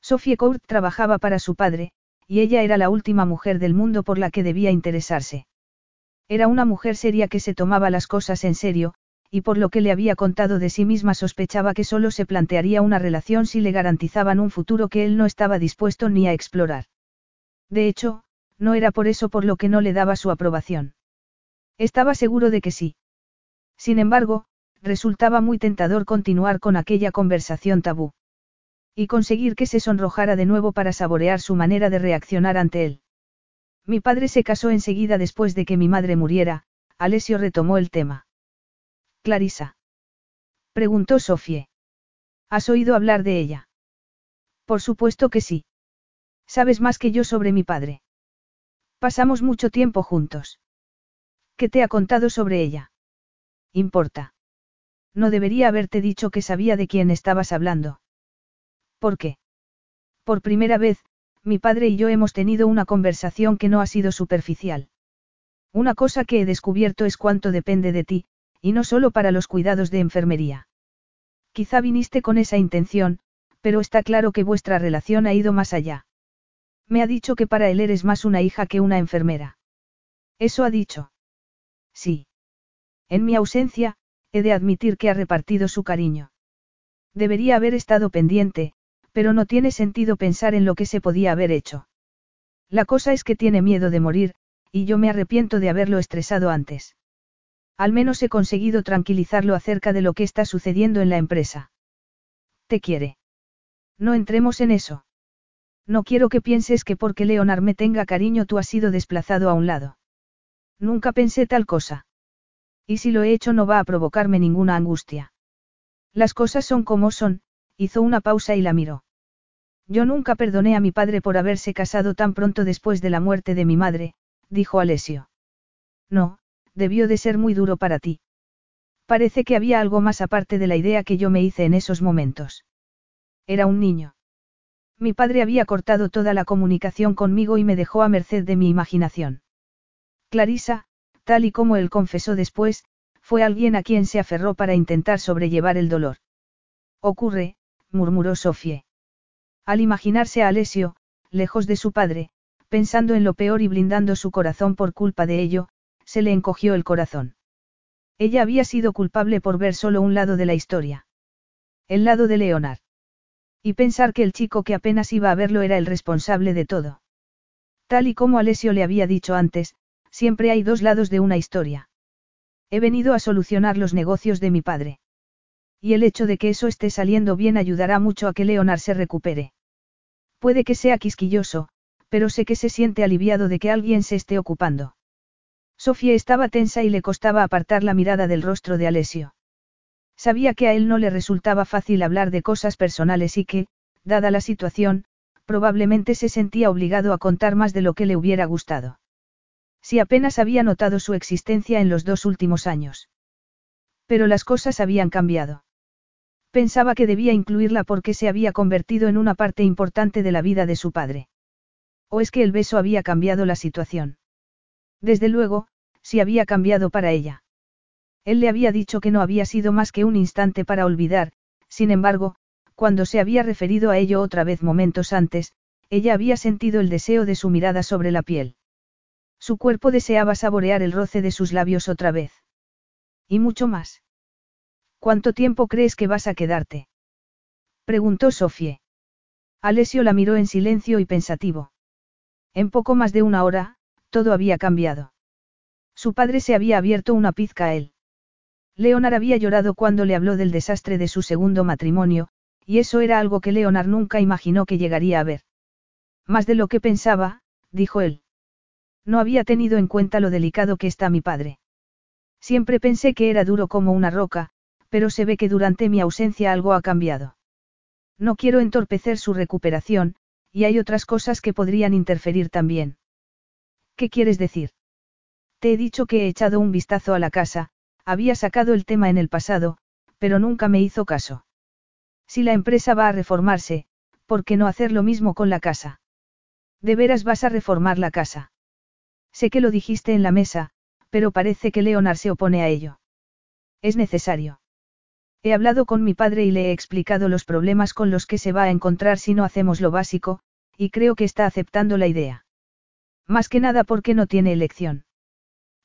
Sophie Court trabajaba para su padre, y ella era la última mujer del mundo por la que debía interesarse. Era una mujer seria que se tomaba las cosas en serio, y por lo que le había contado de sí misma sospechaba que solo se plantearía una relación si le garantizaban un futuro que él no estaba dispuesto ni a explorar. De hecho, no era por eso por lo que no le daba su aprobación. Estaba seguro de que sí. Sin embargo, resultaba muy tentador continuar con aquella conversación tabú. Y conseguir que se sonrojara de nuevo para saborear su manera de reaccionar ante él. Mi padre se casó enseguida después de que mi madre muriera, Alessio retomó el tema. Clarisa. Preguntó Sofie. ¿Has oído hablar de ella? Por supuesto que sí. Sabes más que yo sobre mi padre. Pasamos mucho tiempo juntos. ¿Qué te ha contado sobre ella? Importa. No debería haberte dicho que sabía de quién estabas hablando. ¿Por qué? Por primera vez, mi padre y yo hemos tenido una conversación que no ha sido superficial. Una cosa que he descubierto es cuánto depende de ti, y no solo para los cuidados de enfermería. Quizá viniste con esa intención, pero está claro que vuestra relación ha ido más allá. Me ha dicho que para él eres más una hija que una enfermera. Eso ha dicho. Sí. En mi ausencia, he de admitir que ha repartido su cariño. Debería haber estado pendiente, pero no tiene sentido pensar en lo que se podía haber hecho. La cosa es que tiene miedo de morir, y yo me arrepiento de haberlo estresado antes. Al menos he conseguido tranquilizarlo acerca de lo que está sucediendo en la empresa. Te quiere. No entremos en eso. No quiero que pienses que porque Leonard me tenga cariño tú has sido desplazado a un lado. Nunca pensé tal cosa. Y si lo he hecho no va a provocarme ninguna angustia. Las cosas son como son, hizo una pausa y la miró. Yo nunca perdoné a mi padre por haberse casado tan pronto después de la muerte de mi madre, dijo Alessio. No, debió de ser muy duro para ti. Parece que había algo más aparte de la idea que yo me hice en esos momentos. Era un niño. Mi padre había cortado toda la comunicación conmigo y me dejó a merced de mi imaginación. Clarisa, tal y como él confesó después, fue alguien a quien se aferró para intentar sobrellevar el dolor. Ocurre, murmuró Sofie. Al imaginarse a Alessio, lejos de su padre, pensando en lo peor y blindando su corazón por culpa de ello, se le encogió el corazón. Ella había sido culpable por ver solo un lado de la historia. El lado de Leonard. Y pensar que el chico que apenas iba a verlo era el responsable de todo. Tal y como Alessio le había dicho antes, siempre hay dos lados de una historia. He venido a solucionar los negocios de mi padre. Y el hecho de que eso esté saliendo bien ayudará mucho a que Leonard se recupere. Puede que sea quisquilloso, pero sé que se siente aliviado de que alguien se esté ocupando. Sofía estaba tensa y le costaba apartar la mirada del rostro de Alessio. Sabía que a él no le resultaba fácil hablar de cosas personales y que, dada la situación, probablemente se sentía obligado a contar más de lo que le hubiera gustado. Si apenas había notado su existencia en los dos últimos años. Pero las cosas habían cambiado. Pensaba que debía incluirla porque se había convertido en una parte importante de la vida de su padre. ¿O es que el beso había cambiado la situación? Desde luego, sí había cambiado para ella. Él le había dicho que no había sido más que un instante para olvidar, sin embargo, cuando se había referido a ello otra vez momentos antes, ella había sentido el deseo de su mirada sobre la piel. Su cuerpo deseaba saborear el roce de sus labios otra vez. Y mucho más. ¿Cuánto tiempo crees que vas a quedarte? preguntó Sofie. Alessio la miró en silencio y pensativo. En poco más de una hora, todo había cambiado. Su padre se había abierto una pizca a él. Leonard había llorado cuando le habló del desastre de su segundo matrimonio, y eso era algo que Leonard nunca imaginó que llegaría a ver. Más de lo que pensaba, dijo él. No había tenido en cuenta lo delicado que está mi padre. Siempre pensé que era duro como una roca, pero se ve que durante mi ausencia algo ha cambiado. No quiero entorpecer su recuperación, y hay otras cosas que podrían interferir también. ¿Qué quieres decir? Te he dicho que he echado un vistazo a la casa, había sacado el tema en el pasado, pero nunca me hizo caso. Si la empresa va a reformarse, ¿por qué no hacer lo mismo con la casa? ¿De veras vas a reformar la casa? Sé que lo dijiste en la mesa, pero parece que Leonard se opone a ello. Es necesario. He hablado con mi padre y le he explicado los problemas con los que se va a encontrar si no hacemos lo básico, y creo que está aceptando la idea. Más que nada porque no tiene elección.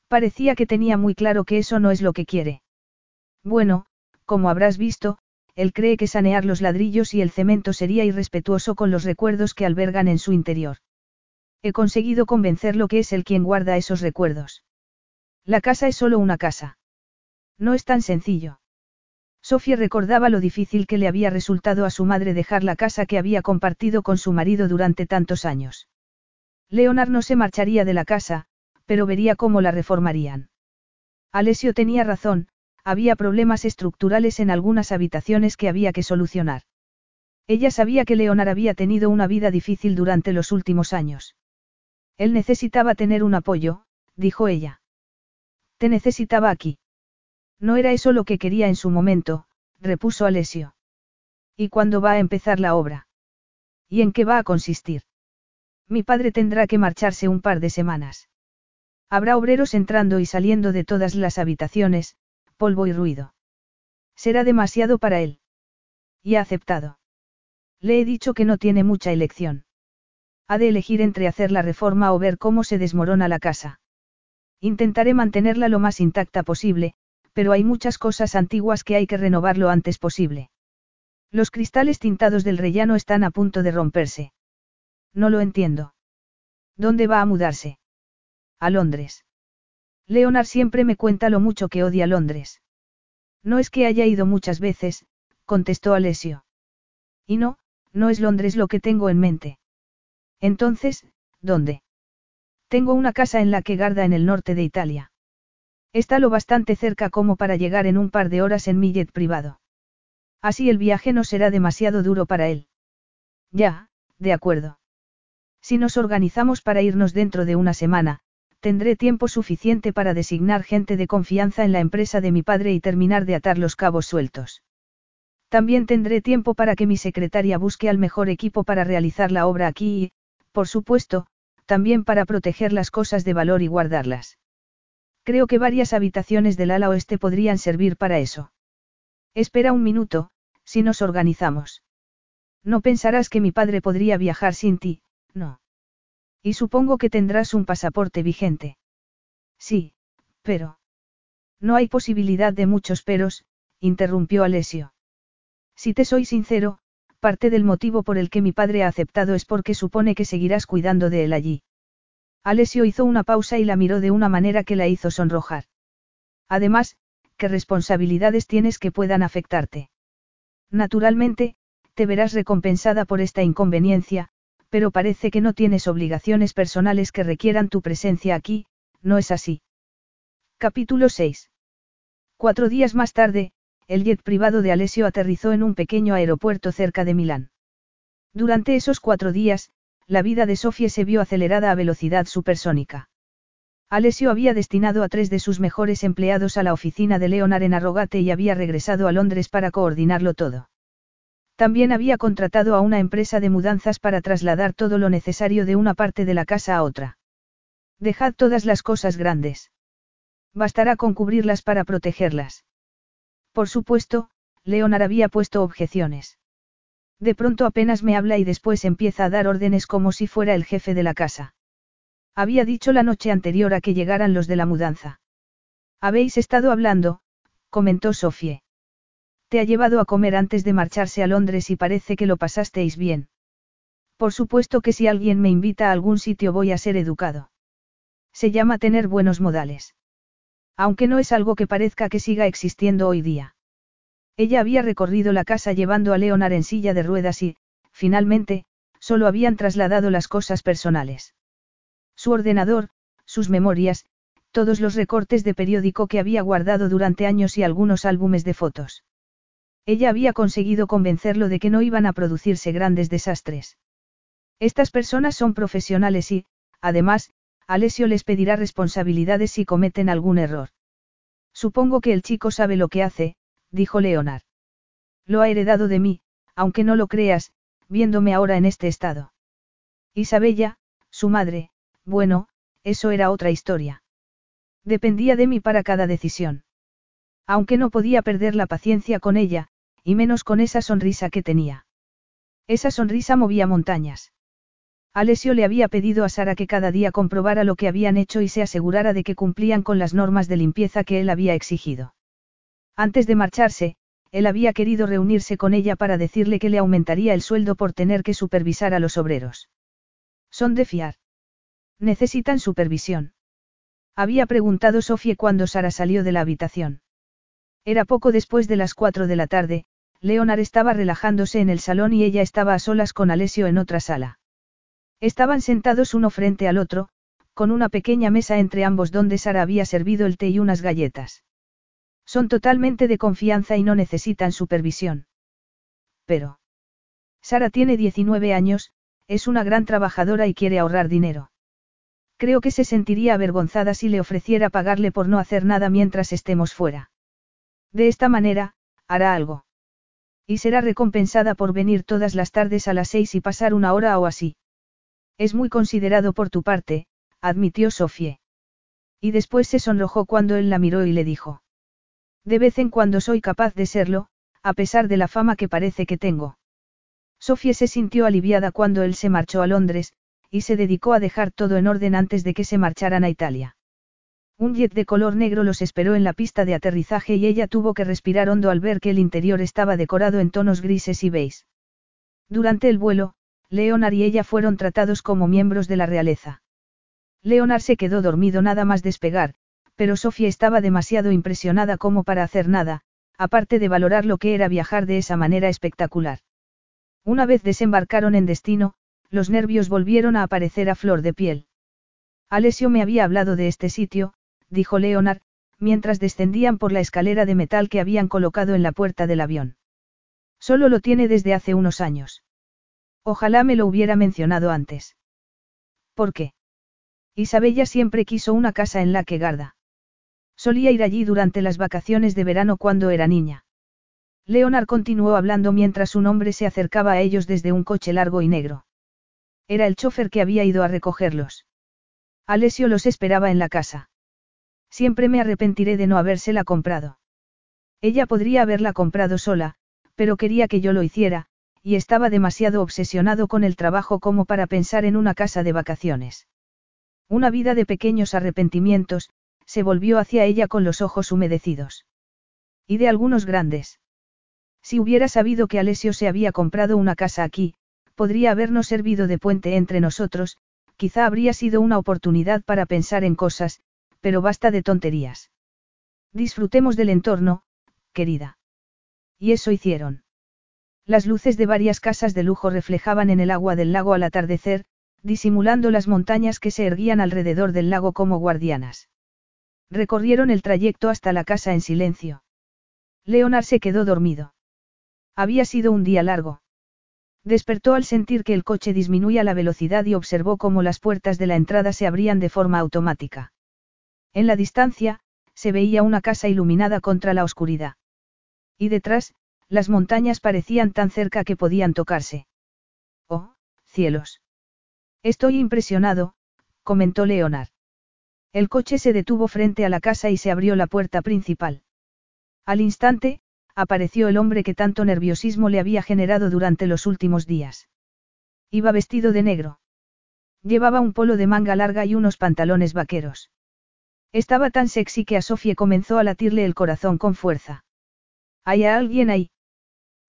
Parecía que tenía muy claro que eso no es lo que quiere. Bueno, como habrás visto, él cree que sanear los ladrillos y el cemento sería irrespetuoso con los recuerdos que albergan en su interior. He conseguido convencerlo que es él quien guarda esos recuerdos. La casa es solo una casa. No es tan sencillo. Sofía recordaba lo difícil que le había resultado a su madre dejar la casa que había compartido con su marido durante tantos años. Leonard no se marcharía de la casa, pero vería cómo la reformarían. Alessio tenía razón, había problemas estructurales en algunas habitaciones que había que solucionar. Ella sabía que Leonard había tenido una vida difícil durante los últimos años. Él necesitaba tener un apoyo, dijo ella. Te necesitaba aquí. No era eso lo que quería en su momento, repuso Alessio. ¿Y cuándo va a empezar la obra? ¿Y en qué va a consistir? Mi padre tendrá que marcharse un par de semanas. Habrá obreros entrando y saliendo de todas las habitaciones, polvo y ruido. Será demasiado para él. Y ha aceptado. Le he dicho que no tiene mucha elección. Ha de elegir entre hacer la reforma o ver cómo se desmorona la casa. Intentaré mantenerla lo más intacta posible, pero hay muchas cosas antiguas que hay que renovar lo antes posible. Los cristales tintados del rellano están a punto de romperse. No lo entiendo. ¿Dónde va a mudarse? A Londres. Leonard siempre me cuenta lo mucho que odia Londres. No es que haya ido muchas veces, contestó Alessio. Y no, no es Londres lo que tengo en mente. Entonces, ¿dónde? Tengo una casa en la que garda en el norte de Italia. Está lo bastante cerca como para llegar en un par de horas en mi jet privado. Así el viaje no será demasiado duro para él. Ya, de acuerdo. Si nos organizamos para irnos dentro de una semana, Tendré tiempo suficiente para designar gente de confianza en la empresa de mi padre y terminar de atar los cabos sueltos. También tendré tiempo para que mi secretaria busque al mejor equipo para realizar la obra aquí y, por supuesto, también para proteger las cosas de valor y guardarlas. Creo que varias habitaciones del ala oeste podrían servir para eso. Espera un minuto, si nos organizamos. No pensarás que mi padre podría viajar sin ti, no. Y supongo que tendrás un pasaporte vigente. Sí, pero... No hay posibilidad de muchos peros, interrumpió Alessio. Si te soy sincero, parte del motivo por el que mi padre ha aceptado es porque supone que seguirás cuidando de él allí. Alessio hizo una pausa y la miró de una manera que la hizo sonrojar. Además, ¿qué responsabilidades tienes que puedan afectarte? Naturalmente, te verás recompensada por esta inconveniencia, pero parece que no tienes obligaciones personales que requieran tu presencia aquí, ¿no es así? Capítulo 6. Cuatro días más tarde, el jet privado de Alessio aterrizó en un pequeño aeropuerto cerca de Milán. Durante esos cuatro días, la vida de Sofie se vio acelerada a velocidad supersónica. Alessio había destinado a tres de sus mejores empleados a la oficina de Leonard en Arrogate y había regresado a Londres para coordinarlo todo. También había contratado a una empresa de mudanzas para trasladar todo lo necesario de una parte de la casa a otra. Dejad todas las cosas grandes. Bastará con cubrirlas para protegerlas. Por supuesto, Leonard había puesto objeciones. De pronto apenas me habla y después empieza a dar órdenes como si fuera el jefe de la casa. Había dicho la noche anterior a que llegaran los de la mudanza. Habéis estado hablando, comentó Sofie. Te ha llevado a comer antes de marcharse a Londres y parece que lo pasasteis bien. Por supuesto que si alguien me invita a algún sitio voy a ser educado. Se llama tener buenos modales. Aunque no es algo que parezca que siga existiendo hoy día. Ella había recorrido la casa llevando a Leonard en silla de ruedas y, finalmente, solo habían trasladado las cosas personales. Su ordenador, sus memorias, todos los recortes de periódico que había guardado durante años y algunos álbumes de fotos. Ella había conseguido convencerlo de que no iban a producirse grandes desastres. Estas personas son profesionales y, además, Alessio les pedirá responsabilidades si cometen algún error. Supongo que el chico sabe lo que hace, dijo Leonard. Lo ha heredado de mí, aunque no lo creas, viéndome ahora en este estado. Isabella, su madre, bueno, eso era otra historia. Dependía de mí para cada decisión. Aunque no podía perder la paciencia con ella, y menos con esa sonrisa que tenía. Esa sonrisa movía montañas. Alessio le había pedido a Sara que cada día comprobara lo que habían hecho y se asegurara de que cumplían con las normas de limpieza que él había exigido. Antes de marcharse, él había querido reunirse con ella para decirle que le aumentaría el sueldo por tener que supervisar a los obreros. Son de fiar. Necesitan supervisión. Había preguntado Sofie cuando Sara salió de la habitación. Era poco después de las cuatro de la tarde, Leonard estaba relajándose en el salón y ella estaba a solas con Alessio en otra sala. Estaban sentados uno frente al otro, con una pequeña mesa entre ambos donde Sara había servido el té y unas galletas. Son totalmente de confianza y no necesitan supervisión. Pero. Sara tiene 19 años, es una gran trabajadora y quiere ahorrar dinero. Creo que se sentiría avergonzada si le ofreciera pagarle por no hacer nada mientras estemos fuera. De esta manera, hará algo. Y será recompensada por venir todas las tardes a las seis y pasar una hora o así. Es muy considerado por tu parte, admitió Sofie. Y después se sonrojó cuando él la miró y le dijo. De vez en cuando soy capaz de serlo, a pesar de la fama que parece que tengo. Sofie se sintió aliviada cuando él se marchó a Londres, y se dedicó a dejar todo en orden antes de que se marcharan a Italia. Un jet de color negro los esperó en la pista de aterrizaje y ella tuvo que respirar hondo al ver que el interior estaba decorado en tonos grises y beige. Durante el vuelo, Leonard y ella fueron tratados como miembros de la realeza. Leonard se quedó dormido nada más despegar, pero Sofía estaba demasiado impresionada como para hacer nada, aparte de valorar lo que era viajar de esa manera espectacular. Una vez desembarcaron en destino, los nervios volvieron a aparecer a flor de piel. Alessio me había hablado de este sitio, dijo Leonard, mientras descendían por la escalera de metal que habían colocado en la puerta del avión. Solo lo tiene desde hace unos años. Ojalá me lo hubiera mencionado antes. ¿Por qué? Isabella siempre quiso una casa en la que Garda. Solía ir allí durante las vacaciones de verano cuando era niña. Leonard continuó hablando mientras un hombre se acercaba a ellos desde un coche largo y negro. Era el chofer que había ido a recogerlos. Alessio los esperaba en la casa. Siempre me arrepentiré de no habérsela comprado. Ella podría haberla comprado sola, pero quería que yo lo hiciera, y estaba demasiado obsesionado con el trabajo como para pensar en una casa de vacaciones. Una vida de pequeños arrepentimientos, se volvió hacia ella con los ojos humedecidos. Y de algunos grandes. Si hubiera sabido que Alessio se había comprado una casa aquí, podría habernos servido de puente entre nosotros, quizá habría sido una oportunidad para pensar en cosas, pero basta de tonterías. Disfrutemos del entorno, querida. Y eso hicieron. Las luces de varias casas de lujo reflejaban en el agua del lago al atardecer, disimulando las montañas que se erguían alrededor del lago como guardianas. Recorrieron el trayecto hasta la casa en silencio. Leonard se quedó dormido. Había sido un día largo. Despertó al sentir que el coche disminuía la velocidad y observó cómo las puertas de la entrada se abrían de forma automática. En la distancia, se veía una casa iluminada contra la oscuridad. Y detrás, las montañas parecían tan cerca que podían tocarse. Oh, cielos. Estoy impresionado, comentó Leonard. El coche se detuvo frente a la casa y se abrió la puerta principal. Al instante, apareció el hombre que tanto nerviosismo le había generado durante los últimos días. Iba vestido de negro. Llevaba un polo de manga larga y unos pantalones vaqueros. Estaba tan sexy que a Sofie comenzó a latirle el corazón con fuerza. ¿Hay alguien ahí?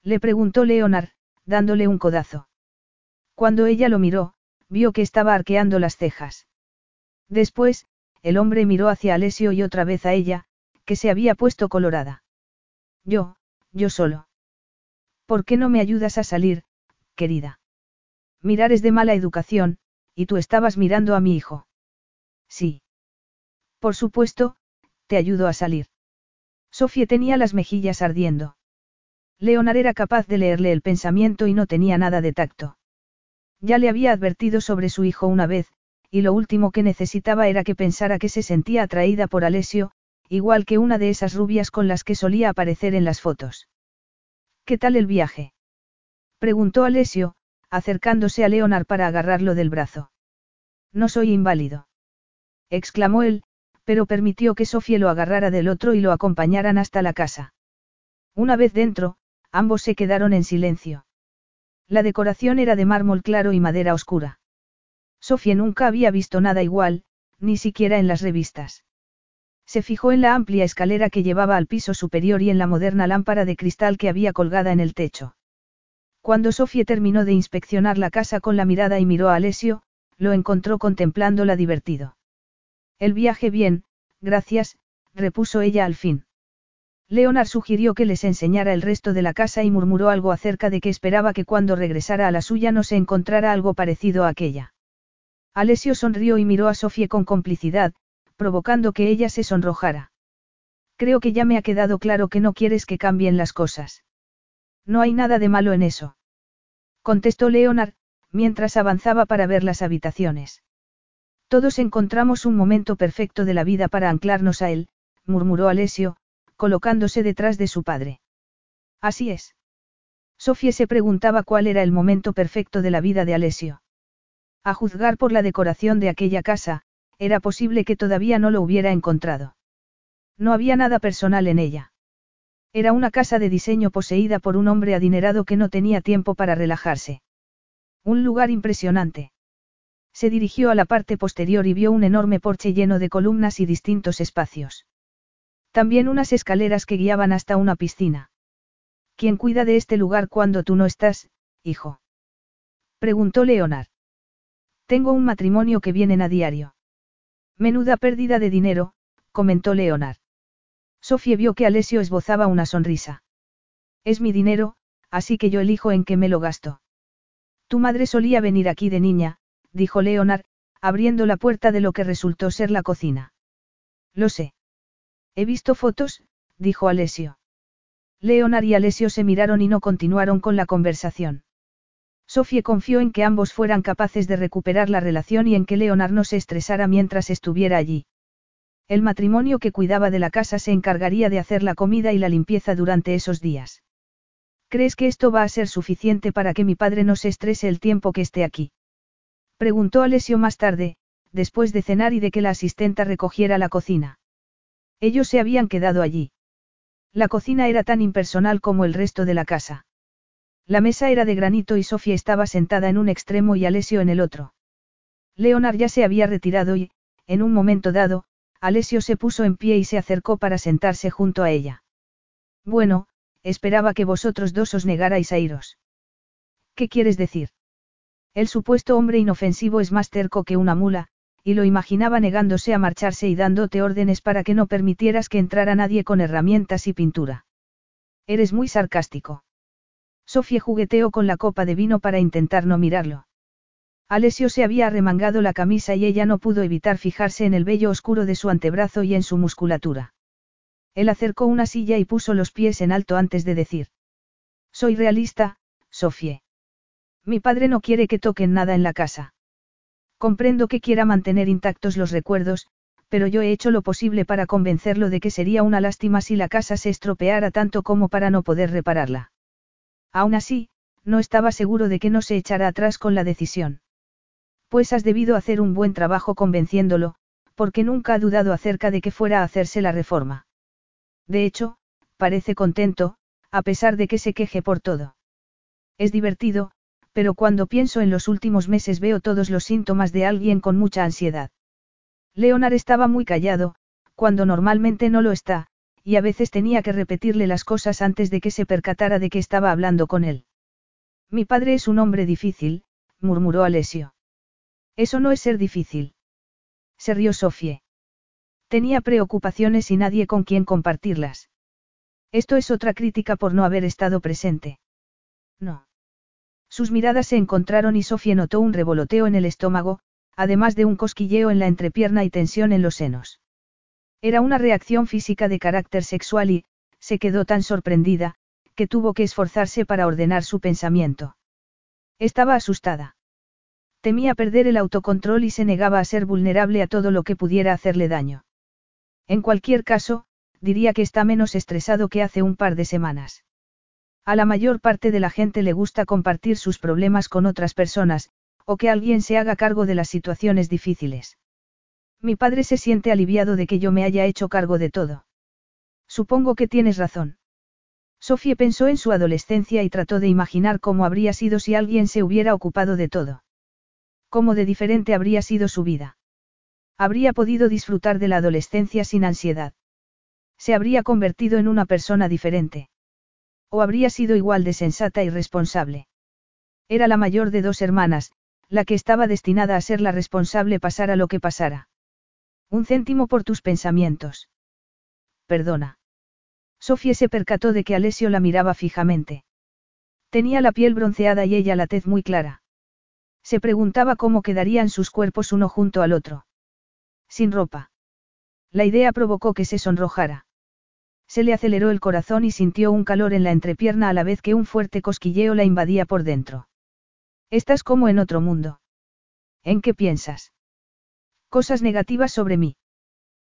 Le preguntó Leonard, dándole un codazo. Cuando ella lo miró, vio que estaba arqueando las cejas. Después, el hombre miró hacia Alessio y otra vez a ella, que se había puesto colorada. Yo, yo solo. ¿Por qué no me ayudas a salir, querida? Mirar es de mala educación, y tú estabas mirando a mi hijo. Sí. Por supuesto, te ayudo a salir. Sofía tenía las mejillas ardiendo. Leonard era capaz de leerle el pensamiento y no tenía nada de tacto. Ya le había advertido sobre su hijo una vez, y lo último que necesitaba era que pensara que se sentía atraída por Alessio, igual que una de esas rubias con las que solía aparecer en las fotos. ¿Qué tal el viaje? preguntó Alessio, acercándose a Leonard para agarrarlo del brazo. No soy inválido. exclamó él, pero permitió que Sofía lo agarrara del otro y lo acompañaran hasta la casa. Una vez dentro, ambos se quedaron en silencio. La decoración era de mármol claro y madera oscura. Sofía nunca había visto nada igual, ni siquiera en las revistas. Se fijó en la amplia escalera que llevaba al piso superior y en la moderna lámpara de cristal que había colgada en el techo. Cuando Sofía terminó de inspeccionar la casa con la mirada y miró a Alessio, lo encontró contemplándola divertido. El viaje bien, gracias, repuso ella al fin. Leonard sugirió que les enseñara el resto de la casa y murmuró algo acerca de que esperaba que cuando regresara a la suya no se encontrara algo parecido a aquella. Alessio sonrió y miró a Sofía con complicidad, provocando que ella se sonrojara. Creo que ya me ha quedado claro que no quieres que cambien las cosas. No hay nada de malo en eso. Contestó Leonard, mientras avanzaba para ver las habitaciones. Todos encontramos un momento perfecto de la vida para anclarnos a él, murmuró Alessio, colocándose detrás de su padre. Así es. Sofía se preguntaba cuál era el momento perfecto de la vida de Alessio. A juzgar por la decoración de aquella casa, era posible que todavía no lo hubiera encontrado. No había nada personal en ella. Era una casa de diseño poseída por un hombre adinerado que no tenía tiempo para relajarse. Un lugar impresionante. Se dirigió a la parte posterior y vio un enorme porche lleno de columnas y distintos espacios. También unas escaleras que guiaban hasta una piscina. ¿Quién cuida de este lugar cuando tú no estás, hijo? Preguntó Leonard. Tengo un matrimonio que vienen a diario. Menuda pérdida de dinero, comentó Leonard. Sofía vio que Alessio esbozaba una sonrisa. Es mi dinero, así que yo elijo en qué me lo gasto. Tu madre solía venir aquí de niña, dijo Leonard, abriendo la puerta de lo que resultó ser la cocina. Lo sé. He visto fotos, dijo Alessio. Leonard y Alessio se miraron y no continuaron con la conversación. Sofía confió en que ambos fueran capaces de recuperar la relación y en que Leonard no se estresara mientras estuviera allí. El matrimonio que cuidaba de la casa se encargaría de hacer la comida y la limpieza durante esos días. ¿Crees que esto va a ser suficiente para que mi padre no se estrese el tiempo que esté aquí? Preguntó Alessio más tarde, después de cenar y de que la asistenta recogiera la cocina. Ellos se habían quedado allí. La cocina era tan impersonal como el resto de la casa. La mesa era de granito y Sofía estaba sentada en un extremo y Alessio en el otro. Leonard ya se había retirado y, en un momento dado, Alessio se puso en pie y se acercó para sentarse junto a ella. Bueno, esperaba que vosotros dos os negarais a iros. ¿Qué quieres decir? El supuesto hombre inofensivo es más terco que una mula, y lo imaginaba negándose a marcharse y dándote órdenes para que no permitieras que entrara nadie con herramientas y pintura. Eres muy sarcástico. Sofía jugueteó con la copa de vino para intentar no mirarlo. Alessio se había arremangado la camisa y ella no pudo evitar fijarse en el vello oscuro de su antebrazo y en su musculatura. Él acercó una silla y puso los pies en alto antes de decir. Soy realista, Sofie. Mi padre no quiere que toquen nada en la casa. Comprendo que quiera mantener intactos los recuerdos, pero yo he hecho lo posible para convencerlo de que sería una lástima si la casa se estropeara tanto como para no poder repararla. Aún así, no estaba seguro de que no se echara atrás con la decisión. Pues has debido hacer un buen trabajo convenciéndolo, porque nunca ha dudado acerca de que fuera a hacerse la reforma. De hecho, parece contento, a pesar de que se queje por todo. Es divertido, pero cuando pienso en los últimos meses veo todos los síntomas de alguien con mucha ansiedad. Leonard estaba muy callado, cuando normalmente no lo está, y a veces tenía que repetirle las cosas antes de que se percatara de que estaba hablando con él. Mi padre es un hombre difícil, murmuró Alessio. Eso no es ser difícil. Se rió Sofie. Tenía preocupaciones y nadie con quien compartirlas. Esto es otra crítica por no haber estado presente. No. Sus miradas se encontraron y Sofie notó un revoloteo en el estómago, además de un cosquilleo en la entrepierna y tensión en los senos. Era una reacción física de carácter sexual y, se quedó tan sorprendida, que tuvo que esforzarse para ordenar su pensamiento. Estaba asustada. Temía perder el autocontrol y se negaba a ser vulnerable a todo lo que pudiera hacerle daño. En cualquier caso, diría que está menos estresado que hace un par de semanas. A la mayor parte de la gente le gusta compartir sus problemas con otras personas, o que alguien se haga cargo de las situaciones difíciles. Mi padre se siente aliviado de que yo me haya hecho cargo de todo. Supongo que tienes razón. Sofía pensó en su adolescencia y trató de imaginar cómo habría sido si alguien se hubiera ocupado de todo. Cómo de diferente habría sido su vida. Habría podido disfrutar de la adolescencia sin ansiedad. Se habría convertido en una persona diferente. O habría sido igual de sensata y responsable. Era la mayor de dos hermanas, la que estaba destinada a ser la responsable pasara lo que pasara. Un céntimo por tus pensamientos. Perdona. Sofía se percató de que Alessio la miraba fijamente. Tenía la piel bronceada y ella la tez muy clara. Se preguntaba cómo quedarían sus cuerpos uno junto al otro. Sin ropa. La idea provocó que se sonrojara. Se le aceleró el corazón y sintió un calor en la entrepierna a la vez que un fuerte cosquilleo la invadía por dentro. Estás como en otro mundo. ¿En qué piensas? Cosas negativas sobre mí.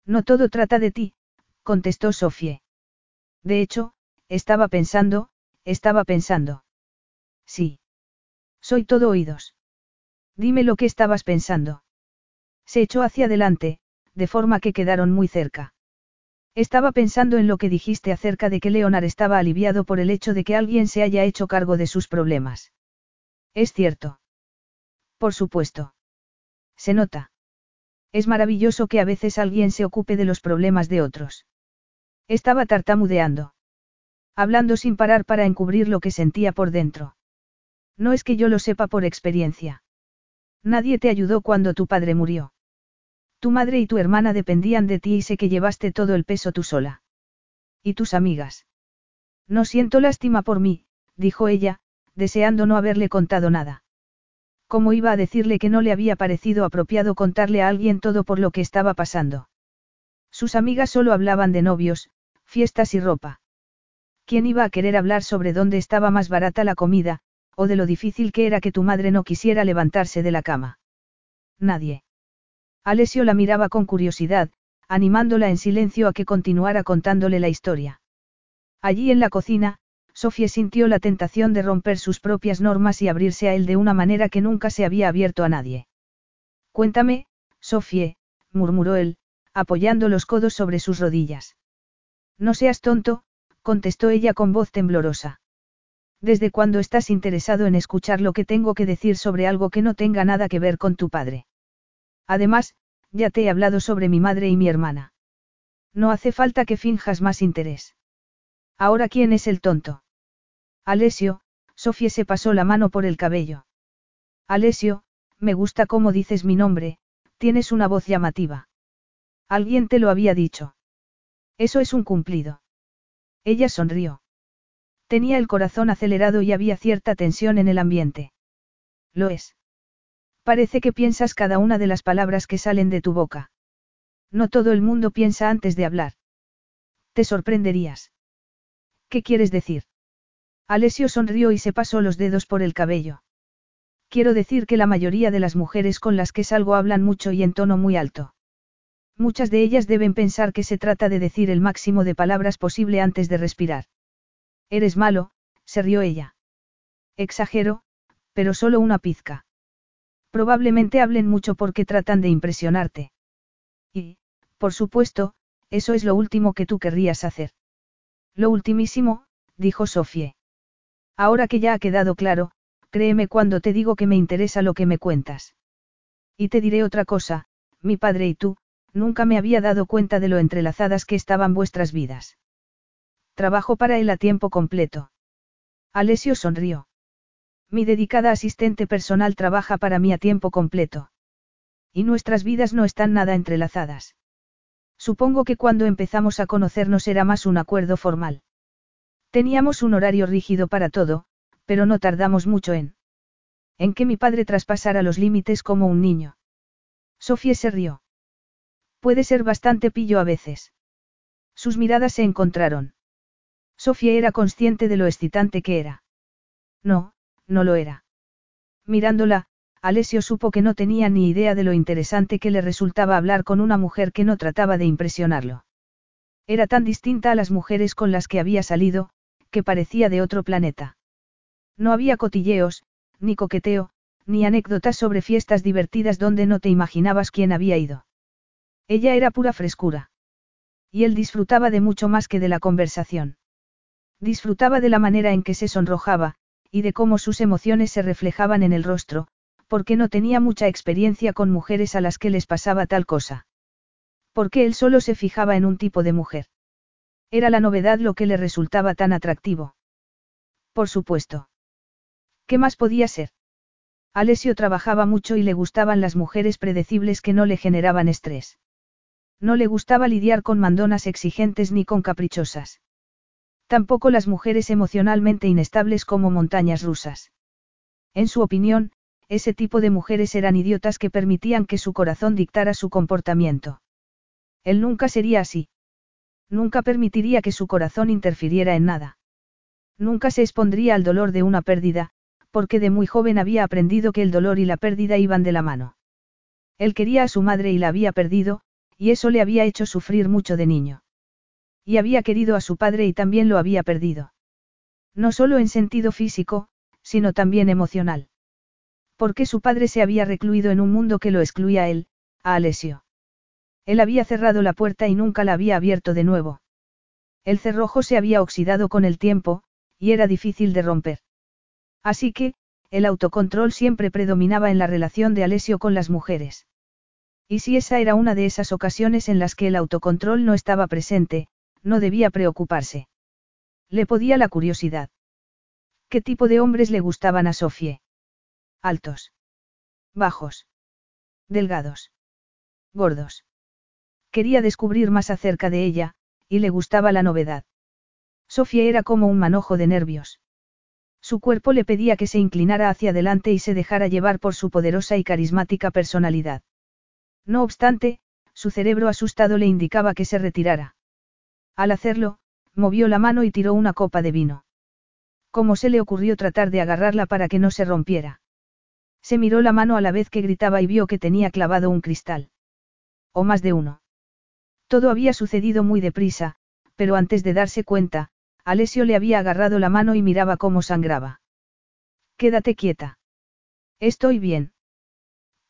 No todo trata de ti, contestó Sofie. De hecho, estaba pensando, estaba pensando. Sí. Soy todo oídos. Dime lo que estabas pensando. Se echó hacia adelante, de forma que quedaron muy cerca. Estaba pensando en lo que dijiste acerca de que Leonard estaba aliviado por el hecho de que alguien se haya hecho cargo de sus problemas. Es cierto. Por supuesto. Se nota. Es maravilloso que a veces alguien se ocupe de los problemas de otros. Estaba tartamudeando. Hablando sin parar para encubrir lo que sentía por dentro. No es que yo lo sepa por experiencia. Nadie te ayudó cuando tu padre murió. Tu madre y tu hermana dependían de ti y sé que llevaste todo el peso tú sola. ¿Y tus amigas? No siento lástima por mí, dijo ella, deseando no haberle contado nada. ¿Cómo iba a decirle que no le había parecido apropiado contarle a alguien todo por lo que estaba pasando? Sus amigas solo hablaban de novios, fiestas y ropa. ¿Quién iba a querer hablar sobre dónde estaba más barata la comida, o de lo difícil que era que tu madre no quisiera levantarse de la cama? Nadie. Alessio la miraba con curiosidad, animándola en silencio a que continuara contándole la historia. Allí en la cocina, Sofía sintió la tentación de romper sus propias normas y abrirse a él de una manera que nunca se había abierto a nadie. Cuéntame, Sofía, murmuró él, apoyando los codos sobre sus rodillas. No seas tonto, contestó ella con voz temblorosa. ¿Desde cuándo estás interesado en escuchar lo que tengo que decir sobre algo que no tenga nada que ver con tu padre? Además, ya te he hablado sobre mi madre y mi hermana. No hace falta que finjas más interés. Ahora, ¿quién es el tonto? Alesio, Sofía se pasó la mano por el cabello. Alesio, me gusta cómo dices mi nombre, tienes una voz llamativa. Alguien te lo había dicho. Eso es un cumplido. Ella sonrió. Tenía el corazón acelerado y había cierta tensión en el ambiente. Lo es. Parece que piensas cada una de las palabras que salen de tu boca. No todo el mundo piensa antes de hablar. Te sorprenderías. ¿Qué quieres decir? Alessio sonrió y se pasó los dedos por el cabello. Quiero decir que la mayoría de las mujeres con las que salgo hablan mucho y en tono muy alto. Muchas de ellas deben pensar que se trata de decir el máximo de palabras posible antes de respirar. Eres malo, se rió ella. Exagero, pero solo una pizca. Probablemente hablen mucho porque tratan de impresionarte. Y, por supuesto, eso es lo último que tú querrías hacer. Lo ultimísimo, dijo Sofie. Ahora que ya ha quedado claro, créeme cuando te digo que me interesa lo que me cuentas. Y te diré otra cosa, mi padre y tú, nunca me había dado cuenta de lo entrelazadas que estaban vuestras vidas. Trabajo para él a tiempo completo. Alessio sonrió. Mi dedicada asistente personal trabaja para mí a tiempo completo. Y nuestras vidas no están nada entrelazadas. Supongo que cuando empezamos a conocernos era más un acuerdo formal. Teníamos un horario rígido para todo, pero no tardamos mucho en... En que mi padre traspasara los límites como un niño. Sofía se rió. Puede ser bastante pillo a veces. Sus miradas se encontraron. Sofía era consciente de lo excitante que era. No, no lo era. Mirándola, Alessio supo que no tenía ni idea de lo interesante que le resultaba hablar con una mujer que no trataba de impresionarlo. Era tan distinta a las mujeres con las que había salido, que parecía de otro planeta. No había cotilleos, ni coqueteo, ni anécdotas sobre fiestas divertidas donde no te imaginabas quién había ido. Ella era pura frescura. Y él disfrutaba de mucho más que de la conversación. Disfrutaba de la manera en que se sonrojaba, y de cómo sus emociones se reflejaban en el rostro, porque no tenía mucha experiencia con mujeres a las que les pasaba tal cosa. Porque él solo se fijaba en un tipo de mujer. Era la novedad lo que le resultaba tan atractivo. Por supuesto. ¿Qué más podía ser? Alessio trabajaba mucho y le gustaban las mujeres predecibles que no le generaban estrés. No le gustaba lidiar con mandonas exigentes ni con caprichosas. Tampoco las mujeres emocionalmente inestables como montañas rusas. En su opinión, ese tipo de mujeres eran idiotas que permitían que su corazón dictara su comportamiento. Él nunca sería así. Nunca permitiría que su corazón interfiriera en nada. Nunca se expondría al dolor de una pérdida, porque de muy joven había aprendido que el dolor y la pérdida iban de la mano. Él quería a su madre y la había perdido, y eso le había hecho sufrir mucho de niño. Y había querido a su padre y también lo había perdido. No solo en sentido físico, sino también emocional. Porque su padre se había recluido en un mundo que lo excluía a él, a Alessio. Él había cerrado la puerta y nunca la había abierto de nuevo. El cerrojo se había oxidado con el tiempo, y era difícil de romper. Así que, el autocontrol siempre predominaba en la relación de Alessio con las mujeres. Y si esa era una de esas ocasiones en las que el autocontrol no estaba presente, no debía preocuparse. Le podía la curiosidad. ¿Qué tipo de hombres le gustaban a Sofie? Altos. Bajos. Delgados. Gordos. Quería descubrir más acerca de ella, y le gustaba la novedad. Sofía era como un manojo de nervios. Su cuerpo le pedía que se inclinara hacia adelante y se dejara llevar por su poderosa y carismática personalidad. No obstante, su cerebro asustado le indicaba que se retirara. Al hacerlo, movió la mano y tiró una copa de vino. ¿Cómo se le ocurrió tratar de agarrarla para que no se rompiera? Se miró la mano a la vez que gritaba y vio que tenía clavado un cristal. O más de uno. Todo había sucedido muy deprisa, pero antes de darse cuenta, Alessio le había agarrado la mano y miraba cómo sangraba. Quédate quieta. Estoy bien.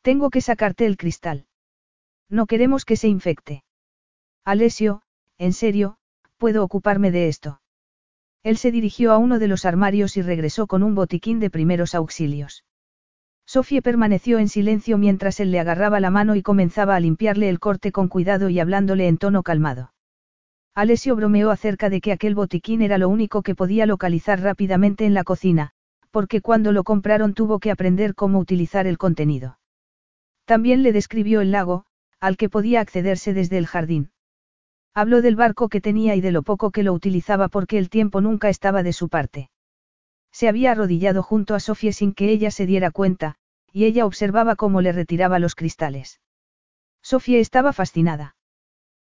Tengo que sacarte el cristal. No queremos que se infecte. Alessio, en serio, puedo ocuparme de esto. Él se dirigió a uno de los armarios y regresó con un botiquín de primeros auxilios. Sofía permaneció en silencio mientras él le agarraba la mano y comenzaba a limpiarle el corte con cuidado y hablándole en tono calmado. Alessio bromeó acerca de que aquel botiquín era lo único que podía localizar rápidamente en la cocina, porque cuando lo compraron tuvo que aprender cómo utilizar el contenido. También le describió el lago, al que podía accederse desde el jardín. Habló del barco que tenía y de lo poco que lo utilizaba porque el tiempo nunca estaba de su parte. Se había arrodillado junto a Sofía sin que ella se diera cuenta, y ella observaba cómo le retiraba los cristales. Sofía estaba fascinada.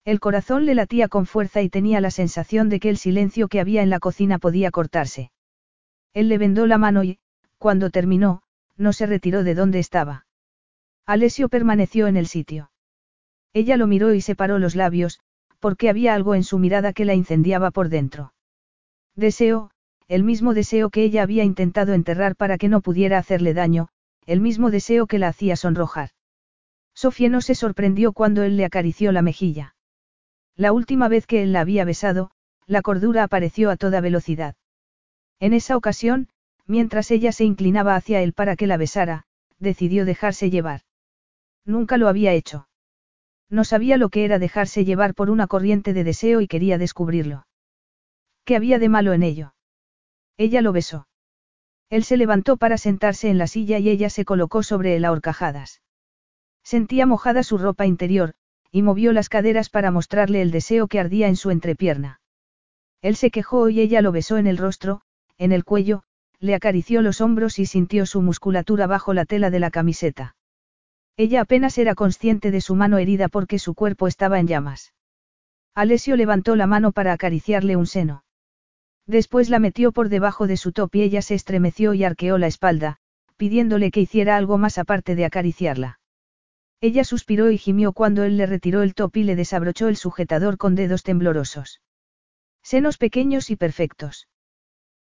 El corazón le latía con fuerza y tenía la sensación de que el silencio que había en la cocina podía cortarse. Él le vendó la mano y, cuando terminó, no se retiró de donde estaba. Alessio permaneció en el sitio. Ella lo miró y separó los labios, porque había algo en su mirada que la incendiaba por dentro. Deseo, el mismo deseo que ella había intentado enterrar para que no pudiera hacerle daño, el mismo deseo que la hacía sonrojar. Sofía no se sorprendió cuando él le acarició la mejilla. La última vez que él la había besado, la cordura apareció a toda velocidad. En esa ocasión, mientras ella se inclinaba hacia él para que la besara, decidió dejarse llevar. Nunca lo había hecho. No sabía lo que era dejarse llevar por una corriente de deseo y quería descubrirlo. ¿Qué había de malo en ello? Ella lo besó. Él se levantó para sentarse en la silla y ella se colocó sobre él a horcajadas. Sentía mojada su ropa interior, y movió las caderas para mostrarle el deseo que ardía en su entrepierna. Él se quejó y ella lo besó en el rostro, en el cuello, le acarició los hombros y sintió su musculatura bajo la tela de la camiseta. Ella apenas era consciente de su mano herida porque su cuerpo estaba en llamas. Alessio levantó la mano para acariciarle un seno. Después la metió por debajo de su top y ella se estremeció y arqueó la espalda, pidiéndole que hiciera algo más aparte de acariciarla. Ella suspiró y gimió cuando él le retiró el top y le desabrochó el sujetador con dedos temblorosos. Senos pequeños y perfectos.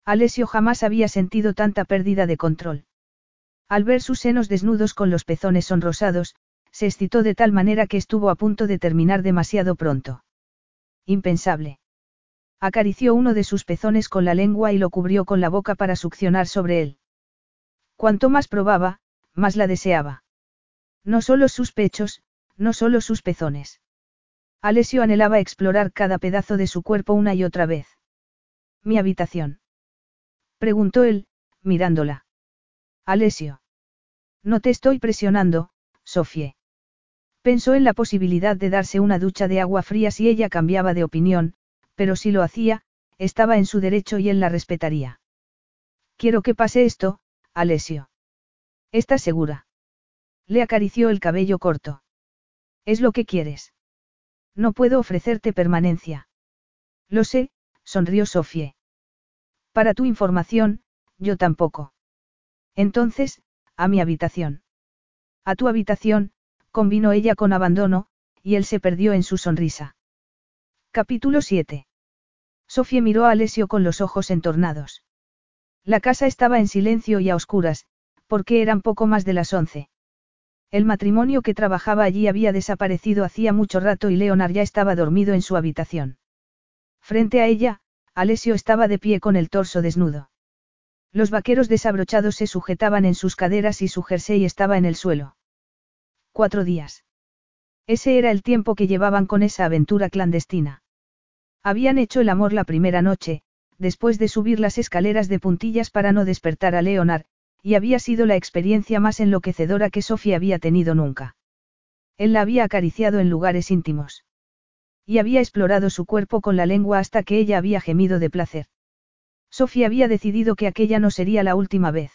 Alessio jamás había sentido tanta pérdida de control. Al ver sus senos desnudos con los pezones sonrosados, se excitó de tal manera que estuvo a punto de terminar demasiado pronto. Impensable. Acarició uno de sus pezones con la lengua y lo cubrió con la boca para succionar sobre él. Cuanto más probaba, más la deseaba. No solo sus pechos, no solo sus pezones. Alessio anhelaba explorar cada pedazo de su cuerpo una y otra vez. Mi habitación. Preguntó él, mirándola. Alessio. No te estoy presionando, Sofie. Pensó en la posibilidad de darse una ducha de agua fría si ella cambiaba de opinión, pero si lo hacía, estaba en su derecho y él la respetaría. Quiero que pase esto, Alessio. ¿Estás segura? Le acarició el cabello corto. ¿Es lo que quieres? No puedo ofrecerte permanencia. Lo sé, sonrió Sofie. Para tu información, yo tampoco. Entonces, a mi habitación. A tu habitación, convino ella con abandono, y él se perdió en su sonrisa. Capítulo 7. Sofía miró a Alessio con los ojos entornados. La casa estaba en silencio y a oscuras, porque eran poco más de las once. El matrimonio que trabajaba allí había desaparecido hacía mucho rato y Leonard ya estaba dormido en su habitación. Frente a ella, Alessio estaba de pie con el torso desnudo. Los vaqueros desabrochados se sujetaban en sus caderas y su jersey estaba en el suelo. Cuatro días. Ese era el tiempo que llevaban con esa aventura clandestina. Habían hecho el amor la primera noche, después de subir las escaleras de puntillas para no despertar a Leonard, y había sido la experiencia más enloquecedora que Sofía había tenido nunca. Él la había acariciado en lugares íntimos. Y había explorado su cuerpo con la lengua hasta que ella había gemido de placer. Sofía había decidido que aquella no sería la última vez.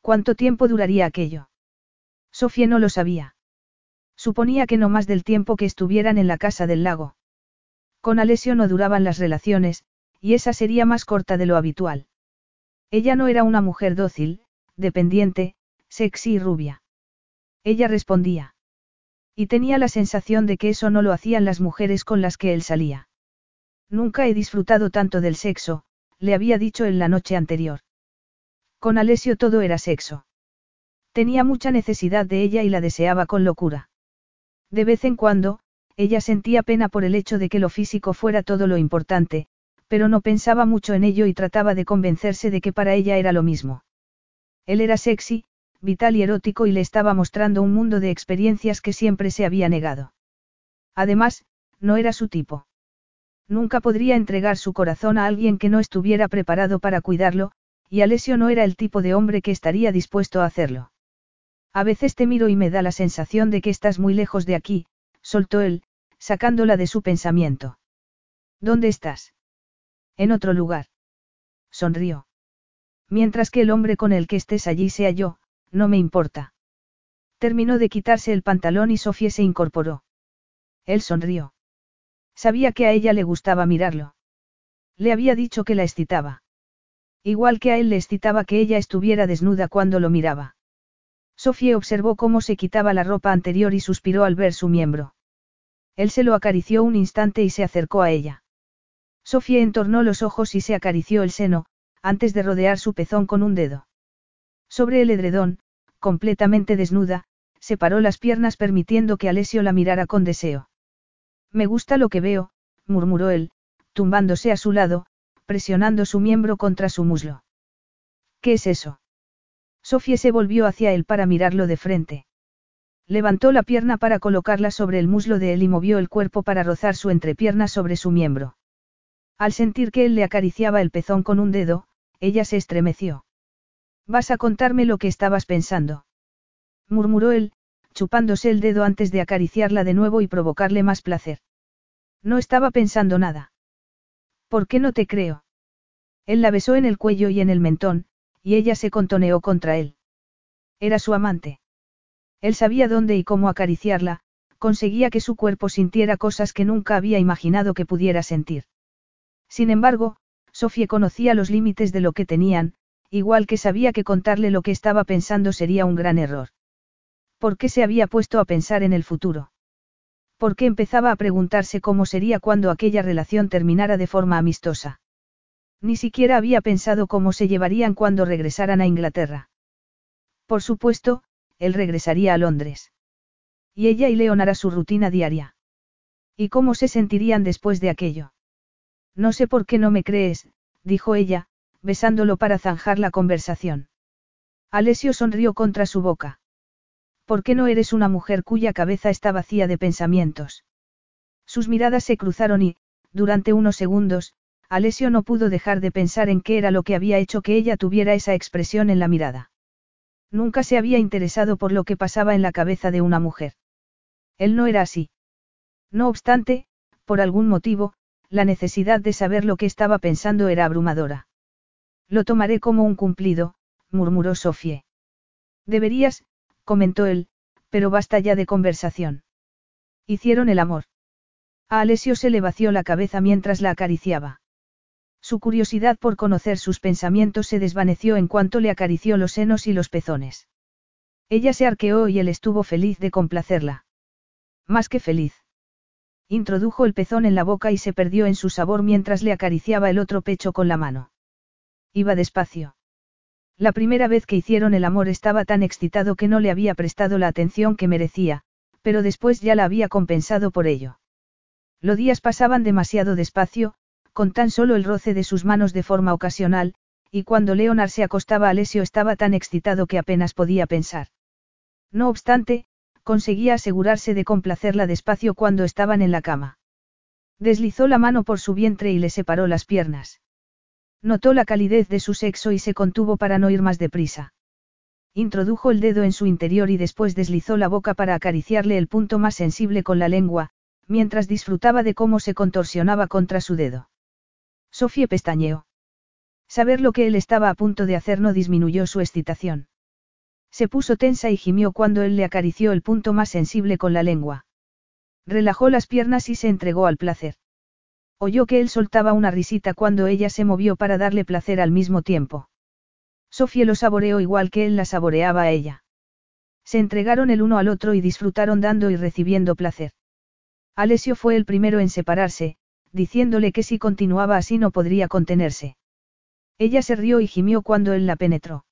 ¿Cuánto tiempo duraría aquello? Sofía no lo sabía. Suponía que no más del tiempo que estuvieran en la casa del lago. Con Alessio no duraban las relaciones, y esa sería más corta de lo habitual. Ella no era una mujer dócil, dependiente, sexy y rubia. Ella respondía. Y tenía la sensación de que eso no lo hacían las mujeres con las que él salía. Nunca he disfrutado tanto del sexo, le había dicho en la noche anterior. Con Alessio todo era sexo. Tenía mucha necesidad de ella y la deseaba con locura. De vez en cuando, ella sentía pena por el hecho de que lo físico fuera todo lo importante, pero no pensaba mucho en ello y trataba de convencerse de que para ella era lo mismo. Él era sexy, vital y erótico y le estaba mostrando un mundo de experiencias que siempre se había negado. Además, no era su tipo. Nunca podría entregar su corazón a alguien que no estuviera preparado para cuidarlo, y Alessio no era el tipo de hombre que estaría dispuesto a hacerlo. A veces te miro y me da la sensación de que estás muy lejos de aquí, soltó él, sacándola de su pensamiento. ¿Dónde estás? En otro lugar. Sonrió. Mientras que el hombre con el que estés allí sea yo, no me importa. Terminó de quitarse el pantalón y Sofía se incorporó. Él sonrió. Sabía que a ella le gustaba mirarlo. Le había dicho que la excitaba. Igual que a él le excitaba que ella estuviera desnuda cuando lo miraba. Sofía observó cómo se quitaba la ropa anterior y suspiró al ver su miembro. Él se lo acarició un instante y se acercó a ella. Sofía entornó los ojos y se acarició el seno, antes de rodear su pezón con un dedo. Sobre el edredón, completamente desnuda, separó las piernas permitiendo que Alessio la mirara con deseo. Me gusta lo que veo, murmuró él, tumbándose a su lado, presionando su miembro contra su muslo. ¿Qué es eso? Sofía se volvió hacia él para mirarlo de frente. Levantó la pierna para colocarla sobre el muslo de él y movió el cuerpo para rozar su entrepierna sobre su miembro. Al sentir que él le acariciaba el pezón con un dedo, ella se estremeció. ¿Vas a contarme lo que estabas pensando? murmuró él, chupándose el dedo antes de acariciarla de nuevo y provocarle más placer. No estaba pensando nada. ¿Por qué no te creo? Él la besó en el cuello y en el mentón, y ella se contoneó contra él. Era su amante. Él sabía dónde y cómo acariciarla, conseguía que su cuerpo sintiera cosas que nunca había imaginado que pudiera sentir. Sin embargo, Sofía conocía los límites de lo que tenían, igual que sabía que contarle lo que estaba pensando sería un gran error. ¿Por qué se había puesto a pensar en el futuro? ¿Por qué empezaba a preguntarse cómo sería cuando aquella relación terminara de forma amistosa? Ni siquiera había pensado cómo se llevarían cuando regresaran a Inglaterra. Por supuesto, él regresaría a Londres. Y ella y Leon su rutina diaria. ¿Y cómo se sentirían después de aquello? No sé por qué no me crees, dijo ella, besándolo para zanjar la conversación. Alessio sonrió contra su boca. ¿Por qué no eres una mujer cuya cabeza está vacía de pensamientos? Sus miradas se cruzaron y, durante unos segundos, Alessio no pudo dejar de pensar en qué era lo que había hecho que ella tuviera esa expresión en la mirada. Nunca se había interesado por lo que pasaba en la cabeza de una mujer. Él no era así. No obstante, por algún motivo, la necesidad de saber lo que estaba pensando era abrumadora. Lo tomaré como un cumplido, murmuró Sofie. Deberías, comentó él, pero basta ya de conversación. Hicieron el amor. A Alessio se le vació la cabeza mientras la acariciaba. Su curiosidad por conocer sus pensamientos se desvaneció en cuanto le acarició los senos y los pezones. Ella se arqueó y él estuvo feliz de complacerla. Más que feliz. Introdujo el pezón en la boca y se perdió en su sabor mientras le acariciaba el otro pecho con la mano. Iba despacio. La primera vez que hicieron el amor estaba tan excitado que no le había prestado la atención que merecía, pero después ya la había compensado por ello. Los días pasaban demasiado despacio, con tan solo el roce de sus manos de forma ocasional, y cuando Leonard se acostaba Alessio estaba tan excitado que apenas podía pensar. No obstante, conseguía asegurarse de complacerla despacio cuando estaban en la cama. Deslizó la mano por su vientre y le separó las piernas. Notó la calidez de su sexo y se contuvo para no ir más deprisa. Introdujo el dedo en su interior y después deslizó la boca para acariciarle el punto más sensible con la lengua, mientras disfrutaba de cómo se contorsionaba contra su dedo. Sofía pestañeó. Saber lo que él estaba a punto de hacer no disminuyó su excitación. Se puso tensa y gimió cuando él le acarició el punto más sensible con la lengua. Relajó las piernas y se entregó al placer. Oyó que él soltaba una risita cuando ella se movió para darle placer al mismo tiempo. Sofía lo saboreó igual que él la saboreaba a ella. Se entregaron el uno al otro y disfrutaron dando y recibiendo placer. Alessio fue el primero en separarse, diciéndole que si continuaba así no podría contenerse. Ella se rió y gimió cuando él la penetró.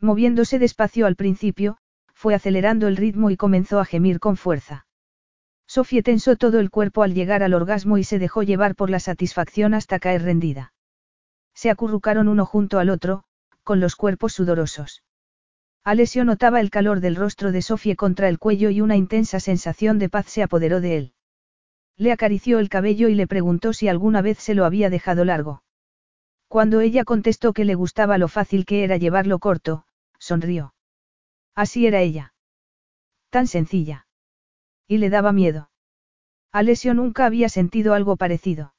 Moviéndose despacio al principio, fue acelerando el ritmo y comenzó a gemir con fuerza. Sofía tensó todo el cuerpo al llegar al orgasmo y se dejó llevar por la satisfacción hasta caer rendida. Se acurrucaron uno junto al otro, con los cuerpos sudorosos. Alessio notaba el calor del rostro de Sofía contra el cuello y una intensa sensación de paz se apoderó de él. Le acarició el cabello y le preguntó si alguna vez se lo había dejado largo. Cuando ella contestó que le gustaba lo fácil que era llevarlo corto, sonrió. Así era ella. Tan sencilla. Y le daba miedo. Alessio nunca había sentido algo parecido.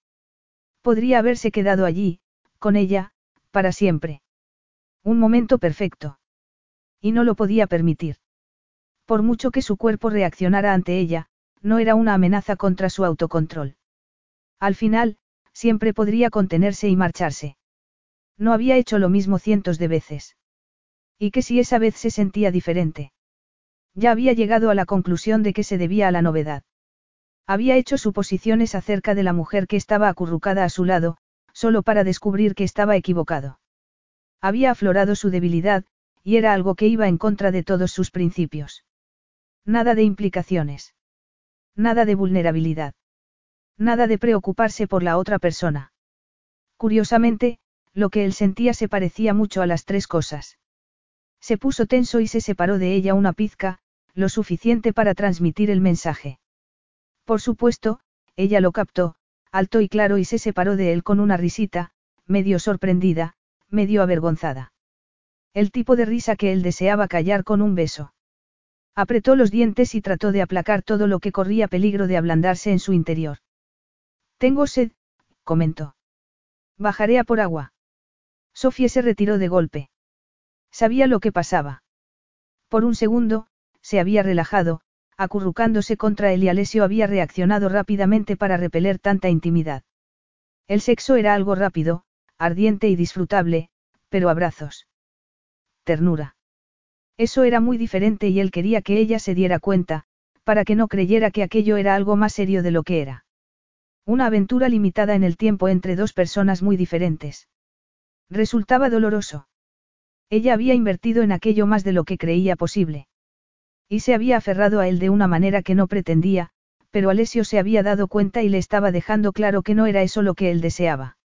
Podría haberse quedado allí, con ella, para siempre. Un momento perfecto. Y no lo podía permitir. Por mucho que su cuerpo reaccionara ante ella, no era una amenaza contra su autocontrol. Al final, siempre podría contenerse y marcharse. No había hecho lo mismo cientos de veces. Y que si esa vez se sentía diferente. Ya había llegado a la conclusión de que se debía a la novedad. Había hecho suposiciones acerca de la mujer que estaba acurrucada a su lado, solo para descubrir que estaba equivocado. Había aflorado su debilidad, y era algo que iba en contra de todos sus principios. Nada de implicaciones. Nada de vulnerabilidad. Nada de preocuparse por la otra persona. Curiosamente, lo que él sentía se parecía mucho a las tres cosas. Se puso tenso y se separó de ella una pizca, lo suficiente para transmitir el mensaje. Por supuesto, ella lo captó, alto y claro y se separó de él con una risita, medio sorprendida, medio avergonzada. El tipo de risa que él deseaba callar con un beso. Apretó los dientes y trató de aplacar todo lo que corría peligro de ablandarse en su interior. Tengo sed, comentó. Bajaré a por agua. Sofía se retiró de golpe. Sabía lo que pasaba. Por un segundo, se había relajado, acurrucándose contra él y Alessio había reaccionado rápidamente para repeler tanta intimidad. El sexo era algo rápido, ardiente y disfrutable, pero abrazos. Ternura. Eso era muy diferente y él quería que ella se diera cuenta, para que no creyera que aquello era algo más serio de lo que era. Una aventura limitada en el tiempo entre dos personas muy diferentes. Resultaba doloroso. Ella había invertido en aquello más de lo que creía posible. Y se había aferrado a él de una manera que no pretendía, pero Alessio se había dado cuenta y le estaba dejando claro que no era eso lo que él deseaba.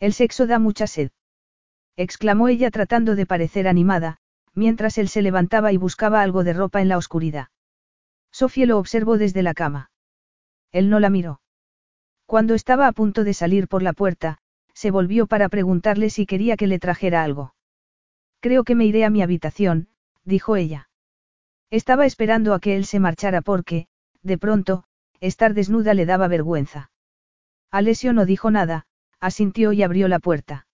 El sexo da mucha sed. exclamó ella tratando de parecer animada, mientras él se levantaba y buscaba algo de ropa en la oscuridad. Sofía lo observó desde la cama. Él no la miró. Cuando estaba a punto de salir por la puerta, se volvió para preguntarle si quería que le trajera algo. Creo que me iré a mi habitación, dijo ella. Estaba esperando a que él se marchara porque, de pronto, estar desnuda le daba vergüenza. Alessio no dijo nada, asintió y abrió la puerta.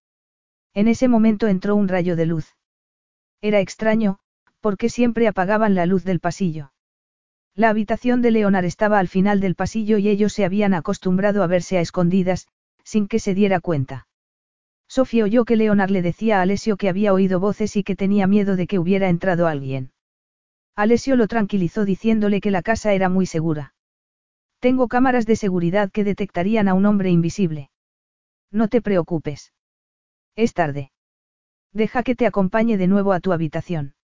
En ese momento entró un rayo de luz. Era extraño, porque siempre apagaban la luz del pasillo. La habitación de Leonard estaba al final del pasillo y ellos se habían acostumbrado a verse a escondidas, sin que se diera cuenta. Sofía oyó que Leonard le decía a Alessio que había oído voces y que tenía miedo de que hubiera entrado alguien. Alessio lo tranquilizó diciéndole que la casa era muy segura. Tengo cámaras de seguridad que detectarían a un hombre invisible. No te preocupes. Es tarde. Deja que te acompañe de nuevo a tu habitación.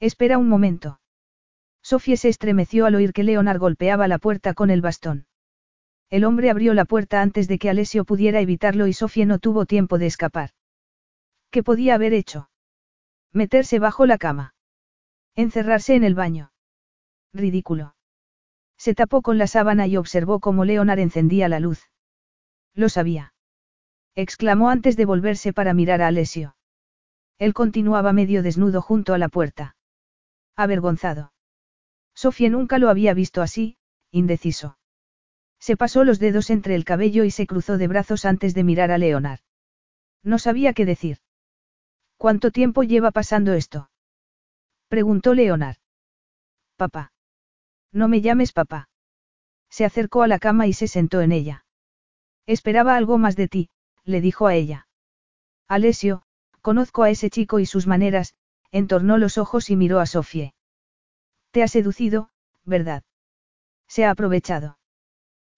Espera un momento. Sofía se estremeció al oír que Leonard golpeaba la puerta con el bastón. El hombre abrió la puerta antes de que Alessio pudiera evitarlo y Sofía no tuvo tiempo de escapar. ¿Qué podía haber hecho? Meterse bajo la cama. Encerrarse en el baño. Ridículo. Se tapó con la sábana y observó cómo Leonard encendía la luz. Lo sabía. Exclamó antes de volverse para mirar a Alessio. Él continuaba medio desnudo junto a la puerta. Avergonzado. Sofía nunca lo había visto así, indeciso. Se pasó los dedos entre el cabello y se cruzó de brazos antes de mirar a Leonard. No sabía qué decir. ¿Cuánto tiempo lleva pasando esto? Preguntó Leonard. Papá. No me llames papá. Se acercó a la cama y se sentó en ella. Esperaba algo más de ti, le dijo a ella. Alessio, Conozco a ese chico y sus maneras, entornó los ojos y miró a Sofie. Te ha seducido, ¿verdad? Se ha aprovechado.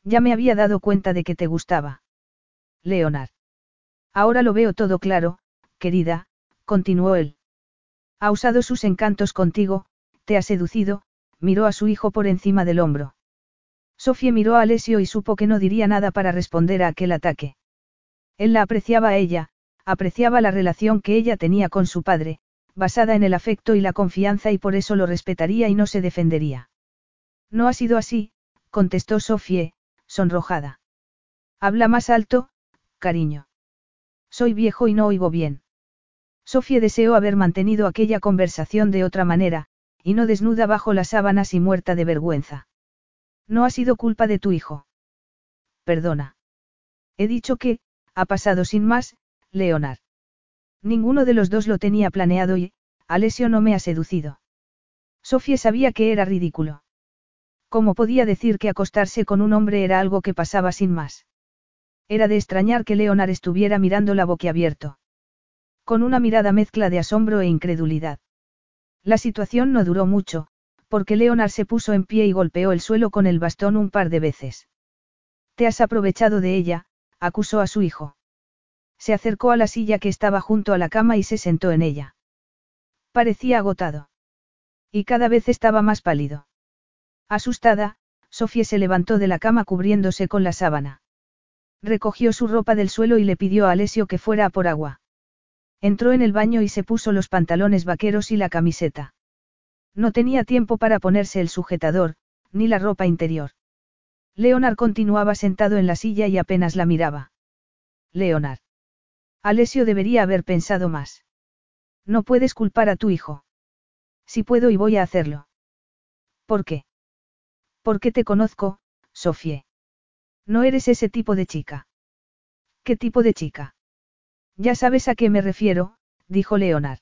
Ya me había dado cuenta de que te gustaba. Leonard. Ahora lo veo todo claro, querida, continuó él. Ha usado sus encantos contigo, te ha seducido, miró a su hijo por encima del hombro. Sofía miró a Alessio y supo que no diría nada para responder a aquel ataque. Él la apreciaba a ella, apreciaba la relación que ella tenía con su padre, basada en el afecto y la confianza y por eso lo respetaría y no se defendería. No ha sido así, contestó Sofie, sonrojada. Habla más alto, cariño. Soy viejo y no oigo bien. Sofie deseó haber mantenido aquella conversación de otra manera, y no desnuda bajo las sábanas y muerta de vergüenza. No ha sido culpa de tu hijo. Perdona. He dicho que, ha pasado sin más, Leonard. Ninguno de los dos lo tenía planeado y, Alessio no me ha seducido. Sofía sabía que era ridículo. ¿Cómo podía decir que acostarse con un hombre era algo que pasaba sin más? Era de extrañar que Leonard estuviera mirándola boquiabierto. Con una mirada mezcla de asombro e incredulidad. La situación no duró mucho, porque Leonard se puso en pie y golpeó el suelo con el bastón un par de veces. Te has aprovechado de ella, acusó a su hijo. Se acercó a la silla que estaba junto a la cama y se sentó en ella. Parecía agotado. Y cada vez estaba más pálido. Asustada, Sofía se levantó de la cama cubriéndose con la sábana. Recogió su ropa del suelo y le pidió a Alessio que fuera a por agua. Entró en el baño y se puso los pantalones vaqueros y la camiseta. No tenía tiempo para ponerse el sujetador, ni la ropa interior. Leonard continuaba sentado en la silla y apenas la miraba. Leonard. Alessio debería haber pensado más. No puedes culpar a tu hijo. Si puedo y voy a hacerlo. ¿Por qué? Porque te conozco, Sofie. No eres ese tipo de chica. ¿Qué tipo de chica? Ya sabes a qué me refiero, dijo Leonard.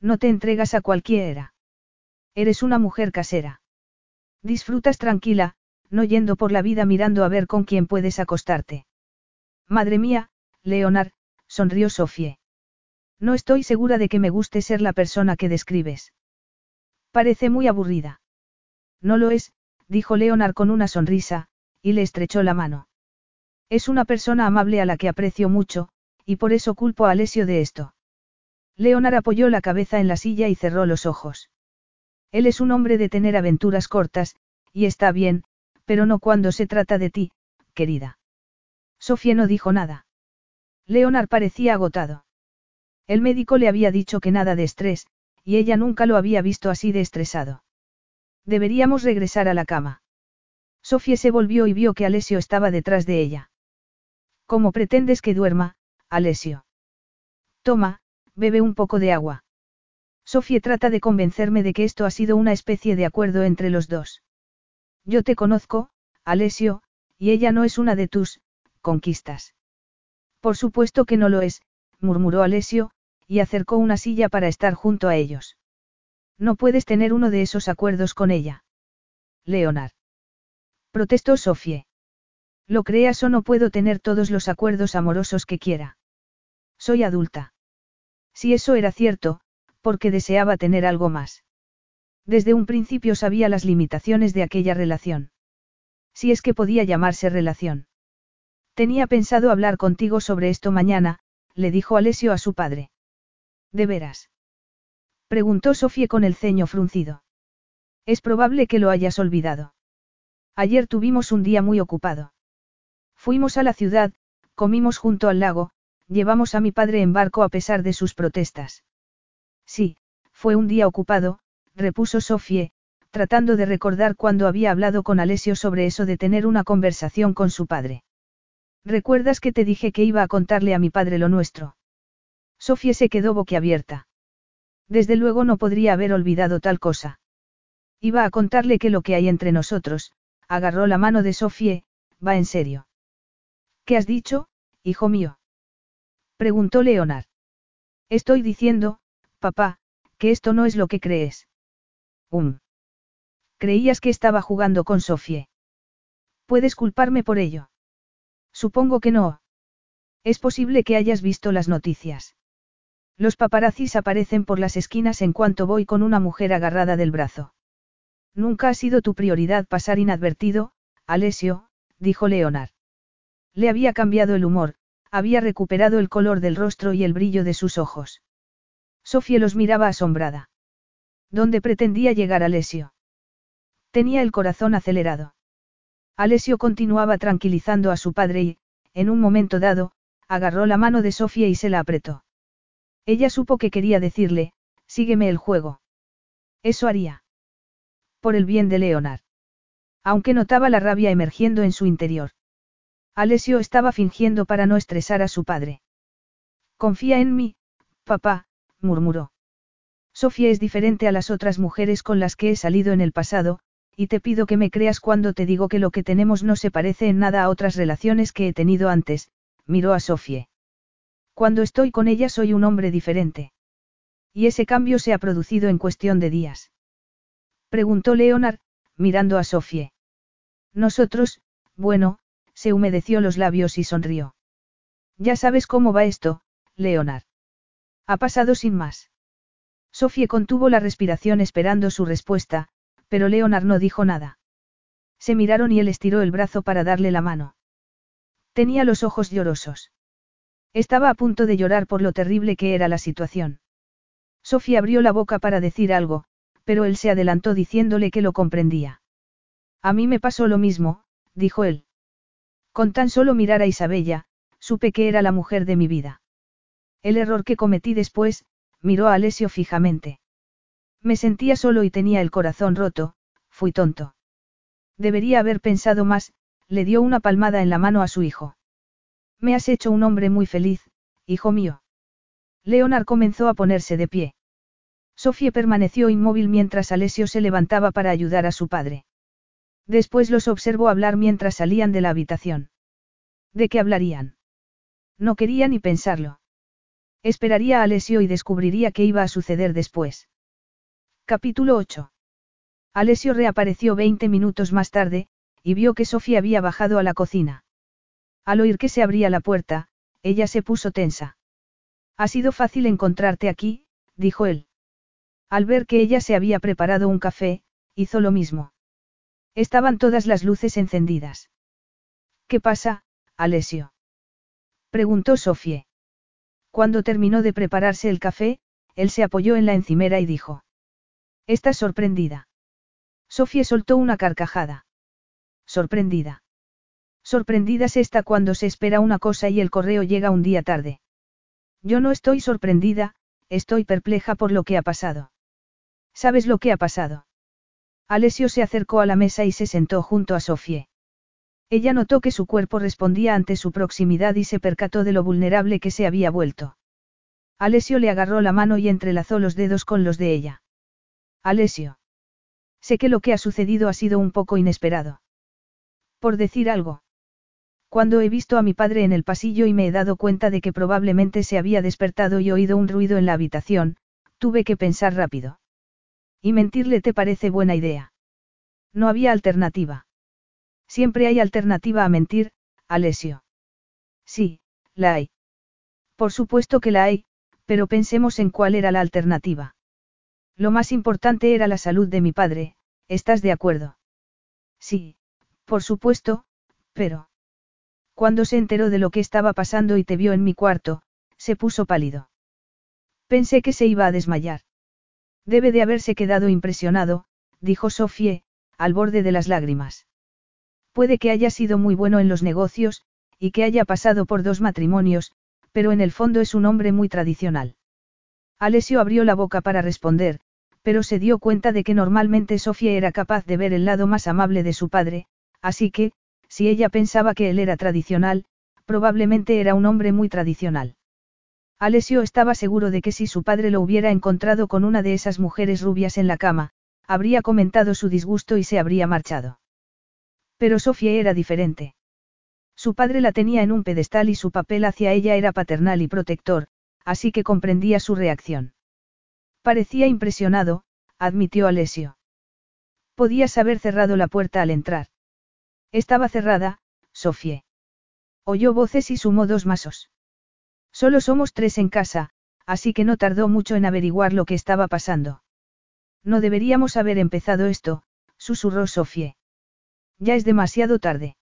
No te entregas a cualquiera. Eres una mujer casera. Disfrutas tranquila, no yendo por la vida mirando a ver con quién puedes acostarte. Madre mía, Leonard, sonrió Sofie. No estoy segura de que me guste ser la persona que describes. Parece muy aburrida. No lo es, dijo Leonard con una sonrisa, y le estrechó la mano. Es una persona amable a la que aprecio mucho, y por eso culpo a Alessio de esto. Leonard apoyó la cabeza en la silla y cerró los ojos. Él es un hombre de tener aventuras cortas, y está bien, pero no cuando se trata de ti, querida. Sofía no dijo nada. Leonard parecía agotado. El médico le había dicho que nada de estrés, y ella nunca lo había visto así de estresado. Deberíamos regresar a la cama. Sofía se volvió y vio que Alessio estaba detrás de ella. ¿Cómo pretendes que duerma, Alessio? Toma, bebe un poco de agua. Sofía trata de convencerme de que esto ha sido una especie de acuerdo entre los dos. Yo te conozco, Alessio, y ella no es una de tus conquistas. Por supuesto que no lo es, murmuró Alessio, y acercó una silla para estar junto a ellos. No puedes tener uno de esos acuerdos con ella. Leonard. Protestó Sofie. Lo creas o no puedo tener todos los acuerdos amorosos que quiera. Soy adulta. Si eso era cierto, porque deseaba tener algo más. Desde un principio sabía las limitaciones de aquella relación. Si es que podía llamarse relación. Tenía pensado hablar contigo sobre esto mañana, le dijo Alessio a su padre. ¿De veras? Preguntó Sofía con el ceño fruncido. Es probable que lo hayas olvidado. Ayer tuvimos un día muy ocupado. Fuimos a la ciudad, comimos junto al lago, llevamos a mi padre en barco a pesar de sus protestas. Sí, fue un día ocupado, repuso Sofie, tratando de recordar cuando había hablado con Alessio sobre eso de tener una conversación con su padre. ¿Recuerdas que te dije que iba a contarle a mi padre lo nuestro? Sofía se quedó boquiabierta. Desde luego no podría haber olvidado tal cosa. Iba a contarle que lo que hay entre nosotros, agarró la mano de Sofie, va en serio. ¿Qué has dicho, hijo mío? Preguntó Leonard. Estoy diciendo, papá, que esto no es lo que crees. Um. Creías que estaba jugando con Sofie. ¿Puedes culparme por ello? Supongo que no. Es posible que hayas visto las noticias. Los paparazzis aparecen por las esquinas en cuanto voy con una mujer agarrada del brazo. Nunca ha sido tu prioridad pasar inadvertido, Alessio, dijo Leonard. Le había cambiado el humor, había recuperado el color del rostro y el brillo de sus ojos. Sofía los miraba asombrada. ¿Dónde pretendía llegar Alessio? Tenía el corazón acelerado. Alessio continuaba tranquilizando a su padre y, en un momento dado, agarró la mano de Sofía y se la apretó. Ella supo que quería decirle, sígueme el juego. Eso haría. Por el bien de Leonard. Aunque notaba la rabia emergiendo en su interior. Alessio estaba fingiendo para no estresar a su padre. Confía en mí, papá, murmuró. Sofía es diferente a las otras mujeres con las que he salido en el pasado, y te pido que me creas cuando te digo que lo que tenemos no se parece en nada a otras relaciones que he tenido antes, miró a Sofía. Cuando estoy con ella soy un hombre diferente. Y ese cambio se ha producido en cuestión de días. Preguntó Leonard, mirando a Sofie. Nosotros, bueno, se humedeció los labios y sonrió. Ya sabes cómo va esto, Leonard. Ha pasado sin más. Sofía contuvo la respiración esperando su respuesta, pero Leonard no dijo nada. Se miraron y él estiró el brazo para darle la mano. Tenía los ojos llorosos. Estaba a punto de llorar por lo terrible que era la situación. Sofía abrió la boca para decir algo, pero él se adelantó diciéndole que lo comprendía. A mí me pasó lo mismo, dijo él. Con tan solo mirar a Isabella, supe que era la mujer de mi vida. El error que cometí después, miró a Alessio fijamente. Me sentía solo y tenía el corazón roto, fui tonto. Debería haber pensado más, le dio una palmada en la mano a su hijo. Me has hecho un hombre muy feliz, hijo mío. Leonard comenzó a ponerse de pie. Sofía permaneció inmóvil mientras Alessio se levantaba para ayudar a su padre. Después los observó hablar mientras salían de la habitación. ¿De qué hablarían? No quería ni pensarlo. Esperaría a Alessio y descubriría qué iba a suceder después. Capítulo 8. Alessio reapareció 20 minutos más tarde, y vio que Sofía había bajado a la cocina. Al oír que se abría la puerta, ella se puso tensa. Ha sido fácil encontrarte aquí, dijo él. Al ver que ella se había preparado un café, hizo lo mismo. Estaban todas las luces encendidas. ¿Qué pasa, Alessio? preguntó Sofía. Cuando terminó de prepararse el café, él se apoyó en la encimera y dijo. ¿Estás sorprendida? Sofía soltó una carcajada. Sorprendida. Sorprendida se está cuando se espera una cosa y el correo llega un día tarde. Yo no estoy sorprendida, estoy perpleja por lo que ha pasado. ¿Sabes lo que ha pasado? Alessio se acercó a la mesa y se sentó junto a Sofía. Ella notó que su cuerpo respondía ante su proximidad y se percató de lo vulnerable que se había vuelto. Alessio le agarró la mano y entrelazó los dedos con los de ella. Alessio. Sé que lo que ha sucedido ha sido un poco inesperado. Por decir algo. Cuando he visto a mi padre en el pasillo y me he dado cuenta de que probablemente se había despertado y oído un ruido en la habitación, tuve que pensar rápido. Y mentirle te parece buena idea. No había alternativa. Siempre hay alternativa a mentir, Alessio. Sí, la hay. Por supuesto que la hay, pero pensemos en cuál era la alternativa. Lo más importante era la salud de mi padre, ¿estás de acuerdo? Sí, por supuesto, pero... Cuando se enteró de lo que estaba pasando y te vio en mi cuarto, se puso pálido. Pensé que se iba a desmayar. Debe de haberse quedado impresionado, dijo Sofie, al borde de las lágrimas. Puede que haya sido muy bueno en los negocios, y que haya pasado por dos matrimonios, pero en el fondo es un hombre muy tradicional. Alessio abrió la boca para responder, pero se dio cuenta de que normalmente Sofía era capaz de ver el lado más amable de su padre, así que, si ella pensaba que él era tradicional, probablemente era un hombre muy tradicional. Alessio estaba seguro de que si su padre lo hubiera encontrado con una de esas mujeres rubias en la cama, habría comentado su disgusto y se habría marchado. Pero Sofía era diferente. Su padre la tenía en un pedestal y su papel hacia ella era paternal y protector, así que comprendía su reacción. Parecía impresionado, admitió Alessio. Podías haber cerrado la puerta al entrar. Estaba cerrada, Sofía. Oyó voces y sumó dos masos. Solo somos tres en casa, así que no tardó mucho en averiguar lo que estaba pasando. No deberíamos haber empezado esto, susurró Sofía. Ya es demasiado tarde.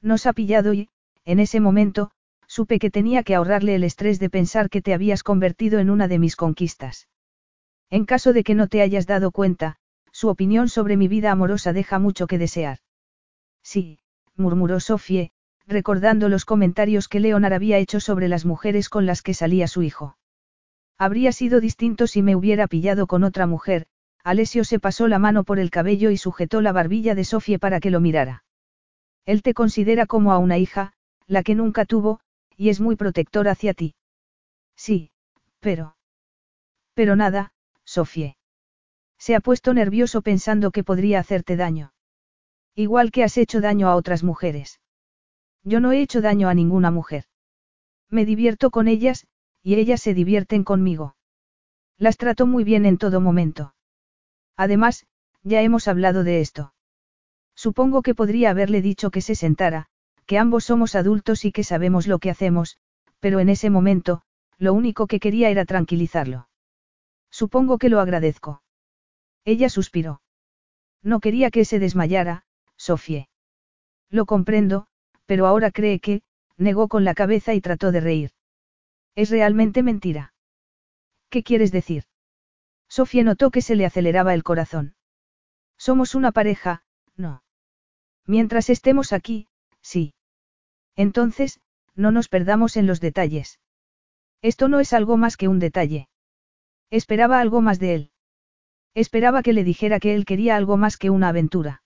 Nos ha pillado y, en ese momento, supe que tenía que ahorrarle el estrés de pensar que te habías convertido en una de mis conquistas. En caso de que no te hayas dado cuenta, su opinión sobre mi vida amorosa deja mucho que desear. Sí, murmuró Sofie, recordando los comentarios que Leonard había hecho sobre las mujeres con las que salía su hijo. Habría sido distinto si me hubiera pillado con otra mujer, Alessio se pasó la mano por el cabello y sujetó la barbilla de Sofía para que lo mirara. Él te considera como a una hija, la que nunca tuvo, y es muy protector hacia ti. Sí, pero... Pero nada, Sofía. Se ha puesto nervioso pensando que podría hacerte daño. Igual que has hecho daño a otras mujeres. Yo no he hecho daño a ninguna mujer. Me divierto con ellas, y ellas se divierten conmigo. Las trato muy bien en todo momento. Además, ya hemos hablado de esto. Supongo que podría haberle dicho que se sentara, que ambos somos adultos y que sabemos lo que hacemos, pero en ese momento, lo único que quería era tranquilizarlo. Supongo que lo agradezco. Ella suspiró. No quería que se desmayara, Sofie. Lo comprendo, pero ahora cree que, negó con la cabeza y trató de reír. Es realmente mentira. ¿Qué quieres decir? Sofía notó que se le aceleraba el corazón. Somos una pareja, no. Mientras estemos aquí, sí. Entonces, no nos perdamos en los detalles. Esto no es algo más que un detalle. Esperaba algo más de él. Esperaba que le dijera que él quería algo más que una aventura.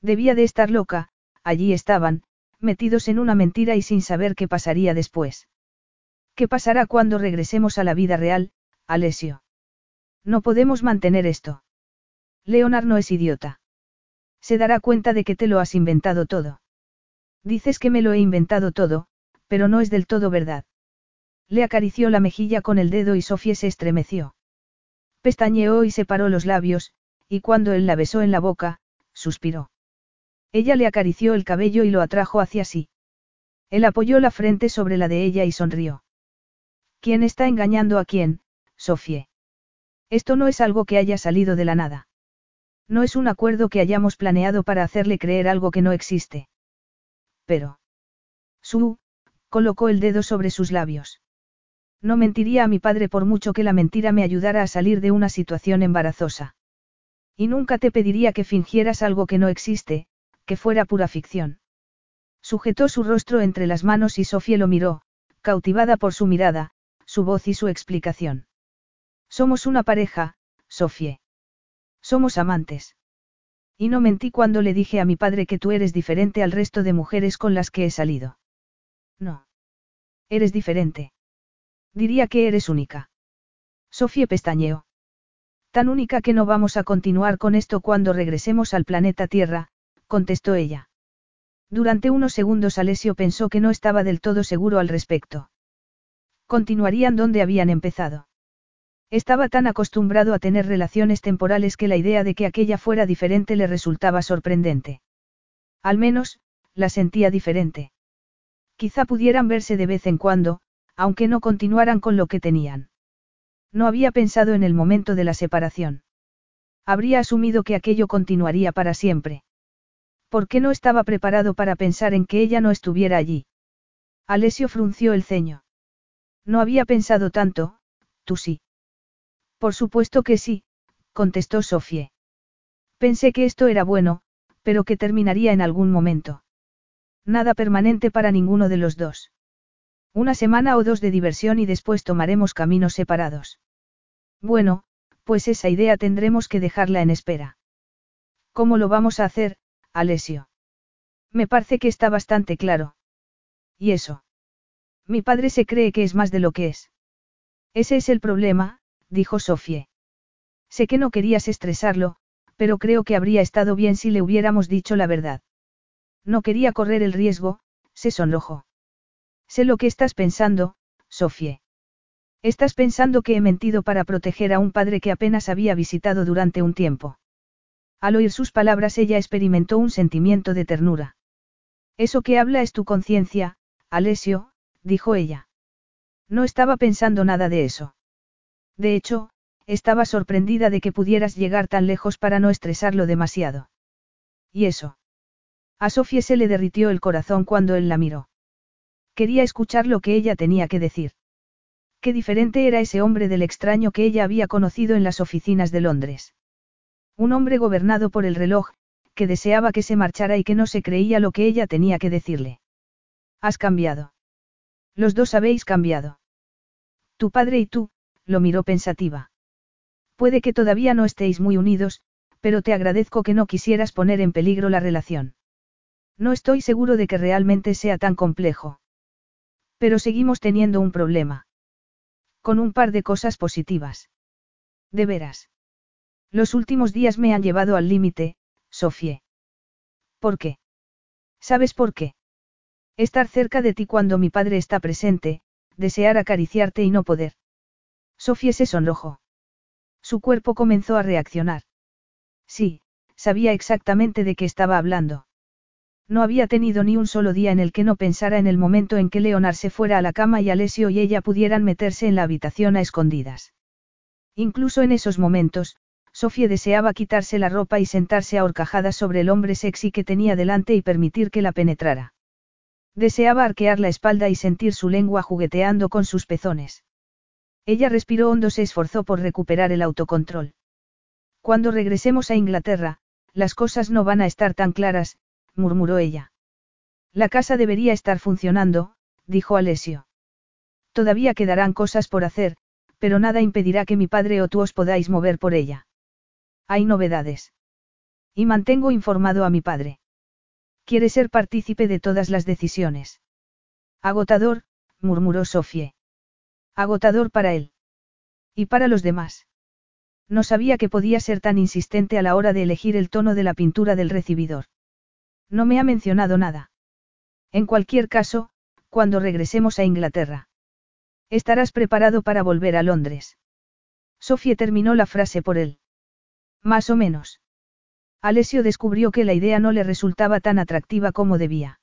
Debía de estar loca, allí estaban, metidos en una mentira y sin saber qué pasaría después. ¿Qué pasará cuando regresemos a la vida real, Alessio? No podemos mantener esto. Leonard no es idiota. Se dará cuenta de que te lo has inventado todo. Dices que me lo he inventado todo, pero no es del todo verdad. Le acarició la mejilla con el dedo y Sofía se estremeció. Pestañeó y separó los labios, y cuando él la besó en la boca, suspiró. Ella le acarició el cabello y lo atrajo hacia sí. Él apoyó la frente sobre la de ella y sonrió. ¿Quién está engañando a quién, Sofía? Esto no es algo que haya salido de la nada. No es un acuerdo que hayamos planeado para hacerle creer algo que no existe. Pero. Su, colocó el dedo sobre sus labios. No mentiría a mi padre por mucho que la mentira me ayudara a salir de una situación embarazosa. Y nunca te pediría que fingieras algo que no existe, que fuera pura ficción. Sujetó su rostro entre las manos y Sofía lo miró, cautivada por su mirada, su voz y su explicación. Somos una pareja, Sofía. Somos amantes. Y no mentí cuando le dije a mi padre que tú eres diferente al resto de mujeres con las que he salido. No. Eres diferente. Diría que eres única. Sofía pestañeó. Tan única que no vamos a continuar con esto cuando regresemos al planeta Tierra, contestó ella. Durante unos segundos Alessio pensó que no estaba del todo seguro al respecto. Continuarían donde habían empezado. Estaba tan acostumbrado a tener relaciones temporales que la idea de que aquella fuera diferente le resultaba sorprendente. Al menos, la sentía diferente. Quizá pudieran verse de vez en cuando, aunque no continuaran con lo que tenían. No había pensado en el momento de la separación. Habría asumido que aquello continuaría para siempre. ¿Por qué no estaba preparado para pensar en que ella no estuviera allí? Alessio frunció el ceño. No había pensado tanto, tú sí. Por supuesto que sí, contestó Sofie. Pensé que esto era bueno, pero que terminaría en algún momento. Nada permanente para ninguno de los dos. Una semana o dos de diversión y después tomaremos caminos separados. Bueno, pues esa idea tendremos que dejarla en espera. ¿Cómo lo vamos a hacer, Alessio? Me parece que está bastante claro. ¿Y eso? Mi padre se cree que es más de lo que es. Ese es el problema, dijo Sofie. Sé que no querías estresarlo, pero creo que habría estado bien si le hubiéramos dicho la verdad. No quería correr el riesgo, se sonrojó. Sé lo que estás pensando, Sofie. Estás pensando que he mentido para proteger a un padre que apenas había visitado durante un tiempo. Al oír sus palabras ella experimentó un sentimiento de ternura. Eso que habla es tu conciencia, Alessio, dijo ella. No estaba pensando nada de eso. De hecho, estaba sorprendida de que pudieras llegar tan lejos para no estresarlo demasiado. ¿Y eso? A Sofía se le derritió el corazón cuando él la miró. Quería escuchar lo que ella tenía que decir. Qué diferente era ese hombre del extraño que ella había conocido en las oficinas de Londres. Un hombre gobernado por el reloj, que deseaba que se marchara y que no se creía lo que ella tenía que decirle. Has cambiado. Los dos habéis cambiado. Tu padre y tú, lo miró pensativa. Puede que todavía no estéis muy unidos, pero te agradezco que no quisieras poner en peligro la relación. No estoy seguro de que realmente sea tan complejo. Pero seguimos teniendo un problema. Con un par de cosas positivas. De veras. Los últimos días me han llevado al límite, Sofie. ¿Por qué? ¿Sabes por qué? Estar cerca de ti cuando mi padre está presente, desear acariciarte y no poder. Sofía se sonrojó. Su cuerpo comenzó a reaccionar. Sí, sabía exactamente de qué estaba hablando. No había tenido ni un solo día en el que no pensara en el momento en que Leonard se fuera a la cama y Alessio y ella pudieran meterse en la habitación a escondidas. Incluso en esos momentos, Sofía deseaba quitarse la ropa y sentarse a horcajadas sobre el hombre sexy que tenía delante y permitir que la penetrara. Deseaba arquear la espalda y sentir su lengua jugueteando con sus pezones. Ella respiró hondo, se esforzó por recuperar el autocontrol. Cuando regresemos a Inglaterra, las cosas no van a estar tan claras, murmuró ella. La casa debería estar funcionando, dijo Alessio. Todavía quedarán cosas por hacer, pero nada impedirá que mi padre o tú os podáis mover por ella. Hay novedades. Y mantengo informado a mi padre. Quiere ser partícipe de todas las decisiones. Agotador, murmuró Sofie. Agotador para él. Y para los demás. No sabía que podía ser tan insistente a la hora de elegir el tono de la pintura del recibidor. No me ha mencionado nada. En cualquier caso, cuando regresemos a Inglaterra. Estarás preparado para volver a Londres. Sofie terminó la frase por él. Más o menos. Alessio descubrió que la idea no le resultaba tan atractiva como debía.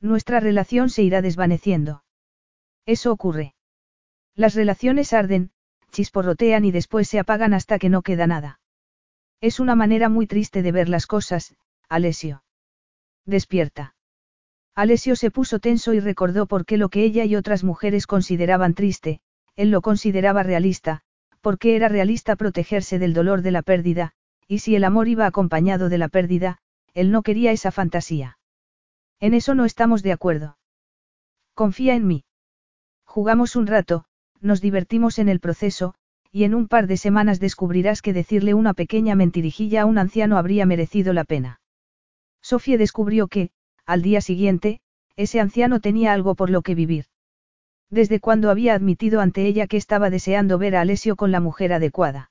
Nuestra relación se irá desvaneciendo. Eso ocurre. Las relaciones arden, chisporrotean y después se apagan hasta que no queda nada. Es una manera muy triste de ver las cosas, Alessio. Despierta. Alessio se puso tenso y recordó por qué lo que ella y otras mujeres consideraban triste, él lo consideraba realista, porque era realista protegerse del dolor de la pérdida, y si el amor iba acompañado de la pérdida, él no quería esa fantasía. En eso no estamos de acuerdo. Confía en mí. Jugamos un rato, nos divertimos en el proceso, y en un par de semanas descubrirás que decirle una pequeña mentirijilla a un anciano habría merecido la pena. Sofía descubrió que, al día siguiente, ese anciano tenía algo por lo que vivir desde cuando había admitido ante ella que estaba deseando ver a Alessio con la mujer adecuada.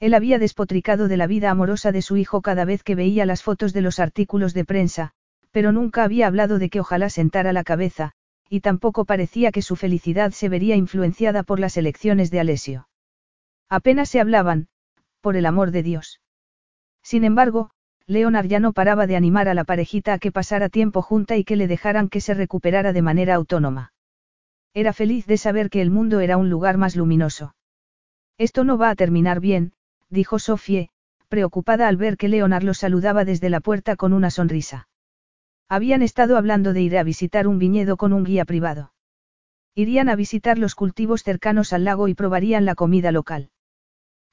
Él había despotricado de la vida amorosa de su hijo cada vez que veía las fotos de los artículos de prensa, pero nunca había hablado de que ojalá sentara la cabeza, y tampoco parecía que su felicidad se vería influenciada por las elecciones de Alessio. Apenas se hablaban, por el amor de Dios. Sin embargo, Leonard ya no paraba de animar a la parejita a que pasara tiempo junta y que le dejaran que se recuperara de manera autónoma. Era feliz de saber que el mundo era un lugar más luminoso. Esto no va a terminar bien, dijo Sofie, preocupada al ver que Leonard lo saludaba desde la puerta con una sonrisa. Habían estado hablando de ir a visitar un viñedo con un guía privado. Irían a visitar los cultivos cercanos al lago y probarían la comida local.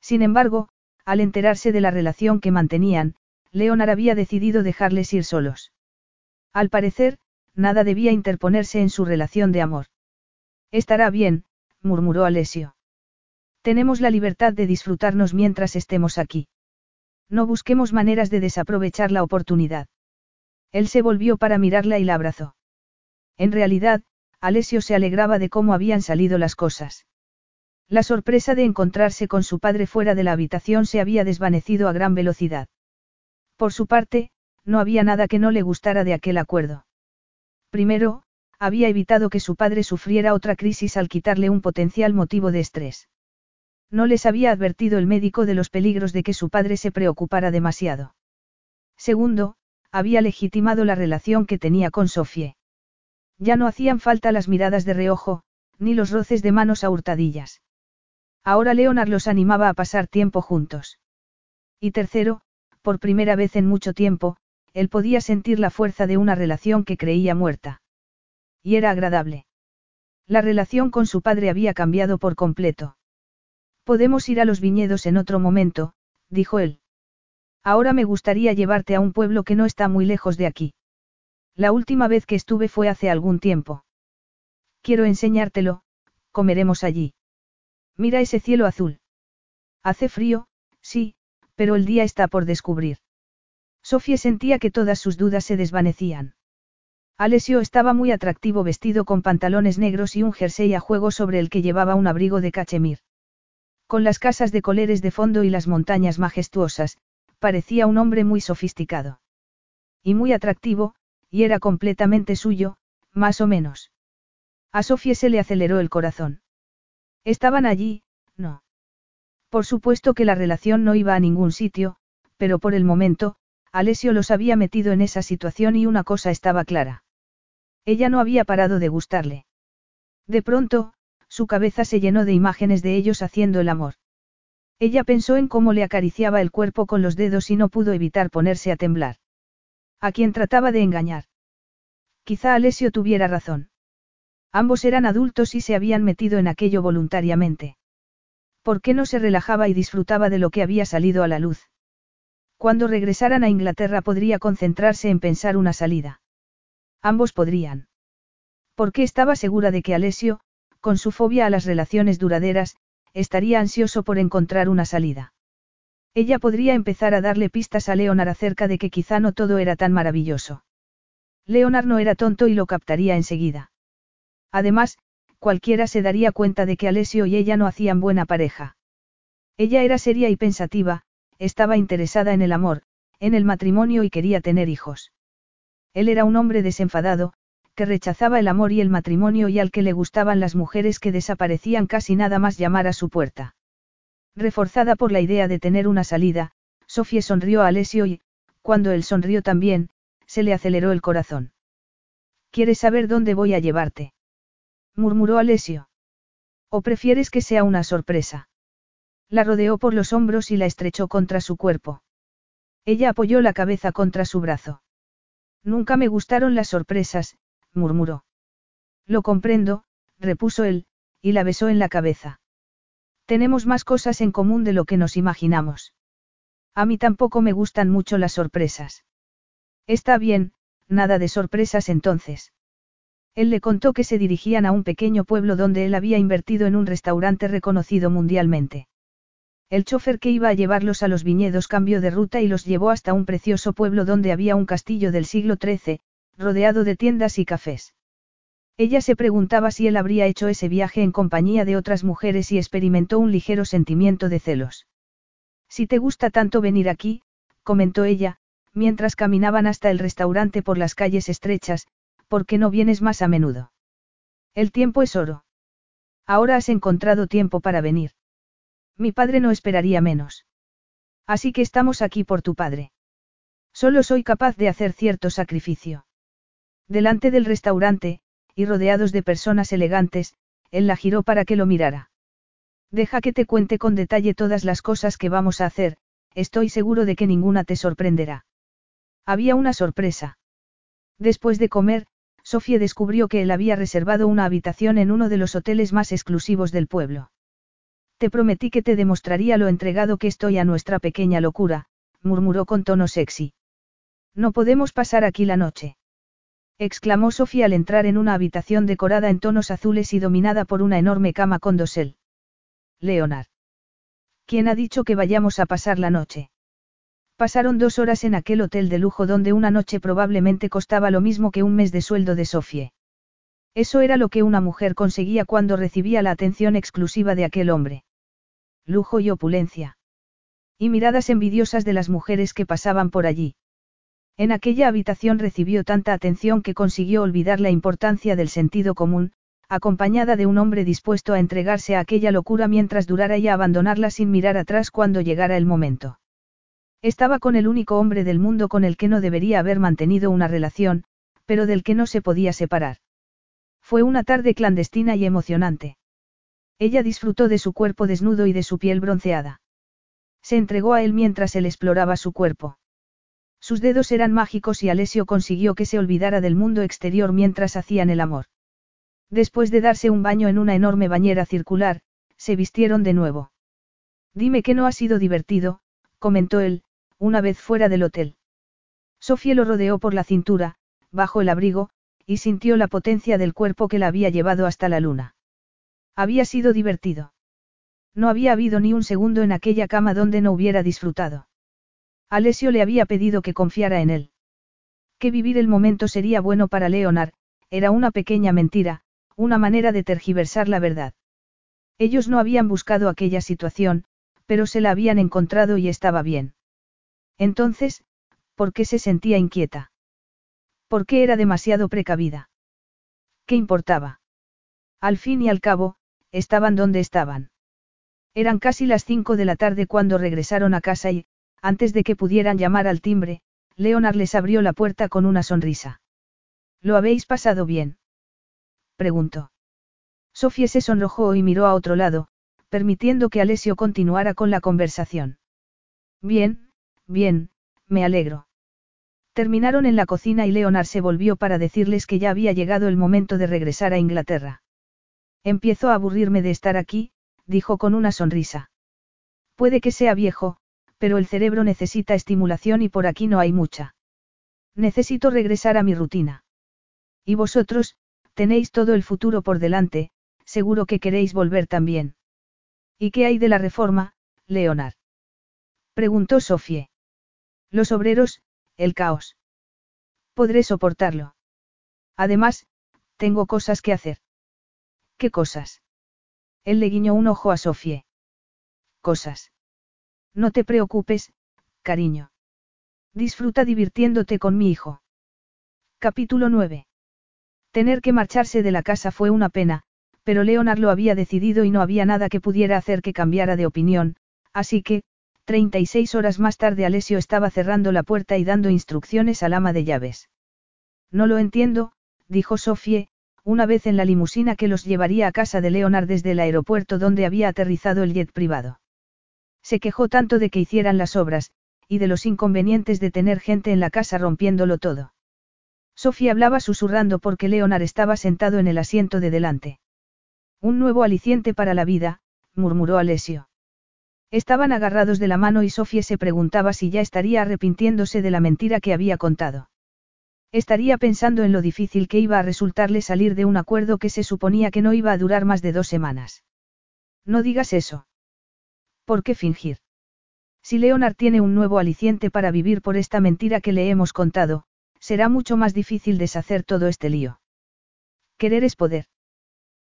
Sin embargo, al enterarse de la relación que mantenían, Leonard había decidido dejarles ir solos. Al parecer, nada debía interponerse en su relación de amor. Estará bien, murmuró Alessio. Tenemos la libertad de disfrutarnos mientras estemos aquí. No busquemos maneras de desaprovechar la oportunidad. Él se volvió para mirarla y la abrazó. En realidad, Alessio se alegraba de cómo habían salido las cosas. La sorpresa de encontrarse con su padre fuera de la habitación se había desvanecido a gran velocidad. Por su parte, no había nada que no le gustara de aquel acuerdo. Primero, había evitado que su padre sufriera otra crisis al quitarle un potencial motivo de estrés. No les había advertido el médico de los peligros de que su padre se preocupara demasiado. Segundo, había legitimado la relación que tenía con Sofie. Ya no hacían falta las miradas de reojo, ni los roces de manos a hurtadillas. Ahora Leonard los animaba a pasar tiempo juntos. Y tercero, por primera vez en mucho tiempo, él podía sentir la fuerza de una relación que creía muerta. Y era agradable. La relación con su padre había cambiado por completo. Podemos ir a los viñedos en otro momento, dijo él. Ahora me gustaría llevarte a un pueblo que no está muy lejos de aquí. La última vez que estuve fue hace algún tiempo. Quiero enseñártelo, comeremos allí. Mira ese cielo azul. Hace frío, sí, pero el día está por descubrir. Sofía sentía que todas sus dudas se desvanecían. Alessio estaba muy atractivo vestido con pantalones negros y un jersey a juego sobre el que llevaba un abrigo de cachemir. Con las casas de coleres de fondo y las montañas majestuosas, parecía un hombre muy sofisticado. Y muy atractivo, y era completamente suyo, más o menos. A Sofía se le aceleró el corazón. Estaban allí, no. Por supuesto que la relación no iba a ningún sitio, pero por el momento, Alessio los había metido en esa situación y una cosa estaba clara. Ella no había parado de gustarle. De pronto, su cabeza se llenó de imágenes de ellos haciendo el amor. Ella pensó en cómo le acariciaba el cuerpo con los dedos y no pudo evitar ponerse a temblar. A quien trataba de engañar. Quizá Alessio tuviera razón. Ambos eran adultos y se habían metido en aquello voluntariamente. ¿Por qué no se relajaba y disfrutaba de lo que había salido a la luz? Cuando regresaran a Inglaterra podría concentrarse en pensar una salida. Ambos podrían. Porque estaba segura de que Alessio, con su fobia a las relaciones duraderas, estaría ansioso por encontrar una salida. Ella podría empezar a darle pistas a Leonard acerca de que quizá no todo era tan maravilloso. Leonard no era tonto y lo captaría enseguida. Además, cualquiera se daría cuenta de que Alessio y ella no hacían buena pareja. Ella era seria y pensativa, estaba interesada en el amor, en el matrimonio y quería tener hijos. Él era un hombre desenfadado, que rechazaba el amor y el matrimonio y al que le gustaban las mujeres que desaparecían casi nada más llamar a su puerta. Reforzada por la idea de tener una salida, Sofía sonrió a Alessio y, cuando él sonrió también, se le aceleró el corazón. ¿Quieres saber dónde voy a llevarte? murmuró Alessio. ¿O prefieres que sea una sorpresa? La rodeó por los hombros y la estrechó contra su cuerpo. Ella apoyó la cabeza contra su brazo. Nunca me gustaron las sorpresas, murmuró. Lo comprendo, repuso él, y la besó en la cabeza. Tenemos más cosas en común de lo que nos imaginamos. A mí tampoco me gustan mucho las sorpresas. Está bien, nada de sorpresas entonces. Él le contó que se dirigían a un pequeño pueblo donde él había invertido en un restaurante reconocido mundialmente. El chofer que iba a llevarlos a los viñedos cambió de ruta y los llevó hasta un precioso pueblo donde había un castillo del siglo XIII, rodeado de tiendas y cafés. Ella se preguntaba si él habría hecho ese viaje en compañía de otras mujeres y experimentó un ligero sentimiento de celos. Si te gusta tanto venir aquí, comentó ella, mientras caminaban hasta el restaurante por las calles estrechas, ¿por qué no vienes más a menudo? El tiempo es oro. Ahora has encontrado tiempo para venir. Mi padre no esperaría menos. Así que estamos aquí por tu padre. Solo soy capaz de hacer cierto sacrificio. Delante del restaurante, y rodeados de personas elegantes, él la giró para que lo mirara. Deja que te cuente con detalle todas las cosas que vamos a hacer, estoy seguro de que ninguna te sorprenderá. Había una sorpresa. Después de comer, Sofía descubrió que él había reservado una habitación en uno de los hoteles más exclusivos del pueblo. Te prometí que te demostraría lo entregado que estoy a nuestra pequeña locura, murmuró con tono sexy. No podemos pasar aquí la noche. exclamó Sofía al entrar en una habitación decorada en tonos azules y dominada por una enorme cama con dosel. Leonard. ¿Quién ha dicho que vayamos a pasar la noche? Pasaron dos horas en aquel hotel de lujo donde una noche probablemente costaba lo mismo que un mes de sueldo de Sofía. Eso era lo que una mujer conseguía cuando recibía la atención exclusiva de aquel hombre lujo y opulencia. Y miradas envidiosas de las mujeres que pasaban por allí. En aquella habitación recibió tanta atención que consiguió olvidar la importancia del sentido común, acompañada de un hombre dispuesto a entregarse a aquella locura mientras durara y a abandonarla sin mirar atrás cuando llegara el momento. Estaba con el único hombre del mundo con el que no debería haber mantenido una relación, pero del que no se podía separar. Fue una tarde clandestina y emocionante. Ella disfrutó de su cuerpo desnudo y de su piel bronceada. Se entregó a él mientras él exploraba su cuerpo. Sus dedos eran mágicos y Alessio consiguió que se olvidara del mundo exterior mientras hacían el amor. Después de darse un baño en una enorme bañera circular, se vistieron de nuevo. Dime que no ha sido divertido, comentó él, una vez fuera del hotel. Sofía lo rodeó por la cintura, bajo el abrigo, y sintió la potencia del cuerpo que la había llevado hasta la luna. Había sido divertido. No había habido ni un segundo en aquella cama donde no hubiera disfrutado. Alessio le había pedido que confiara en él. Que vivir el momento sería bueno para Leonard, era una pequeña mentira, una manera de tergiversar la verdad. Ellos no habían buscado aquella situación, pero se la habían encontrado y estaba bien. Entonces, ¿por qué se sentía inquieta? ¿Por qué era demasiado precavida? ¿Qué importaba? Al fin y al cabo, estaban donde estaban. Eran casi las cinco de la tarde cuando regresaron a casa y, antes de que pudieran llamar al timbre, Leonard les abrió la puerta con una sonrisa. ¿Lo habéis pasado bien? preguntó. Sofía se sonrojó y miró a otro lado, permitiendo que Alessio continuara con la conversación. Bien, bien, me alegro. Terminaron en la cocina y Leonard se volvió para decirles que ya había llegado el momento de regresar a Inglaterra. Empiezo a aburrirme de estar aquí, dijo con una sonrisa. Puede que sea viejo, pero el cerebro necesita estimulación y por aquí no hay mucha. Necesito regresar a mi rutina. Y vosotros, tenéis todo el futuro por delante, seguro que queréis volver también. ¿Y qué hay de la reforma, Leonard? Preguntó Sofie. Los obreros, el caos. Podré soportarlo. Además, tengo cosas que hacer. ¿Qué cosas? Él le guiñó un ojo a Sofie. Cosas. No te preocupes, cariño. Disfruta divirtiéndote con mi hijo. Capítulo 9. Tener que marcharse de la casa fue una pena, pero Leonard lo había decidido y no había nada que pudiera hacer que cambiara de opinión, así que, 36 horas más tarde Alessio estaba cerrando la puerta y dando instrucciones al ama de llaves. No lo entiendo, dijo Sofie, una vez en la limusina que los llevaría a casa de Leonard desde el aeropuerto donde había aterrizado el jet privado. Se quejó tanto de que hicieran las obras, y de los inconvenientes de tener gente en la casa rompiéndolo todo. Sofía hablaba susurrando porque Leonard estaba sentado en el asiento de delante. Un nuevo aliciente para la vida, murmuró Alessio. Estaban agarrados de la mano y Sofía se preguntaba si ya estaría arrepintiéndose de la mentira que había contado. Estaría pensando en lo difícil que iba a resultarle salir de un acuerdo que se suponía que no iba a durar más de dos semanas. No digas eso. ¿Por qué fingir? Si Leonard tiene un nuevo aliciente para vivir por esta mentira que le hemos contado, será mucho más difícil deshacer todo este lío. Querer es poder.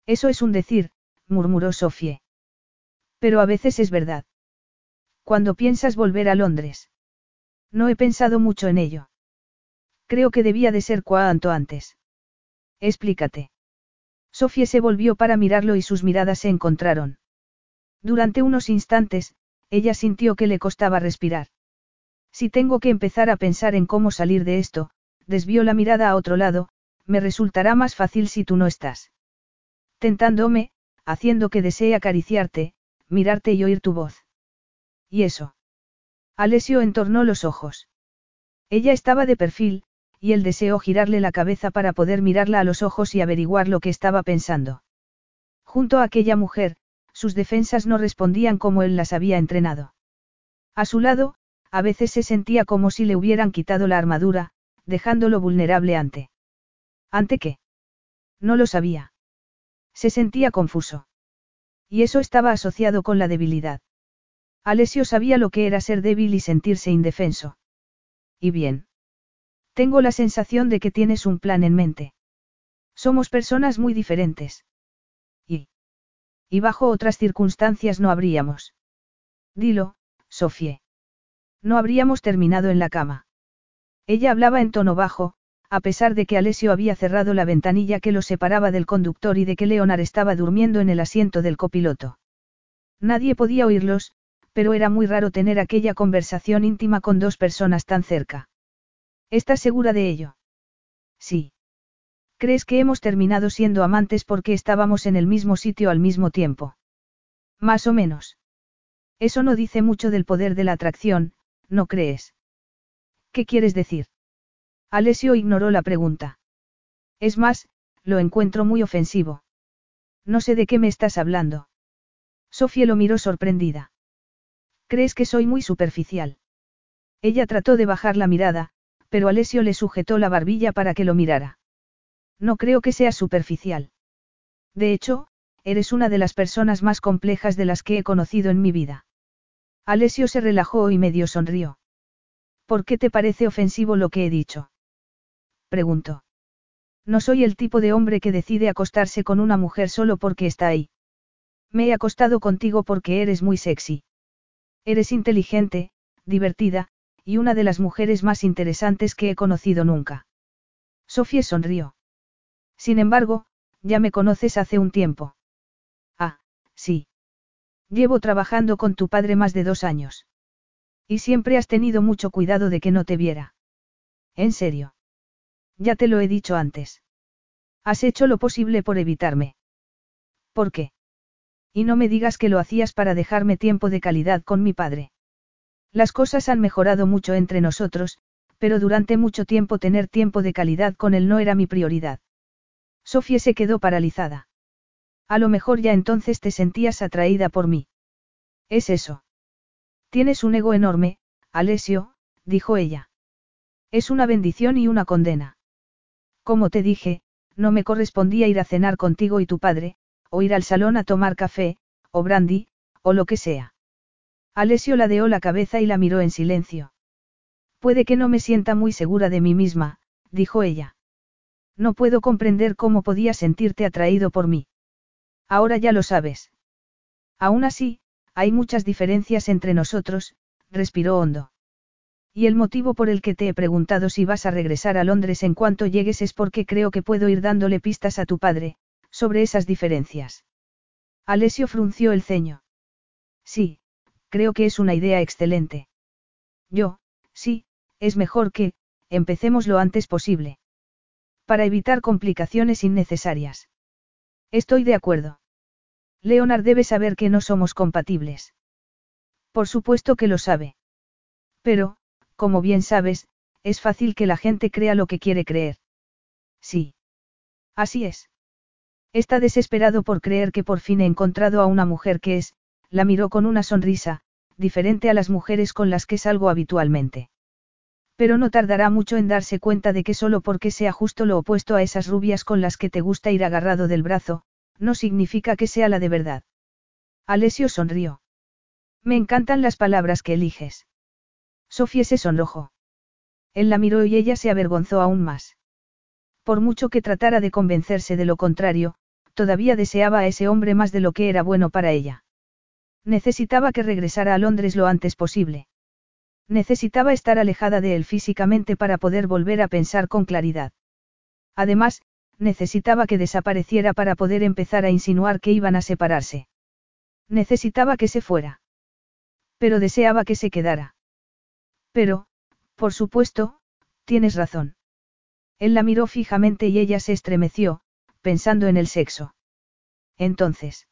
Eso es un decir, murmuró Sofie. Pero a veces es verdad. Cuando piensas volver a Londres? No he pensado mucho en ello. Creo que debía de ser cuanto antes. Explícate. Sofía se volvió para mirarlo y sus miradas se encontraron. Durante unos instantes, ella sintió que le costaba respirar. Si tengo que empezar a pensar en cómo salir de esto, desvió la mirada a otro lado, me resultará más fácil si tú no estás. Tentándome, haciendo que desee acariciarte, mirarte y oír tu voz. ¿Y eso? Alessio entornó los ojos. Ella estaba de perfil, y él deseó girarle la cabeza para poder mirarla a los ojos y averiguar lo que estaba pensando. Junto a aquella mujer, sus defensas no respondían como él las había entrenado. A su lado, a veces se sentía como si le hubieran quitado la armadura, dejándolo vulnerable ante. ¿Ante qué? No lo sabía. Se sentía confuso. Y eso estaba asociado con la debilidad. Alessio sabía lo que era ser débil y sentirse indefenso. Y bien. Tengo la sensación de que tienes un plan en mente. Somos personas muy diferentes. Y. Y bajo otras circunstancias no habríamos. Dilo, Sofie. No habríamos terminado en la cama. Ella hablaba en tono bajo, a pesar de que Alessio había cerrado la ventanilla que lo separaba del conductor y de que Leonard estaba durmiendo en el asiento del copiloto. Nadie podía oírlos, pero era muy raro tener aquella conversación íntima con dos personas tan cerca. ¿Estás segura de ello? Sí. ¿Crees que hemos terminado siendo amantes porque estábamos en el mismo sitio al mismo tiempo? Más o menos. Eso no dice mucho del poder de la atracción, ¿no crees? ¿Qué quieres decir? Alessio ignoró la pregunta. Es más, lo encuentro muy ofensivo. No sé de qué me estás hablando. Sofía lo miró sorprendida. ¿Crees que soy muy superficial? Ella trató de bajar la mirada, pero Alessio le sujetó la barbilla para que lo mirara. No creo que sea superficial. De hecho, eres una de las personas más complejas de las que he conocido en mi vida. Alessio se relajó y medio sonrió. ¿Por qué te parece ofensivo lo que he dicho? preguntó. No soy el tipo de hombre que decide acostarse con una mujer solo porque está ahí. Me he acostado contigo porque eres muy sexy. Eres inteligente, divertida, y una de las mujeres más interesantes que he conocido nunca. Sofía sonrió. Sin embargo, ya me conoces hace un tiempo. Ah, sí. Llevo trabajando con tu padre más de dos años. Y siempre has tenido mucho cuidado de que no te viera. ¿En serio? Ya te lo he dicho antes. Has hecho lo posible por evitarme. ¿Por qué? Y no me digas que lo hacías para dejarme tiempo de calidad con mi padre. Las cosas han mejorado mucho entre nosotros, pero durante mucho tiempo tener tiempo de calidad con él no era mi prioridad. Sofía se quedó paralizada. A lo mejor ya entonces te sentías atraída por mí. Es eso. Tienes un ego enorme, Alessio, dijo ella. Es una bendición y una condena. Como te dije, no me correspondía ir a cenar contigo y tu padre, o ir al salón a tomar café, o brandy, o lo que sea. Alessio ladeó la cabeza y la miró en silencio. Puede que no me sienta muy segura de mí misma, dijo ella. No puedo comprender cómo podías sentirte atraído por mí. Ahora ya lo sabes. Aún así, hay muchas diferencias entre nosotros, respiró hondo. Y el motivo por el que te he preguntado si vas a regresar a Londres en cuanto llegues es porque creo que puedo ir dándole pistas a tu padre, sobre esas diferencias. Alessio frunció el ceño. Sí, creo que es una idea excelente. Yo, sí, es mejor que, empecemos lo antes posible. Para evitar complicaciones innecesarias. Estoy de acuerdo. Leonard debe saber que no somos compatibles. Por supuesto que lo sabe. Pero, como bien sabes, es fácil que la gente crea lo que quiere creer. Sí. Así es. Está desesperado por creer que por fin he encontrado a una mujer que es, la miró con una sonrisa, diferente a las mujeres con las que salgo habitualmente. Pero no tardará mucho en darse cuenta de que solo porque sea justo lo opuesto a esas rubias con las que te gusta ir agarrado del brazo, no significa que sea la de verdad. Alessio sonrió. Me encantan las palabras que eliges. Sofía se sonrojó. Él la miró y ella se avergonzó aún más. Por mucho que tratara de convencerse de lo contrario, todavía deseaba a ese hombre más de lo que era bueno para ella. Necesitaba que regresara a Londres lo antes posible. Necesitaba estar alejada de él físicamente para poder volver a pensar con claridad. Además, necesitaba que desapareciera para poder empezar a insinuar que iban a separarse. Necesitaba que se fuera. Pero deseaba que se quedara. Pero, por supuesto, tienes razón. Él la miró fijamente y ella se estremeció, pensando en el sexo. Entonces.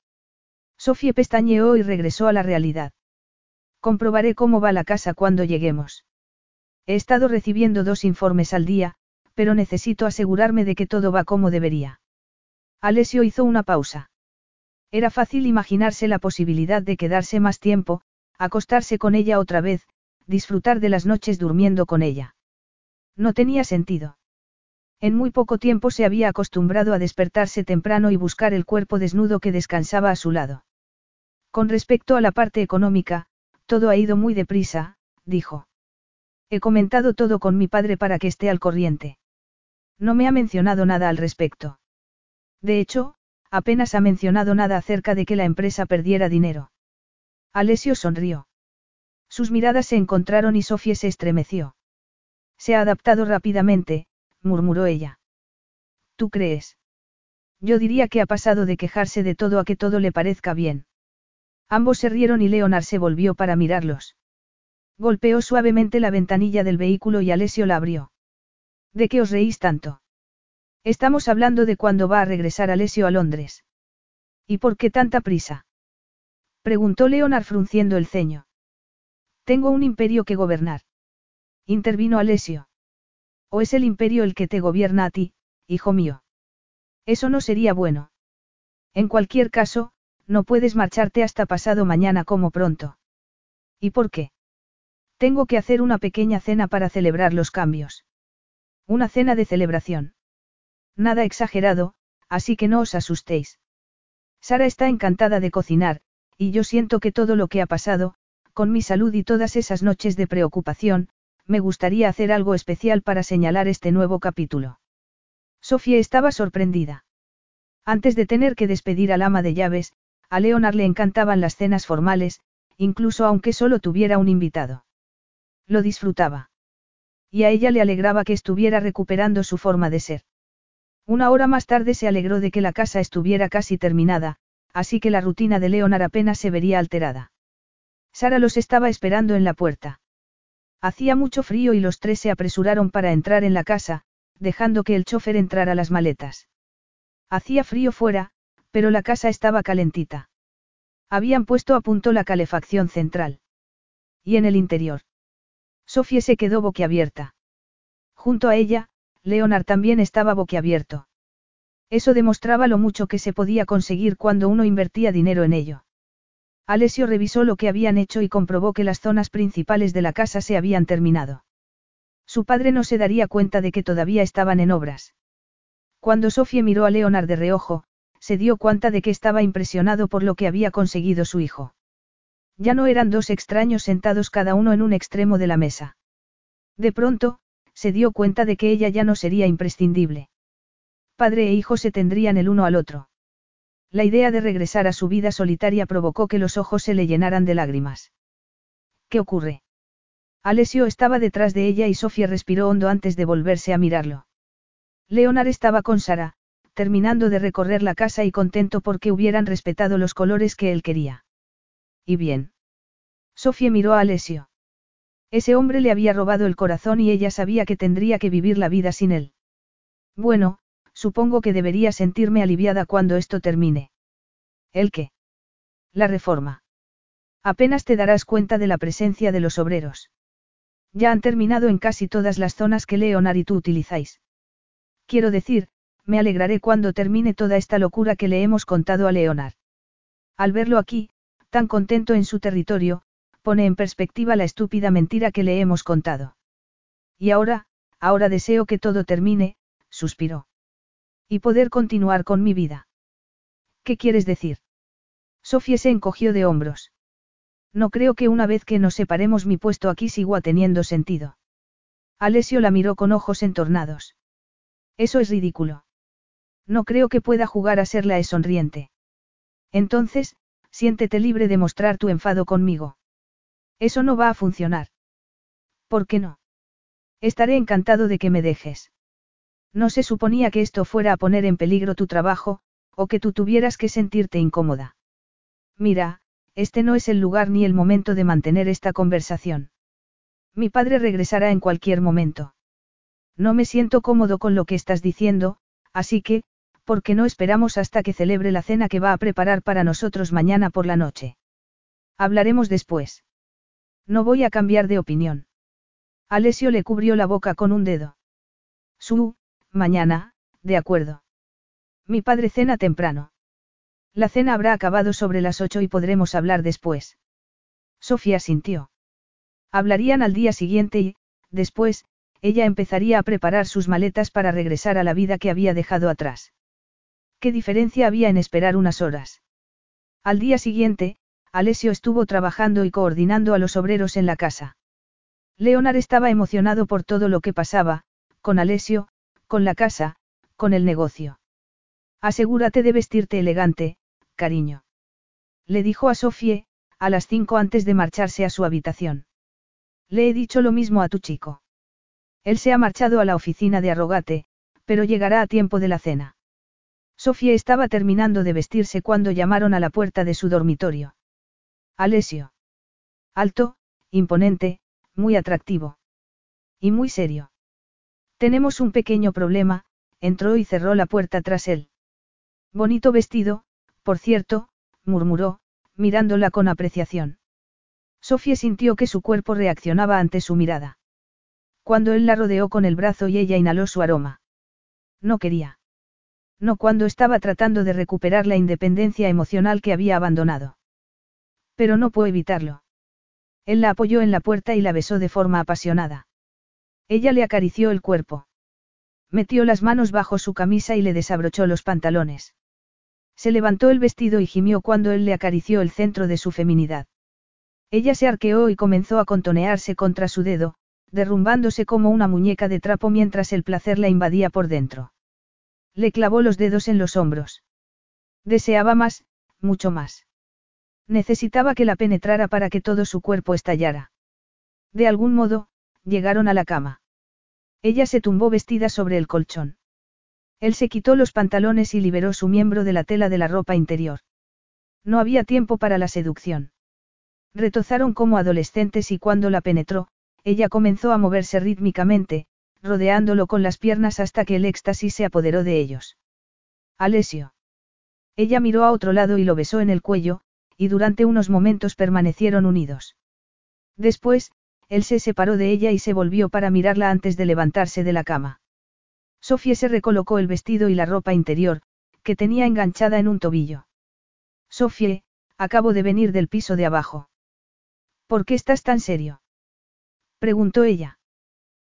Sofía pestañeó y regresó a la realidad. Comprobaré cómo va la casa cuando lleguemos. He estado recibiendo dos informes al día, pero necesito asegurarme de que todo va como debería. Alessio hizo una pausa. Era fácil imaginarse la posibilidad de quedarse más tiempo, acostarse con ella otra vez, disfrutar de las noches durmiendo con ella. No tenía sentido. En muy poco tiempo se había acostumbrado a despertarse temprano y buscar el cuerpo desnudo que descansaba a su lado. Con respecto a la parte económica, todo ha ido muy deprisa, dijo. He comentado todo con mi padre para que esté al corriente. No me ha mencionado nada al respecto. De hecho, apenas ha mencionado nada acerca de que la empresa perdiera dinero. Alessio sonrió. Sus miradas se encontraron y Sofía se estremeció. Se ha adaptado rápidamente, murmuró ella. ¿Tú crees? Yo diría que ha pasado de quejarse de todo a que todo le parezca bien. Ambos se rieron y Leonard se volvió para mirarlos. Golpeó suavemente la ventanilla del vehículo y Alessio la abrió. ¿De qué os reís tanto? Estamos hablando de cuándo va a regresar Alessio a Londres. ¿Y por qué tanta prisa? Preguntó Leonard frunciendo el ceño. Tengo un imperio que gobernar. Intervino Alessio. ¿O es el imperio el que te gobierna a ti, hijo mío? Eso no sería bueno. En cualquier caso, no puedes marcharte hasta pasado mañana como pronto. ¿Y por qué? Tengo que hacer una pequeña cena para celebrar los cambios. Una cena de celebración. Nada exagerado, así que no os asustéis. Sara está encantada de cocinar, y yo siento que todo lo que ha pasado, con mi salud y todas esas noches de preocupación, me gustaría hacer algo especial para señalar este nuevo capítulo. Sofía estaba sorprendida. Antes de tener que despedir al ama de llaves, a Leonard le encantaban las cenas formales, incluso aunque solo tuviera un invitado. Lo disfrutaba. Y a ella le alegraba que estuviera recuperando su forma de ser. Una hora más tarde se alegró de que la casa estuviera casi terminada, así que la rutina de Leonard apenas se vería alterada. Sara los estaba esperando en la puerta. Hacía mucho frío y los tres se apresuraron para entrar en la casa, dejando que el chofer entrara las maletas. Hacía frío fuera, pero la casa estaba calentita. Habían puesto a punto la calefacción central. Y en el interior. Sofía se quedó boquiabierta. Junto a ella, Leonard también estaba boquiabierto. Eso demostraba lo mucho que se podía conseguir cuando uno invertía dinero en ello. Alessio revisó lo que habían hecho y comprobó que las zonas principales de la casa se habían terminado. Su padre no se daría cuenta de que todavía estaban en obras. Cuando Sofía miró a Leonard de reojo, se dio cuenta de que estaba impresionado por lo que había conseguido su hijo. Ya no eran dos extraños sentados cada uno en un extremo de la mesa. De pronto, se dio cuenta de que ella ya no sería imprescindible. Padre e hijo se tendrían el uno al otro. La idea de regresar a su vida solitaria provocó que los ojos se le llenaran de lágrimas. ¿Qué ocurre? Alessio estaba detrás de ella y Sofía respiró hondo antes de volverse a mirarlo. Leonard estaba con Sara, terminando de recorrer la casa y contento porque hubieran respetado los colores que él quería. ¿Y bien? Sofía miró a Alessio. Ese hombre le había robado el corazón y ella sabía que tendría que vivir la vida sin él. Bueno, Supongo que debería sentirme aliviada cuando esto termine. ¿El qué? La reforma. Apenas te darás cuenta de la presencia de los obreros. Ya han terminado en casi todas las zonas que Leonard y tú utilizáis. Quiero decir, me alegraré cuando termine toda esta locura que le hemos contado a Leonard. Al verlo aquí, tan contento en su territorio, pone en perspectiva la estúpida mentira que le hemos contado. Y ahora, ahora deseo que todo termine, suspiró. Y poder continuar con mi vida. ¿Qué quieres decir? Sofía se encogió de hombros. No creo que una vez que nos separemos mi puesto aquí siga teniendo sentido. Alessio la miró con ojos entornados. Eso es ridículo. No creo que pueda jugar a ser la sonriente. Entonces, siéntete libre de mostrar tu enfado conmigo. Eso no va a funcionar. ¿Por qué no? Estaré encantado de que me dejes. No se suponía que esto fuera a poner en peligro tu trabajo, o que tú tuvieras que sentirte incómoda. Mira, este no es el lugar ni el momento de mantener esta conversación. Mi padre regresará en cualquier momento. No me siento cómodo con lo que estás diciendo, así que, ¿por qué no esperamos hasta que celebre la cena que va a preparar para nosotros mañana por la noche? Hablaremos después. No voy a cambiar de opinión. Alessio le cubrió la boca con un dedo. Su, Mañana, de acuerdo. Mi padre cena temprano. La cena habrá acabado sobre las ocho y podremos hablar después. Sofía sintió. Hablarían al día siguiente y, después, ella empezaría a preparar sus maletas para regresar a la vida que había dejado atrás. ¿Qué diferencia había en esperar unas horas? Al día siguiente, Alessio estuvo trabajando y coordinando a los obreros en la casa. Leonard estaba emocionado por todo lo que pasaba, con Alessio, con la casa, con el negocio. Asegúrate de vestirte elegante, cariño. Le dijo a Sofie, a las cinco antes de marcharse a su habitación. Le he dicho lo mismo a tu chico. Él se ha marchado a la oficina de Arrogate, pero llegará a tiempo de la cena. Sofía estaba terminando de vestirse cuando llamaron a la puerta de su dormitorio. Alesio. Alto, imponente, muy atractivo. Y muy serio. Tenemos un pequeño problema, entró y cerró la puerta tras él. Bonito vestido, por cierto, murmuró, mirándola con apreciación. Sofía sintió que su cuerpo reaccionaba ante su mirada. Cuando él la rodeó con el brazo y ella inhaló su aroma. No quería. No cuando estaba tratando de recuperar la independencia emocional que había abandonado. Pero no pudo evitarlo. Él la apoyó en la puerta y la besó de forma apasionada. Ella le acarició el cuerpo. Metió las manos bajo su camisa y le desabrochó los pantalones. Se levantó el vestido y gimió cuando él le acarició el centro de su feminidad. Ella se arqueó y comenzó a contonearse contra su dedo, derrumbándose como una muñeca de trapo mientras el placer la invadía por dentro. Le clavó los dedos en los hombros. Deseaba más, mucho más. Necesitaba que la penetrara para que todo su cuerpo estallara. De algún modo, llegaron a la cama. Ella se tumbó vestida sobre el colchón. Él se quitó los pantalones y liberó su miembro de la tela de la ropa interior. No había tiempo para la seducción. Retozaron como adolescentes y cuando la penetró, ella comenzó a moverse rítmicamente, rodeándolo con las piernas hasta que el éxtasis se apoderó de ellos. Alesio. Ella miró a otro lado y lo besó en el cuello, y durante unos momentos permanecieron unidos. Después, él se separó de ella y se volvió para mirarla antes de levantarse de la cama. Sofía se recolocó el vestido y la ropa interior, que tenía enganchada en un tobillo. Sofía, acabo de venir del piso de abajo. ¿Por qué estás tan serio? preguntó ella.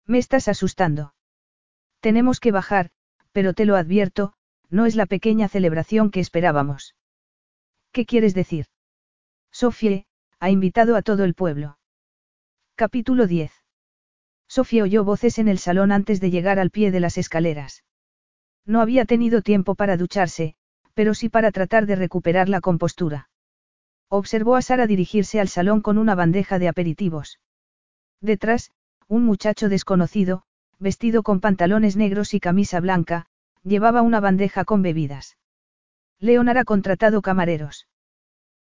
Me estás asustando. Tenemos que bajar, pero te lo advierto, no es la pequeña celebración que esperábamos. ¿Qué quieres decir? Sofía, ha invitado a todo el pueblo. Capítulo 10. Sofía oyó voces en el salón antes de llegar al pie de las escaleras. No había tenido tiempo para ducharse, pero sí para tratar de recuperar la compostura. Observó a Sara dirigirse al salón con una bandeja de aperitivos. Detrás, un muchacho desconocido, vestido con pantalones negros y camisa blanca, llevaba una bandeja con bebidas. Leonard ha contratado camareros.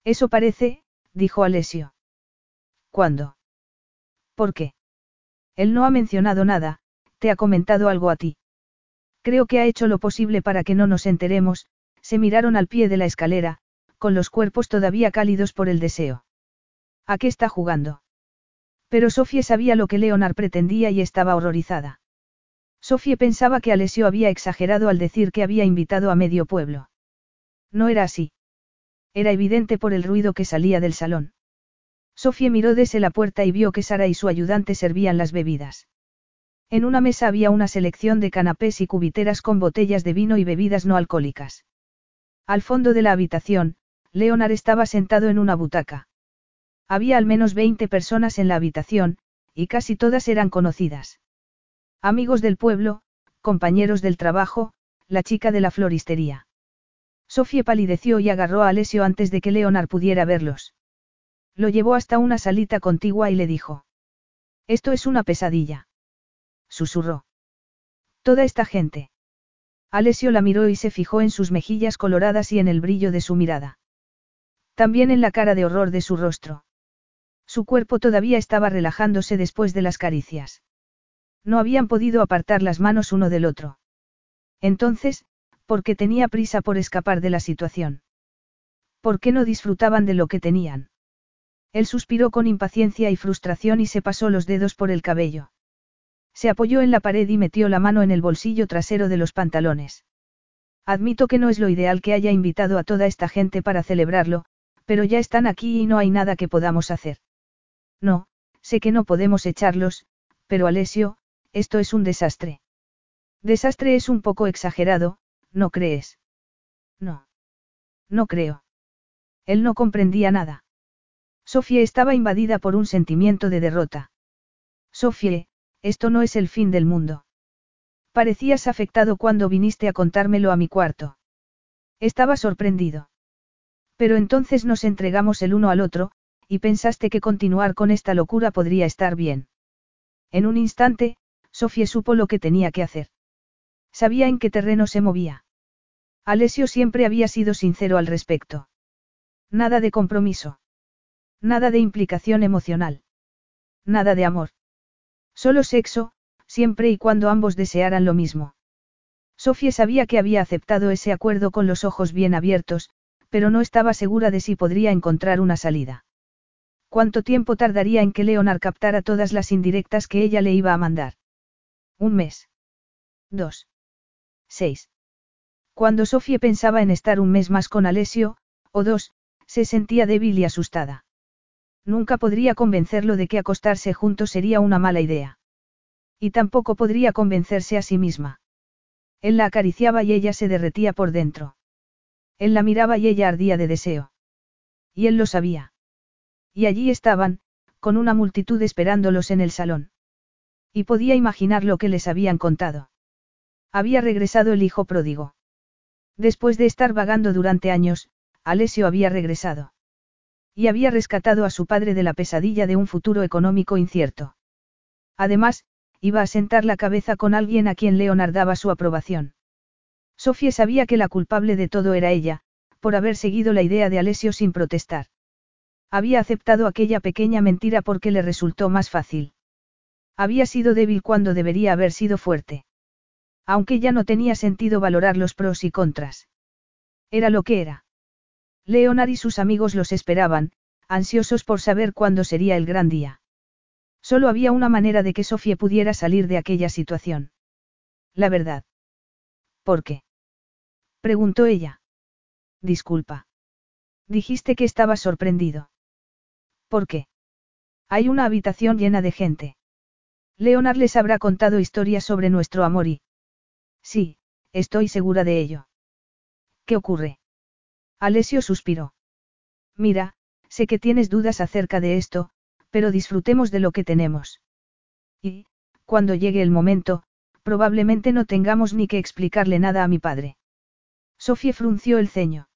Eso parece, dijo Alessio. ¿Cuándo? ¿Por qué? Él no ha mencionado nada, te ha comentado algo a ti. Creo que ha hecho lo posible para que no nos enteremos, se miraron al pie de la escalera, con los cuerpos todavía cálidos por el deseo. ¿A qué está jugando? Pero Sofía sabía lo que Leonard pretendía y estaba horrorizada. Sofía pensaba que Alessio había exagerado al decir que había invitado a medio pueblo. No era así. Era evidente por el ruido que salía del salón. Sofía miró desde la puerta y vio que Sara y su ayudante servían las bebidas. En una mesa había una selección de canapés y cubiteras con botellas de vino y bebidas no alcohólicas. Al fondo de la habitación, Leonard estaba sentado en una butaca. Había al menos 20 personas en la habitación, y casi todas eran conocidas. Amigos del pueblo, compañeros del trabajo, la chica de la floristería. Sofía palideció y agarró a Alessio antes de que Leonard pudiera verlos. Lo llevó hasta una salita contigua y le dijo. Esto es una pesadilla. Susurró. Toda esta gente. Alessio la miró y se fijó en sus mejillas coloradas y en el brillo de su mirada. También en la cara de horror de su rostro. Su cuerpo todavía estaba relajándose después de las caricias. No habían podido apartar las manos uno del otro. Entonces, ¿por qué tenía prisa por escapar de la situación? ¿Por qué no disfrutaban de lo que tenían? Él suspiró con impaciencia y frustración y se pasó los dedos por el cabello. Se apoyó en la pared y metió la mano en el bolsillo trasero de los pantalones. Admito que no es lo ideal que haya invitado a toda esta gente para celebrarlo, pero ya están aquí y no hay nada que podamos hacer. No, sé que no podemos echarlos, pero Alessio, esto es un desastre. Desastre es un poco exagerado, ¿no crees? No. No creo. Él no comprendía nada. Sofía estaba invadida por un sentimiento de derrota. Sofía, esto no es el fin del mundo. Parecías afectado cuando viniste a contármelo a mi cuarto. Estaba sorprendido. Pero entonces nos entregamos el uno al otro, y pensaste que continuar con esta locura podría estar bien. En un instante, Sofía supo lo que tenía que hacer. Sabía en qué terreno se movía. Alessio siempre había sido sincero al respecto. Nada de compromiso. Nada de implicación emocional. Nada de amor. Solo sexo, siempre y cuando ambos desearan lo mismo. Sofía sabía que había aceptado ese acuerdo con los ojos bien abiertos, pero no estaba segura de si podría encontrar una salida. ¿Cuánto tiempo tardaría en que Leonard captara todas las indirectas que ella le iba a mandar? Un mes. Dos. Seis. Cuando Sofía pensaba en estar un mes más con Alessio, o dos, se sentía débil y asustada. Nunca podría convencerlo de que acostarse juntos sería una mala idea. Y tampoco podría convencerse a sí misma. Él la acariciaba y ella se derretía por dentro. Él la miraba y ella ardía de deseo. Y él lo sabía. Y allí estaban, con una multitud esperándolos en el salón. Y podía imaginar lo que les habían contado. Había regresado el hijo pródigo. Después de estar vagando durante años, Alessio había regresado. Y había rescatado a su padre de la pesadilla de un futuro económico incierto. Además, iba a sentar la cabeza con alguien a quien Leonard daba su aprobación. Sofía sabía que la culpable de todo era ella, por haber seguido la idea de Alessio sin protestar. Había aceptado aquella pequeña mentira porque le resultó más fácil. Había sido débil cuando debería haber sido fuerte. Aunque ya no tenía sentido valorar los pros y contras. Era lo que era. Leonard y sus amigos los esperaban, ansiosos por saber cuándo sería el gran día. Solo había una manera de que Sofía pudiera salir de aquella situación. La verdad. ¿Por qué? preguntó ella. Disculpa. Dijiste que estabas sorprendido. ¿Por qué? Hay una habitación llena de gente. Leonard les habrá contado historias sobre nuestro amor y... Sí, estoy segura de ello. ¿Qué ocurre? Alessio suspiró. Mira, sé que tienes dudas acerca de esto, pero disfrutemos de lo que tenemos. Y, cuando llegue el momento, probablemente no tengamos ni que explicarle nada a mi padre. Sofía frunció el ceño.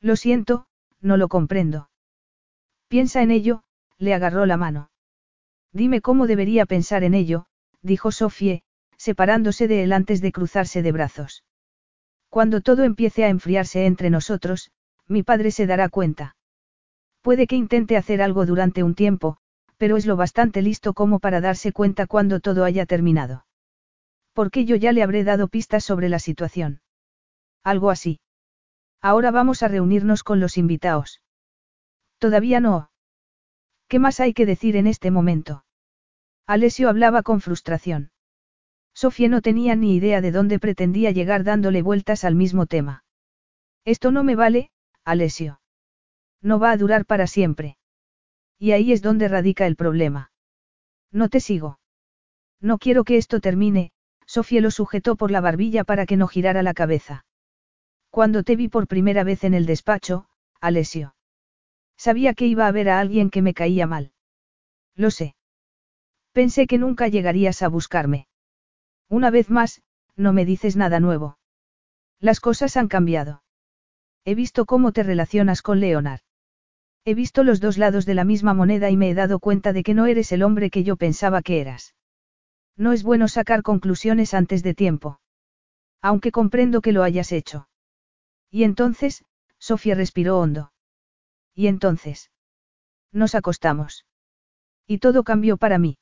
Lo siento, no lo comprendo. Piensa en ello, le agarró la mano. Dime cómo debería pensar en ello, dijo Sofía, separándose de él antes de cruzarse de brazos. Cuando todo empiece a enfriarse entre nosotros, mi padre se dará cuenta. Puede que intente hacer algo durante un tiempo, pero es lo bastante listo como para darse cuenta cuando todo haya terminado. Porque yo ya le habré dado pistas sobre la situación. Algo así. Ahora vamos a reunirnos con los invitados. Todavía no. ¿Qué más hay que decir en este momento? Alessio hablaba con frustración. Sofía no tenía ni idea de dónde pretendía llegar dándole vueltas al mismo tema. Esto no me vale, Alessio. No va a durar para siempre. Y ahí es donde radica el problema. No te sigo. No quiero que esto termine, Sofía lo sujetó por la barbilla para que no girara la cabeza. Cuando te vi por primera vez en el despacho, Alessio. Sabía que iba a ver a alguien que me caía mal. Lo sé. Pensé que nunca llegarías a buscarme. Una vez más, no me dices nada nuevo. Las cosas han cambiado. He visto cómo te relacionas con Leonard. He visto los dos lados de la misma moneda y me he dado cuenta de que no eres el hombre que yo pensaba que eras. No es bueno sacar conclusiones antes de tiempo. Aunque comprendo que lo hayas hecho. Y entonces, Sofía respiró hondo. Y entonces. Nos acostamos. Y todo cambió para mí.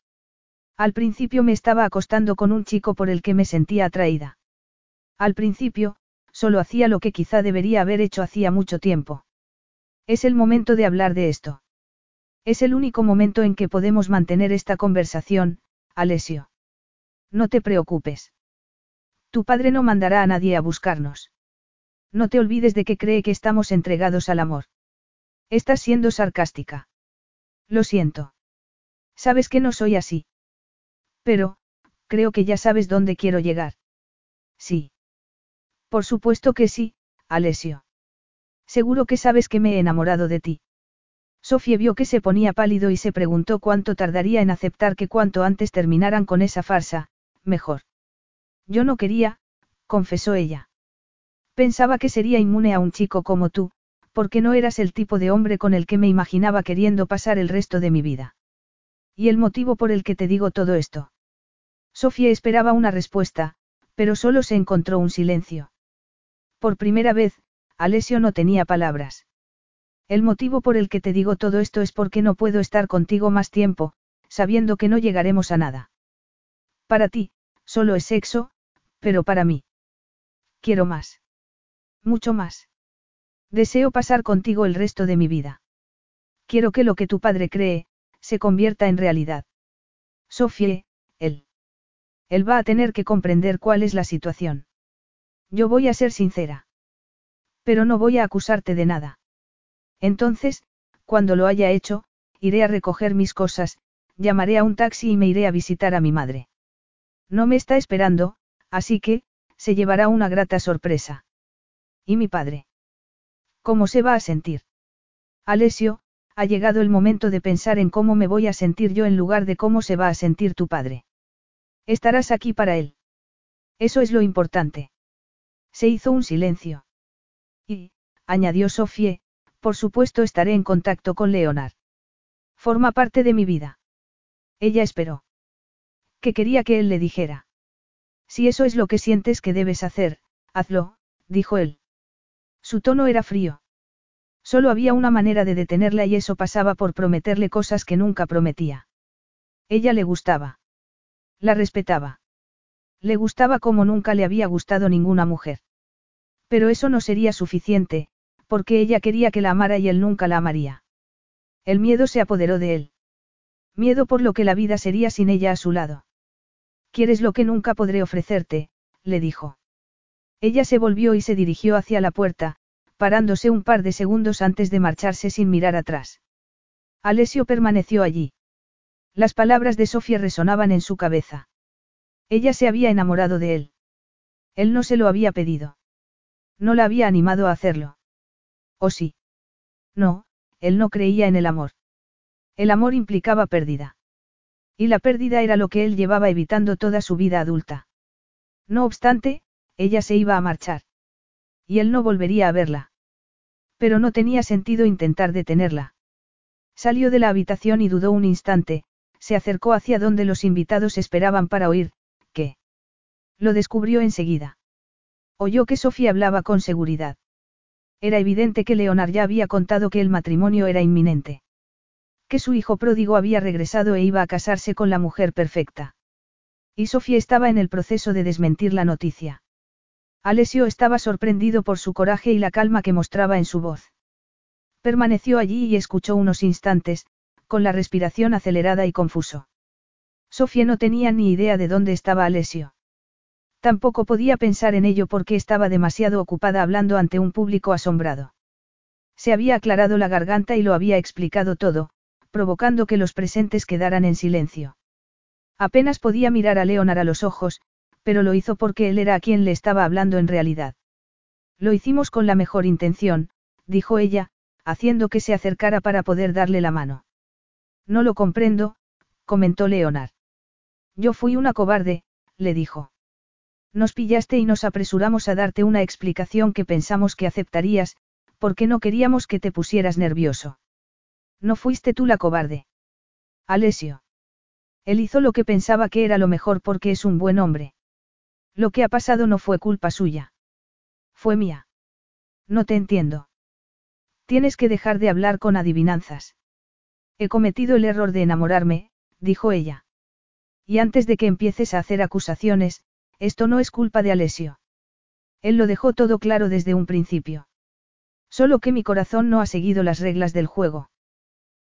Al principio me estaba acostando con un chico por el que me sentía atraída. Al principio, solo hacía lo que quizá debería haber hecho hacía mucho tiempo. Es el momento de hablar de esto. Es el único momento en que podemos mantener esta conversación, Alessio. No te preocupes. Tu padre no mandará a nadie a buscarnos. No te olvides de que cree que estamos entregados al amor. Estás siendo sarcástica. Lo siento. Sabes que no soy así. Pero, creo que ya sabes dónde quiero llegar. Sí. Por supuesto que sí, Alessio. Seguro que sabes que me he enamorado de ti. Sofía vio que se ponía pálido y se preguntó cuánto tardaría en aceptar que cuanto antes terminaran con esa farsa, mejor. Yo no quería, confesó ella. Pensaba que sería inmune a un chico como tú, porque no eras el tipo de hombre con el que me imaginaba queriendo pasar el resto de mi vida. ¿Y el motivo por el que te digo todo esto? Sofía esperaba una respuesta, pero solo se encontró un silencio. Por primera vez, Alessio no tenía palabras. El motivo por el que te digo todo esto es porque no puedo estar contigo más tiempo, sabiendo que no llegaremos a nada. Para ti, solo es sexo, pero para mí. Quiero más. Mucho más. Deseo pasar contigo el resto de mi vida. Quiero que lo que tu padre cree, se convierta en realidad. Sofie, él. Él va a tener que comprender cuál es la situación. Yo voy a ser sincera. Pero no voy a acusarte de nada. Entonces, cuando lo haya hecho, iré a recoger mis cosas, llamaré a un taxi y me iré a visitar a mi madre. No me está esperando, así que, se llevará una grata sorpresa. ¿Y mi padre? ¿Cómo se va a sentir? Alessio, ha llegado el momento de pensar en cómo me voy a sentir yo en lugar de cómo se va a sentir tu padre. Estarás aquí para él. Eso es lo importante. Se hizo un silencio. Y, añadió Sofie, por supuesto estaré en contacto con Leonard. Forma parte de mi vida. Ella esperó. Que quería que él le dijera. Si eso es lo que sientes que debes hacer, hazlo, dijo él. Su tono era frío. Solo había una manera de detenerla y eso pasaba por prometerle cosas que nunca prometía. Ella le gustaba. La respetaba. Le gustaba como nunca le había gustado ninguna mujer. Pero eso no sería suficiente, porque ella quería que la amara y él nunca la amaría. El miedo se apoderó de él. Miedo por lo que la vida sería sin ella a su lado. ¿Quieres lo que nunca podré ofrecerte? le dijo. Ella se volvió y se dirigió hacia la puerta, parándose un par de segundos antes de marcharse sin mirar atrás. Alessio permaneció allí. Las palabras de Sofía resonaban en su cabeza. Ella se había enamorado de él. Él no se lo había pedido. No la había animado a hacerlo. ¿O sí? No, él no creía en el amor. El amor implicaba pérdida. Y la pérdida era lo que él llevaba evitando toda su vida adulta. No obstante, ella se iba a marchar. Y él no volvería a verla. Pero no tenía sentido intentar detenerla. Salió de la habitación y dudó un instante, se acercó hacia donde los invitados esperaban para oír, ¿qué? Lo descubrió enseguida. Oyó que Sofía hablaba con seguridad. Era evidente que Leonard ya había contado que el matrimonio era inminente. Que su hijo pródigo había regresado e iba a casarse con la mujer perfecta. Y Sofía estaba en el proceso de desmentir la noticia. Alessio estaba sorprendido por su coraje y la calma que mostraba en su voz. Permaneció allí y escuchó unos instantes, con la respiración acelerada y confuso. Sofía no tenía ni idea de dónde estaba Alessio. Tampoco podía pensar en ello porque estaba demasiado ocupada hablando ante un público asombrado. Se había aclarado la garganta y lo había explicado todo, provocando que los presentes quedaran en silencio. Apenas podía mirar a Leonard a los ojos, pero lo hizo porque él era a quien le estaba hablando en realidad. Lo hicimos con la mejor intención, dijo ella, haciendo que se acercara para poder darle la mano. No lo comprendo, comentó Leonard. Yo fui una cobarde, le dijo. Nos pillaste y nos apresuramos a darte una explicación que pensamos que aceptarías, porque no queríamos que te pusieras nervioso. No fuiste tú la cobarde. Alesio. Él hizo lo que pensaba que era lo mejor porque es un buen hombre. Lo que ha pasado no fue culpa suya. Fue mía. No te entiendo. Tienes que dejar de hablar con adivinanzas. He cometido el error de enamorarme, dijo ella. Y antes de que empieces a hacer acusaciones, esto no es culpa de Alessio. Él lo dejó todo claro desde un principio. Solo que mi corazón no ha seguido las reglas del juego.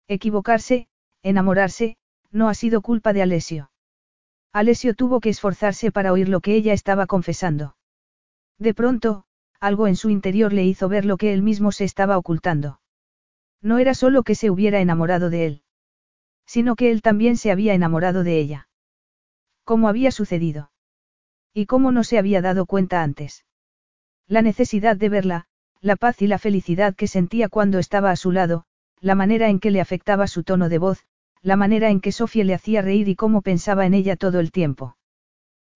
Equivocarse, enamorarse, no ha sido culpa de Alessio. Alessio tuvo que esforzarse para oír lo que ella estaba confesando. De pronto, algo en su interior le hizo ver lo que él mismo se estaba ocultando. No era solo que se hubiera enamorado de él, sino que él también se había enamorado de ella. ¿Cómo había sucedido? ¿Y cómo no se había dado cuenta antes? La necesidad de verla, la paz y la felicidad que sentía cuando estaba a su lado, la manera en que le afectaba su tono de voz, la manera en que Sofía le hacía reír y cómo pensaba en ella todo el tiempo.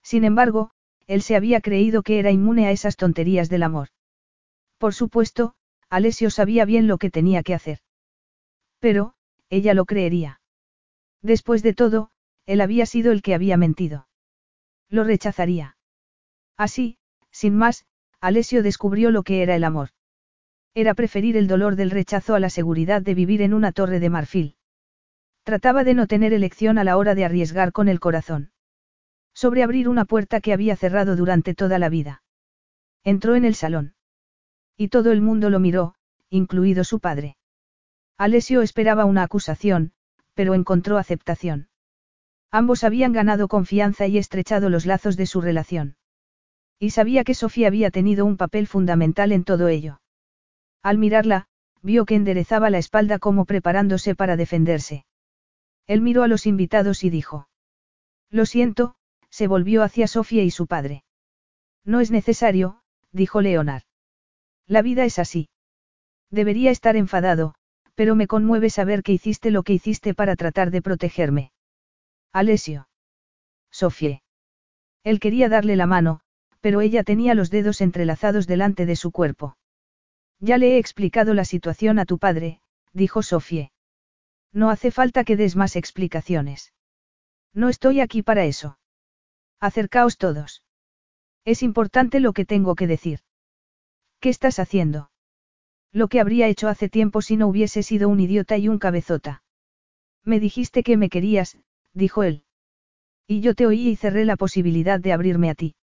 Sin embargo, él se había creído que era inmune a esas tonterías del amor. Por supuesto, Alessio sabía bien lo que tenía que hacer. Pero, ella lo creería. Después de todo, él había sido el que había mentido. Lo rechazaría. Así, sin más, Alessio descubrió lo que era el amor. Era preferir el dolor del rechazo a la seguridad de vivir en una torre de marfil. Trataba de no tener elección a la hora de arriesgar con el corazón. Sobre abrir una puerta que había cerrado durante toda la vida. Entró en el salón. Y todo el mundo lo miró, incluido su padre. Alessio esperaba una acusación, pero encontró aceptación. Ambos habían ganado confianza y estrechado los lazos de su relación. Y sabía que Sofía había tenido un papel fundamental en todo ello. Al mirarla, vio que enderezaba la espalda como preparándose para defenderse. Él miró a los invitados y dijo. Lo siento, se volvió hacia Sofía y su padre. No es necesario, dijo Leonard. La vida es así. Debería estar enfadado, pero me conmueve saber que hiciste lo que hiciste para tratar de protegerme. Alessio. Sofía. Él quería darle la mano, pero ella tenía los dedos entrelazados delante de su cuerpo. Ya le he explicado la situación a tu padre, dijo Sofía. No hace falta que des más explicaciones. No estoy aquí para eso. Acercaos todos. Es importante lo que tengo que decir. ¿Qué estás haciendo? Lo que habría hecho hace tiempo si no hubiese sido un idiota y un cabezota. Me dijiste que me querías, dijo él. Y yo te oí y cerré la posibilidad de abrirme a ti.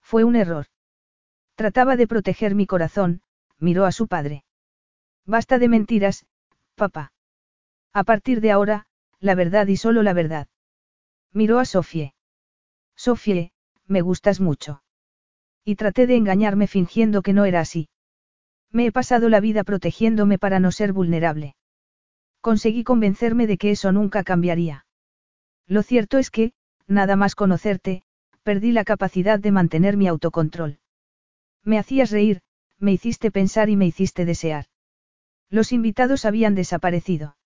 Fue un error. Trataba de proteger mi corazón, miró a su padre. Basta de mentiras, papá. A partir de ahora, la verdad y solo la verdad. Miró a Sofie. Sofie, me gustas mucho. Y traté de engañarme fingiendo que no era así. Me he pasado la vida protegiéndome para no ser vulnerable. Conseguí convencerme de que eso nunca cambiaría. Lo cierto es que, nada más conocerte, perdí la capacidad de mantener mi autocontrol. Me hacías reír, me hiciste pensar y me hiciste desear. Los invitados habían desaparecido.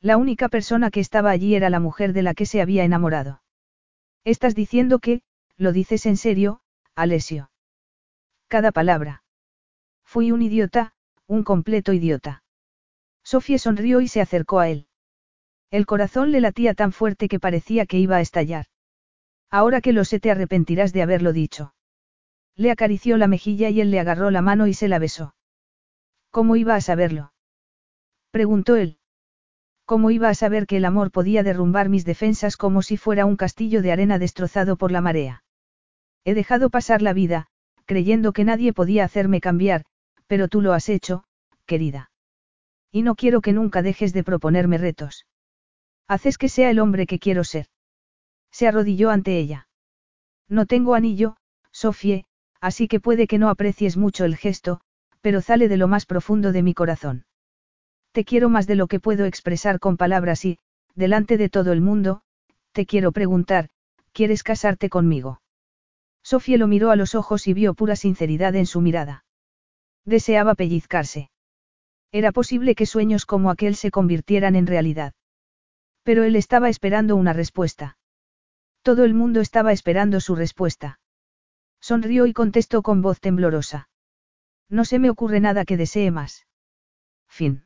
La única persona que estaba allí era la mujer de la que se había enamorado. Estás diciendo que, lo dices en serio, Alesio. Cada palabra. Fui un idiota, un completo idiota. Sofía sonrió y se acercó a él. El corazón le latía tan fuerte que parecía que iba a estallar. Ahora que lo sé te arrepentirás de haberlo dicho. Le acarició la mejilla y él le agarró la mano y se la besó. ¿Cómo iba a saberlo? preguntó él. ¿Cómo iba a saber que el amor podía derrumbar mis defensas como si fuera un castillo de arena destrozado por la marea? He dejado pasar la vida, creyendo que nadie podía hacerme cambiar, pero tú lo has hecho, querida. Y no quiero que nunca dejes de proponerme retos. Haces que sea el hombre que quiero ser. Se arrodilló ante ella. No tengo anillo, Sofie, así que puede que no aprecies mucho el gesto, pero sale de lo más profundo de mi corazón. Te quiero más de lo que puedo expresar con palabras y, delante de todo el mundo, te quiero preguntar, ¿quieres casarte conmigo? Sofía lo miró a los ojos y vio pura sinceridad en su mirada. Deseaba pellizcarse. Era posible que sueños como aquel se convirtieran en realidad. Pero él estaba esperando una respuesta. Todo el mundo estaba esperando su respuesta. Sonrió y contestó con voz temblorosa. No se me ocurre nada que desee más. Fin.